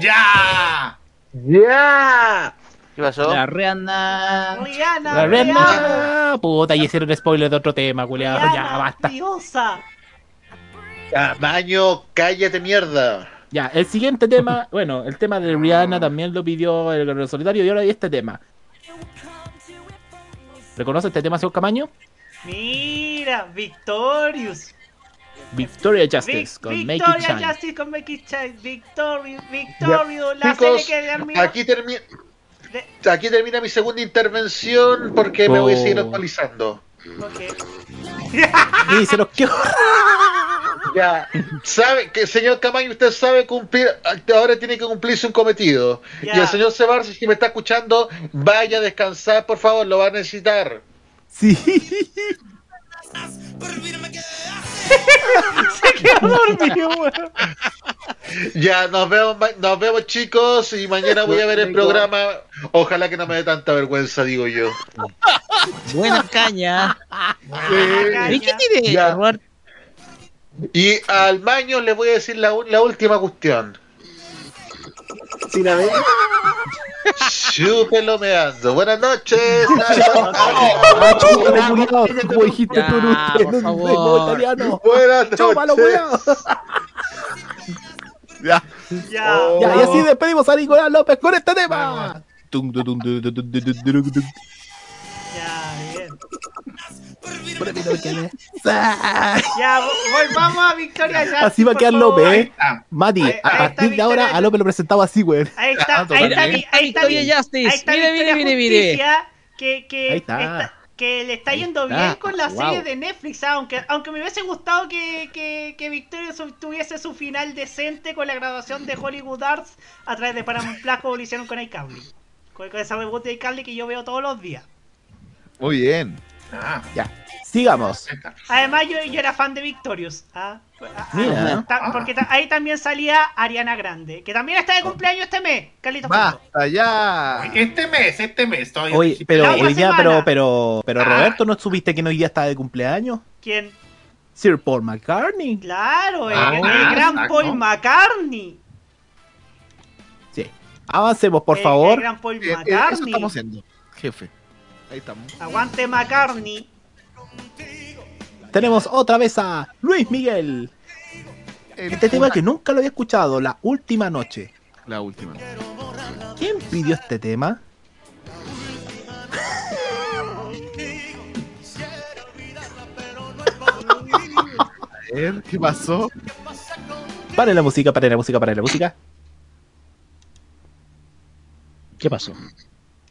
¡Ya! ¡Ya! ¿Qué pasó? La Rihanna. Rihanna, La Rihanna, Rihanna. Puta, y hicieron spoiler de otro tema, culiado. Ya, basta. diosa. Camaño, cállate mierda. Ya, el siguiente tema, bueno, el tema de Rihanna también lo pidió el Guerrero Solitario y ahora hay este tema. ¿Reconoce este tema, señor Camaño? Mira, Victorious. Victoria Justice Vic- con Make It Victoria Shine. Justice con Make It Shine. Victorious, Victorious. La Chicos, serie que admiro. aquí termina. Aquí termina mi segunda intervención porque me voy a seguir actualizando. Y se quedó. Ya, sabe que señor Camaño, usted sabe cumplir, ahora tiene que cumplirse un cometido. Ya. Y el señor Sebarce, si me está escuchando, vaya a descansar, por favor, lo va a necesitar. Sí. Se quedó dormido, weón. Ya, nos vemos, ma- nos vemos chicos y mañana voy a ver el programa. Ojalá que no me dé tanta vergüenza, digo yo. Buena caña. Sí. ¿Y qué tiene? Y al Maño le voy a decir la última cuestión. ¿Sí la ves? Chúpelo meando. Buenas noches. Como dijiste tú italiano. Buenas noches. Ya. Ya. Ya, y así despedimos a Nicolás López con este tema. Ya, bien. Ya, vo- volvamos a Victoria Justice. Así va a quedar favor. López. ¿eh? Mati, Ahí- a partir de ahora a López lo presentaba así, güey. Ahí está, Ah, ahí está, ahí está, Victoria Justice. ahí está Mire, Victoria mire, mire, mire. Justicia, Que, que, Ahí está. está- que le está Ahí yendo está. bien con la Wow. serie de Netflix, ah, aunque, aunque me hubiese gustado que, que, que Victoria tuviese su final decente con la grabación de Hollywood Arts a través de Paramount Plus como lo hicieron con iCable. Con, con esa reboot de iCable que yo veo todos los días. Muy bien. Ah, Ya, sigamos. Además, yo, yo era fan de Victorious. ¿ah? Ah, Mira. ta- porque ta- ahí también salía Ariana Grande, que también está de cumpleaños este mes. Carlitos. Basta ya. Este mes, este mes. Estoy Oye, pero hoy día, pero, pero, pero Ah. Roberto, ¿no supiste que hoy día está de cumpleaños? ¿Quién? Sir Paul McCartney. Claro, el, Ah, el gran exacto. Paul McCartney. Sí. Avancemos, por El- favor. El gran Paul Eh, eh, Eso McCartney. estamos haciendo, jefe. Ahí estamos. Aguante McCartney. Tenemos otra vez a Luis Miguel. Este tema que nunca lo había escuchado, La Última Noche. La última. ¿Quién pidió este tema? A ver, ¿qué pasó? Pare la música, pare la música, pare la música. ¿Qué pasó?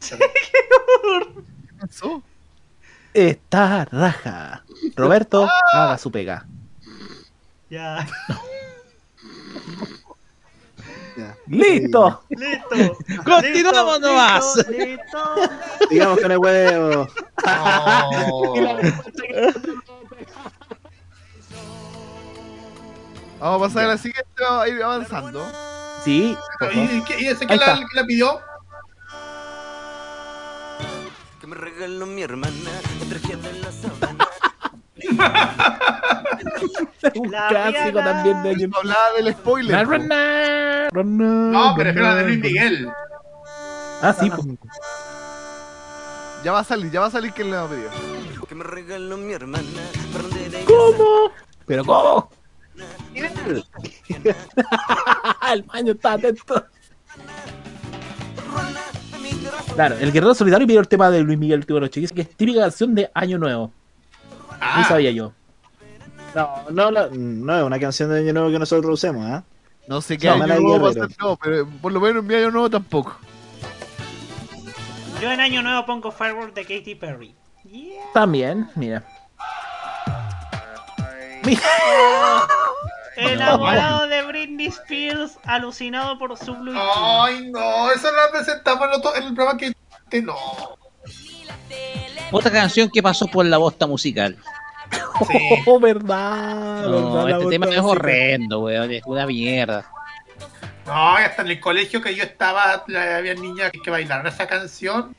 ¿Qué pasó? Está raja. Roberto, haga su pega. Ya. ¡Listo! Listo. Continuamos Listo, nomás. listo, listo. Digamos con el huevo. Vamos a pasar a la siguiente, vamos a ir avanzando. Sí. ¿Y, ese que la, que la pidió? Regaló mi hermana, traje de la sabana. Un La clásico Rihanna. también de año Hablaba del spoiler. po. No, pero era de Luis Miguel. Ah, sí. pues. Ya va a salir, ya va a salir que le va a pedir. Que me regaló mi hermana, ¿Cómo? ¿Pero cómo? el baño está atento. Claro, el Guerrero Solidario pidió el tema de Luis Miguel Última Noche, que es- que es típica canción de Año Nuevo. Ni sabía yo. No, no, la- no es una canción de Año Nuevo que nosotros usemos, ¿ah? No sé qué No, año nuevo va a Guerrero. ser, no, pero por lo menos en mi año nuevo tampoco. Yo en año nuevo pongo Firework de Katy Perry. También, mira. Enamorado de Britney Spears, alucinado por su Blue Ay, no, eso lo presentamos en, otro- en el programa que. que no. Otra canción que pasó por la bosta musical. Oh, verdad. No, verdad, la este tema es horrendo, weón. Es una mierda. No, hasta en el colegio que yo estaba, la- había niñas que, que bailaron esa canción.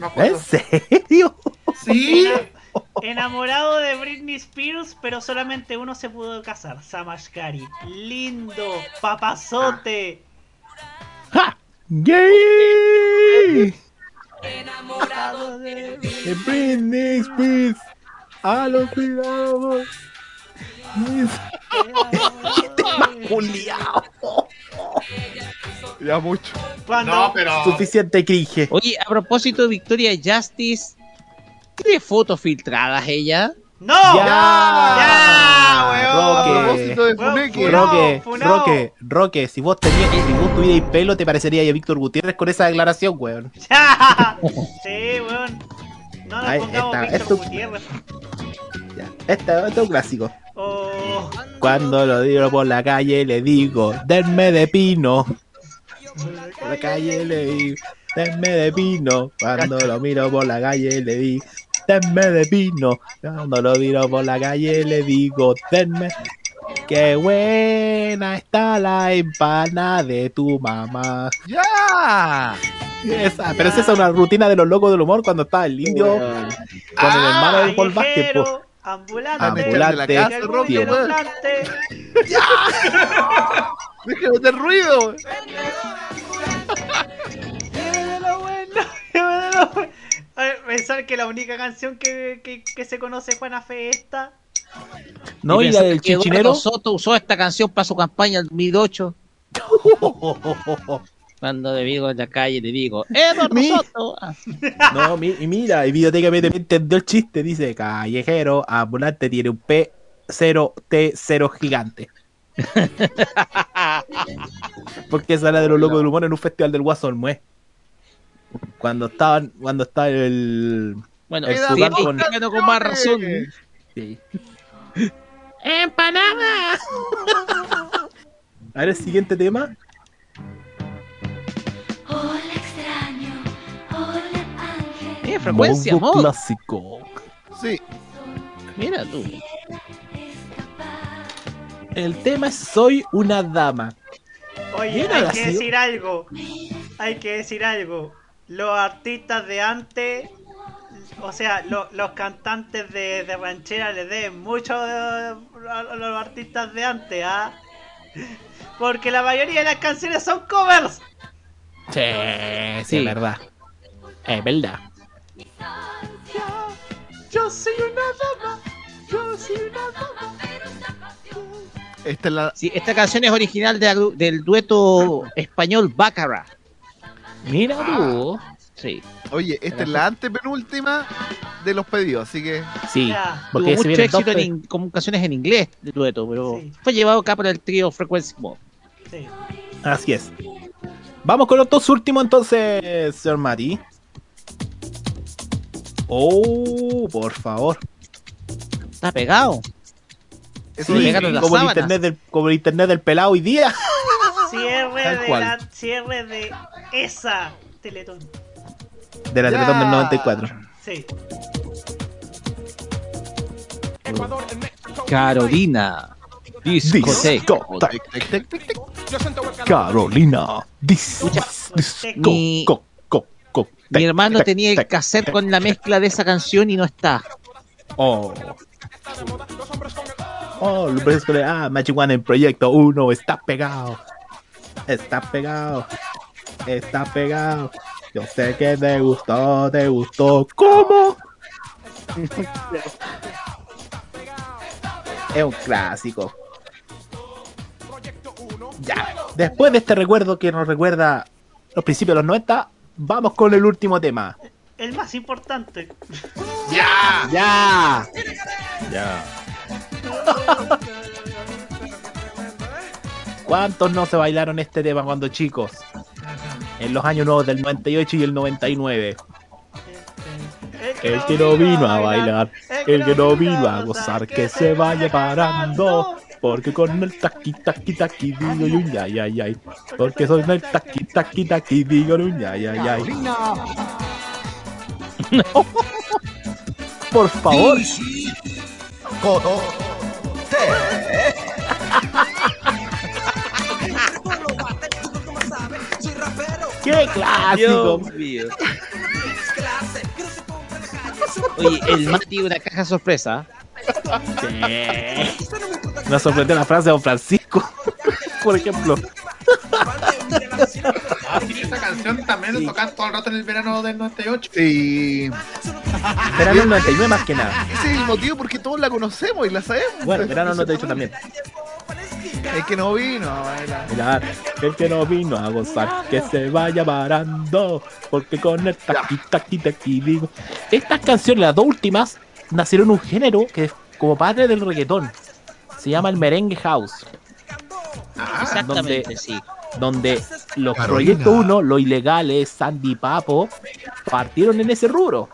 Acuerdo. ¿En serio? Sí. Enamorado de Britney Spears, pero solamente uno se pudo casar. Samashkari. Lindo, papazote. ¡Gay! Enamorado de Britney Spears. A los cuidados. Ya mucho. No, pero. Suficiente cringe. Oye, a propósito de Victoria Justice, ¿tiene fotos filtradas ella? ¡No! Ya. ¡Ya, weón! A propósito de Weón, Funeque. funao, Roque, funao. Roque, Roque, si vos tenías, si vos tuvierais pelo, te parecería a Víctor Gutiérrez con esa declaración, weón. ¡Ya! Sí, weón. No nos Ahí pongamos está, Víctor esto- Gutiérrez. Ya, este, este es un clásico. Oh, Cuando lo digo por la calle le digo, denme de pino. Por la calle le digo, denme de pino. Cuando lo miro por la calle le digo, denme de pino. Cuando lo miro por la calle le digo, denme. Qué buena está la empanada de tu mamá. ¡Ya! Esa, pero esa es una rutina de los locos del humor cuando estaba el indio con el hermano de Paul Vázquez. callejero, ambulante, Ambulante, plante. ¡Deja de hacer ruido! pensar que la única canción que, que, que se conoce Juana Fe es esta. No, y la pensar del chichinero. Soto usó esta canción para su campaña en 2008. Cuando le digo en la calle, le digo, Eduardo Mi- Soto. No, mi- y mira, y Videoteca MTV entendió el chiste. Dice, callejero, ambulante tiene un P0T0 gigante. Porque esa era de los locos del humor en un festival del Guaso Olmué. Cuando estaban, cuando está el... Bueno, el sí, con- claro, con más razón. Sí. ¡Empanada! A ver, el siguiente tema. Hola extraño, hola ángel. Eh, frecuencia, Bongo mod. clásico. Sí. Mira tú. El tema es Soy una dama. Oye, hay ha que decir algo. Hay que decir algo. Los artistas de antes, o sea, lo- los cantantes de, de ranchera le deben mucho a los artistas de antes, ¿ah? Porque la mayoría de las canciones son covers. Sí, sí, Sí. es verdad. Es verdad. Yo soy una dama. Yo soy una dama. Esta es la. Sí, esta canción es original de del dueto español Baccarat. Mira tú. Sí. Oye, esta es la antepenúltima de los pedidos, así que. Sí, Tuvo porque se mucho éxito en con canciones en inglés del dueto, pero fue llevado acá por el trío Frequency Mode. Sí. Así es. Vamos con los dos últimos entonces, señor Mati. Oh, por favor. Está pegado. Eso Sí, es como, el internet del, como el internet del pelado hoy día. Cierre Tal de cual. la cierre de esa Teletón. De la Teletón del 94. Sí. Carolina. Discoteca. Carolina. Dis, disco, Mi- Mi hermano tenía el cassette con la mezcla de esa canción y no está. Oh. Oh, lo ves con el- ah, Magic One en Proyecto 1 está pegado. Está pegado. Está pegado. Yo sé que te gustó, te gustó. ¿Cómo? es un clásico. Ya. Después de este recuerdo que nos recuerda los principios de los 90, vamos con el último tema. El más importante. ¡Ya! ¡Ya! Ya. ¿Cuántos no se bailaron este tema cuando chicos? En los años nuevos del 98 y el 99. El que no vino a bailar, el que no vino a gozar, que se vaya parando. Porque con el taqui taqui taqui digo yo un ya ya ya. Porque soy el taqui taqui taqui digo un ya ya ya. Por favor. ¡Qué clásico! Dios mío. Oye, el Mati una caja sorpresa. Me sorprendió la frase de Don Francisco, por ejemplo. Ah, sí, esta canción también se tocaba todo el rato en el verano del 98. Sí. Verano del 99 más que nada. Ese es el motivo porque todos la conocemos y la sabemos. Bueno, verano he dicho también. Es que no vino a bailar. Mirar, el que no vino a gozar, que se vaya parando, porque con el taqui taqui taqui digo. Estas canciones, las dos últimas, nacieron un género que es como padre del reggaetón. Se llama el merengue house. Exactamente, donde, sí. Donde los Carolina. proyectos 1, los ilegales, Sandy Papo, partieron en ese rubro.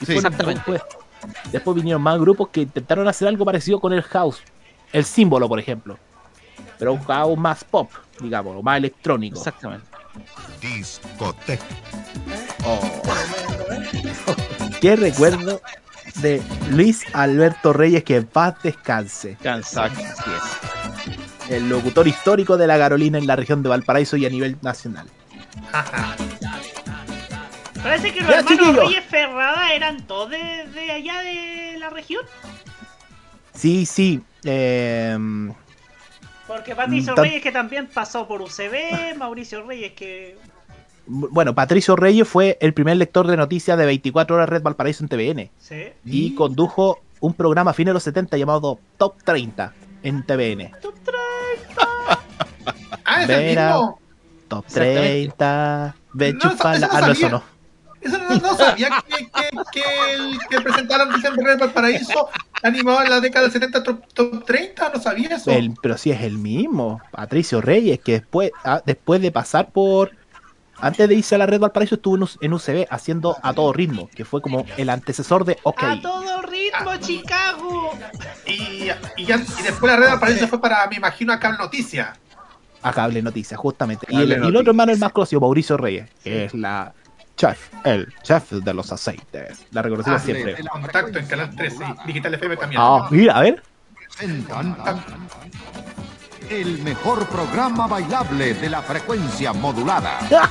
Y Sí. Exactamente. Después, después vinieron más grupos que intentaron hacer algo parecido con el house. El símbolo, por ejemplo. Pero un house más pop, digamos, más electrónico. Exactamente. Discoteca. Oh. Qué recuerdo de Luis Alberto Reyes, que en paz descanse. El locutor histórico de la Carolina en la región de Valparaíso y a nivel nacional. Parece que los Ya, hermanos chiquillos. Reyes Ferrada eran todos de, de allá de la región. Sí, sí. eh, Porque Patricio Mm, tan- Reyes que también pasó por UCB, Mauricio Reyes que... bueno, Patricio Reyes fue el primer lector de noticias de 24 horas Red Valparaíso en TVN. Sí. Y condujo un programa a fines de los 70 llamado Top 30 en TVN. Ah, es el mismo. Top Exactamente. 30. Ve No, chupala. eso Ah, no, eso no. Eso no, no sabía que, que, que el que presentaron Vicente Reyes Valparaíso animado en la década del 70 top, top 30, no sabía eso. El- pero sí es el mismo, Patricio Reyes, que después, ah, después de pasar por. Antes de irse a la red Valparaíso, estuvo en, UCB haciendo a todo ritmo, que fue como el antecesor de OK. A todo ritmo, Chicago. Y, y, ya- y después la red Valparaíso fue para, me imagino, a Cable Noticia. A Cable Noticias, justamente. Y el, y el Noticias. otro hermano, el más conocido, Mauricio Reyes, que es la chef, el chef de los aceites. La reconocimos Ah, siempre. El contacto en Canal 13, Digital FM también. Ah, mira, a ver. Presentan el mejor programa bailable de la frecuencia modulada.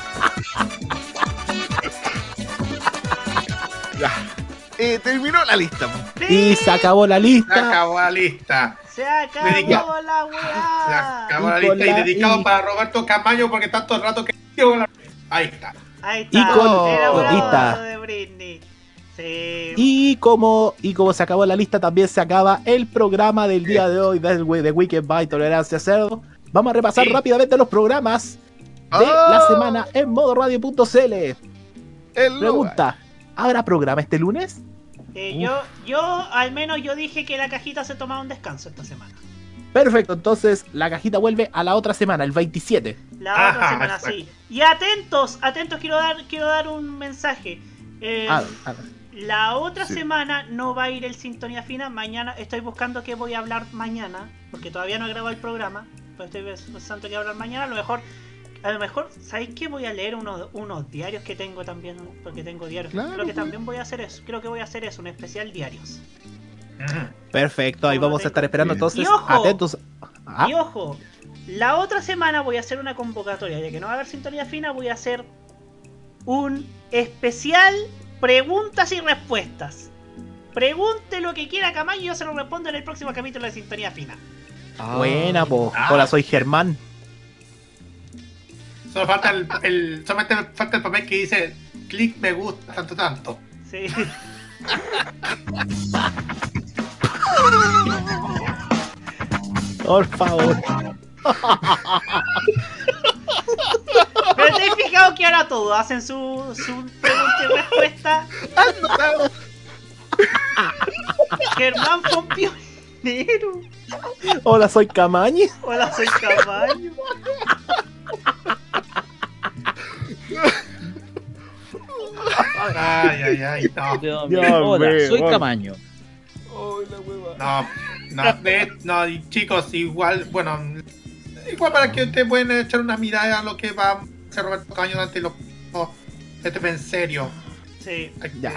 Eh, terminó la lista. Y se acabó la Se lista. acabó la lista. Se acabó Dedica- la weá. Se acabó la Y lista y dedicado y- para Roberto Camaño porque tanto el rato que. Ahí está. Ahí está. Y con- abrazo de Britney. Y como, y como se acabó la lista, también se acaba el programa del día de hoy del we- de Weekend by Tolerancia Cerdo. Vamos a repasar rápidamente los programas de la semana en modoradio.cl. Pregunta: ¿habrá programa este lunes? Eh, yo, yo, al menos yo dije que la cajita se tomaba un descanso esta semana. Perfecto, entonces la cajita vuelve a la otra semana, el 27. La otra Ajá, semana exacto. sí. Y atentos, atentos, quiero dar, quiero dar un mensaje. Eh, Ah, ah, La otra Sí. semana no va a ir el Sintonía Fina. Mañana estoy buscando qué voy a hablar mañana. Porque todavía no he grabado el programa. Pero estoy pensando que hablar mañana. A lo mejor, a lo mejor, ¿sabéis qué? Voy a leer unos, unos diarios que tengo también. Porque tengo diarios. Claro, Creo que pues. también voy a hacer eso. Creo que voy a hacer eso, un especial diarios. Perfecto, ahí vamos a estar esperando entonces. Y ojo, Atentos. Ah, Y ojo, la otra semana voy a hacer una convocatoria. Ya que no va a haber Sintonía Fina, voy a hacer un especial preguntas y respuestas. Pregunte lo que quiera Camayo y yo se lo respondo en el próximo capítulo de Sintonía Fina. Buena, po. Ah. Hola, soy Germán. Solo falta el, el- solamente falta el papel que dice clic me gusta tanto tanto. Sí. Por favor. Pero te has fijado que ahora todos hacen su, su pregunta y respuesta. Germán fue un pionero. Hola, soy Camañi. Hola, soy Camayo. Ay, ay, ay, no. Dios. Hola, soy Camaño. No, no, de- no, y chicos, igual, bueno, igual para que ustedes pueden echar una mirada a lo que va a hacer Roberto Caño durante los este en serio. Sí. Ya.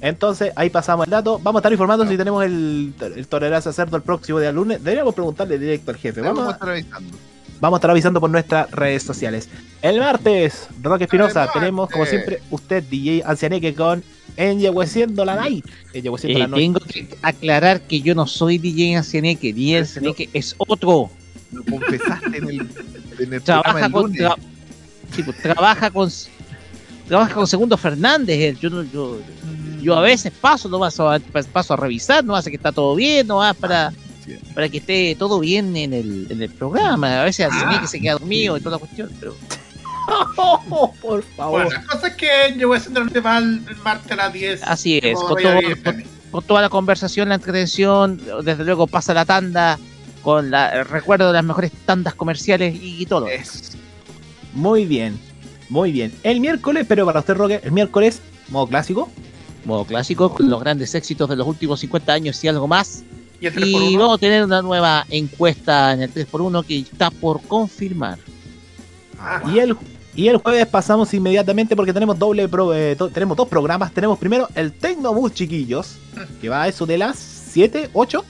Entonces, ahí pasamos el dato. Vamos a estar informando si tenemos el, el tolerancia cerdo el próximo día lunes. Deberíamos preguntarle directo al jefe. Vamos, Vamos a estar avisando. vamos a estar avisando por nuestras redes sociales. El martes, Roque Espinosa, tenemos como siempre usted, DJ Ancianeque, con Enyehueciendo la Night. Enyehueciendo Eh, la Noche. tengo que aclarar que yo no soy DJ Ancianeque. DJ Ancianeque es otro. Lo confesaste en el, en el programa Trabaja del con, lunes. tra- sí, pues, trabaja con trabaja con Segundo Fernández. él. Yo, no- yo, yo a veces paso, no paso a, paso a revisar, no hace que está todo bien, no va para, para que esté todo bien en el, en el programa. A veces Ancianeque se queda dormido y toda la cuestión, pero por favor. Bueno, la cosa es que yo voy a hacer el martes a las 10. Así es, con, todo- con toda la conversación, la entretención, desde luego pasa la tanda con la, el recuerdo de las mejores tandas comerciales y, todo. Muy bien, muy bien. El miércoles, pero para usted, Roque, el miércoles, modo clásico. Modo clásico, con los grandes éxitos de los últimos 50 años y algo más. Y el 3x1. vamos a tener una nueva encuesta en el 3x1 que está por confirmar. Y el, y el jueves pasamos inmediatamente porque tenemos doble pro- eh, to- tenemos dos programas. Tenemos primero el Tecnobus, chiquillos, que va a eso de las 7, 8.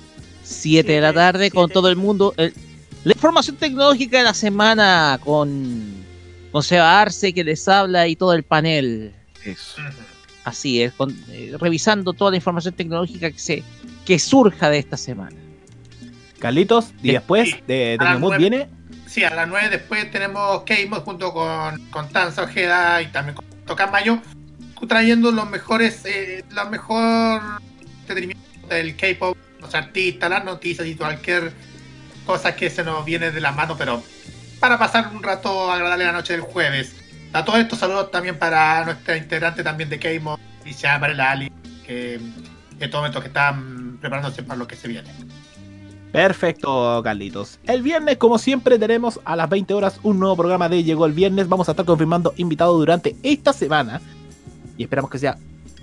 7 de la tarde con todo el mundo. El- la información tecnológica de la semana con, con Seba Arce que les habla y todo el panel. Eso. Así es, con- eh, revisando toda la información tecnológica que se que surja de esta semana. Carlitos, y después de nueve- viene Sí, a las 9 después tenemos K-Mod junto con, con Tanza Ojeda y también con Tocan trayendo los mejores, eh, la mejor entretenimiento del K-pop, los artistas, las noticias y cualquier cosa que se nos viene de la mano, pero para pasar un rato agradable la noche del jueves. A todo esto, saludos también para nuestra integrante también de K-Mod, Alicia Varela Ali, que en todo momento que están preparándose para lo que se viene. Perfecto, Carlitos. El viernes, como siempre, tenemos a las 20 horas un nuevo programa de Llegó el Viernes. Vamos a estar confirmando invitados durante esta semana. Y esperamos que sea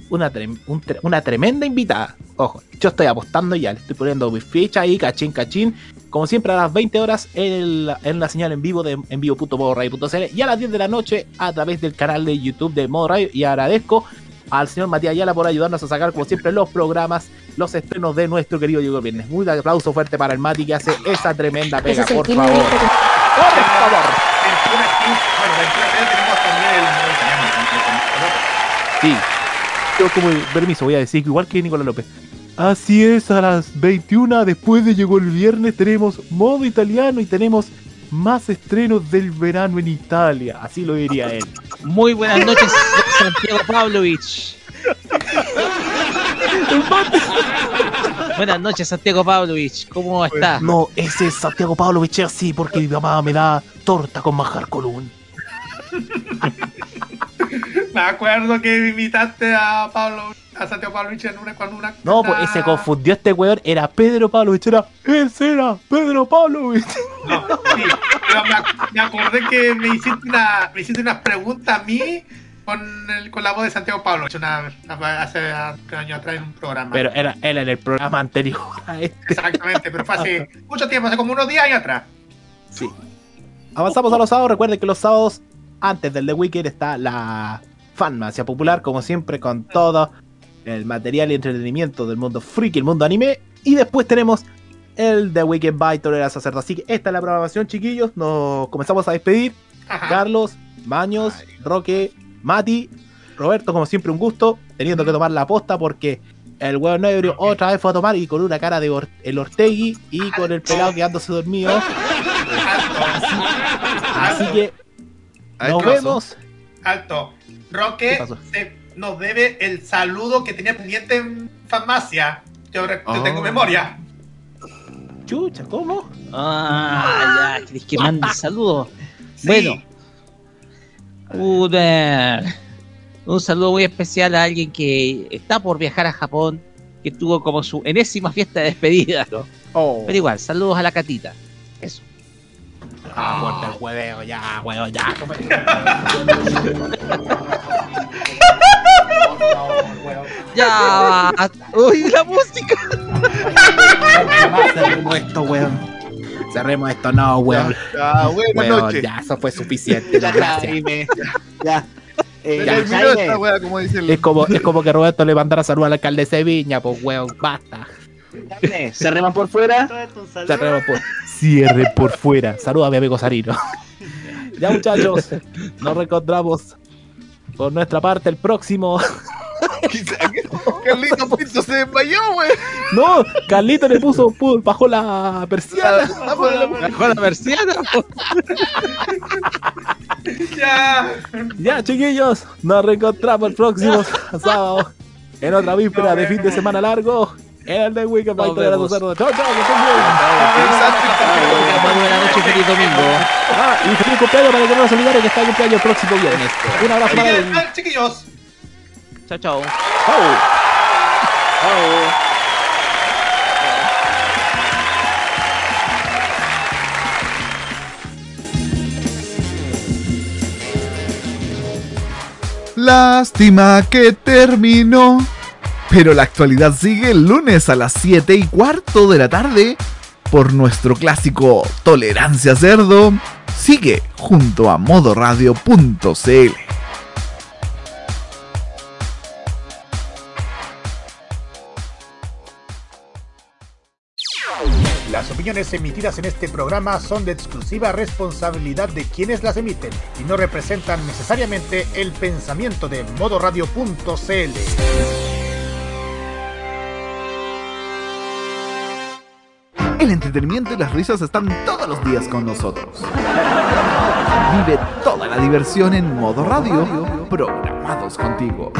una, trem- un tre- una tremenda invitada. Ojo, yo estoy apostando ya, le estoy poniendo mi ficha ahí, cachín, cachín. Como siempre, a las 20 horas en la, en la señal en vivo de en vivo.modoradio.cl y a las 10 de la noche a través del canal de YouTube de Modo Radio. Y agradezco al señor Matías Ayala por ayudarnos a sacar, como siempre, los programas, los estrenos de nuestro querido el Viernes. Muy aplauso fuerte para el Mati que hace esa tremenda pega, es por favor. Por este- favor. Sí. Yo como permiso voy a decir igual que Nicolás López. Así es, a las 21 después de llegó el viernes tenemos modo italiano y tenemos más estrenos del verano en Italia. Así lo diría él. Muy buenas noches, Santiago Pavlovich. Buenas noches, Santiago Pavlovich. ¿Cómo está? No, ese es Santiago Pavlovich así porque mi mamá me da torta con manjar colún. Me acuerdo que invitaste a Pablo, a Santiago Pavlovich en una, cuando una. No, pues se confundió este weón, era Pedro Pavlovich, era ese era Pedro Pavlovich. No, sí, pero me, ac- me acordé que me hiciste una, me hiciste unas preguntas a mí con, el, con la voz de Santiago Pavlovich una, hace un año atrás en un programa. Pero era, era en el programa anterior a este. Exactamente, pero fue hace mucho tiempo, hace como unos 10 años atrás. Sí. Avanzamos a los sábados. Recuerden que los sábados, antes del The Weekend, está la Fanmacia Popular, como siempre, con todo el material y entretenimiento del mundo freak y el mundo anime. Y después tenemos el The Weekend by Tolerancia Cerdo. Así que esta es la programación, chiquillos. Nos comenzamos a despedir. Carlos, Baños, Roque, Mati, Roberto, como siempre, un gusto. Teniendo que tomar la posta porque el huevo ebrio otra vez fue a tomar y con una cara de Or- el Ortegui y con el pelado quedándose dormido. Así que nos vemos. Alto. ¿Qué Roque se- nos debe el saludo que tenía pendiente en farmacia. Yo, tengo Oh. memoria. Chucha, ¿cómo? Ah, ya, ¿querés que mande saludos? Bueno, un, eh, un saludo muy especial a alguien que está por viajar a Japón, que tuvo como su enésima fiesta de despedida, ¿no? Oh. Pero igual, saludos a la catita. Eso. Ah, muerta el hueveo, ya, huevo, ya. Ya, uy, la música. Cerremos esto, weón. Cerremos esto, no, weón. Ya, buenas Weón, noches. Ya, eso fue suficiente. Ya, gracias. Ya. Eh, ya, esta wea, como dice el- Es como, es como que Roberto le mandara salud al alcalde de Viña, pues weón, basta. Cerremos por fuera. Por, cierre por fuera. Saluda a mi amigo Sarino. ya muchachos, nos reencontramos por nuestra parte el próximo. Carlito Pinto se desmayó, wey. No, Carlito le puso, pu- bajó la persiana. Bajó la persiana. Ya. Ya, chiquillos, nos reencontramos el próximo sábado en otra víspera de fin de semana largo. El de Weekend by Nos Toledo vemos. Chao, chao, que estén bien. Buenas noches, feliz domingo. Ah, y feliz cumpleaños para el Guerrero Solidario que está de cumpleaños el próximo viernes. Un abrazo para él. Bien, chiquillos. Chao, chao. Lástima que terminó. Pero la actualidad sigue el lunes a las 7 y cuarto de la tarde por nuestro clásico Tolerancia Cerdo. Sigue junto a modoradio.cl. Las opiniones emitidas en este programa son de exclusiva responsabilidad de quienes las emiten y no representan necesariamente el pensamiento de modoradio.cl. El entretenimiento y las risas están todos los días con nosotros. Vive toda la diversión en modo radio, programados contigo.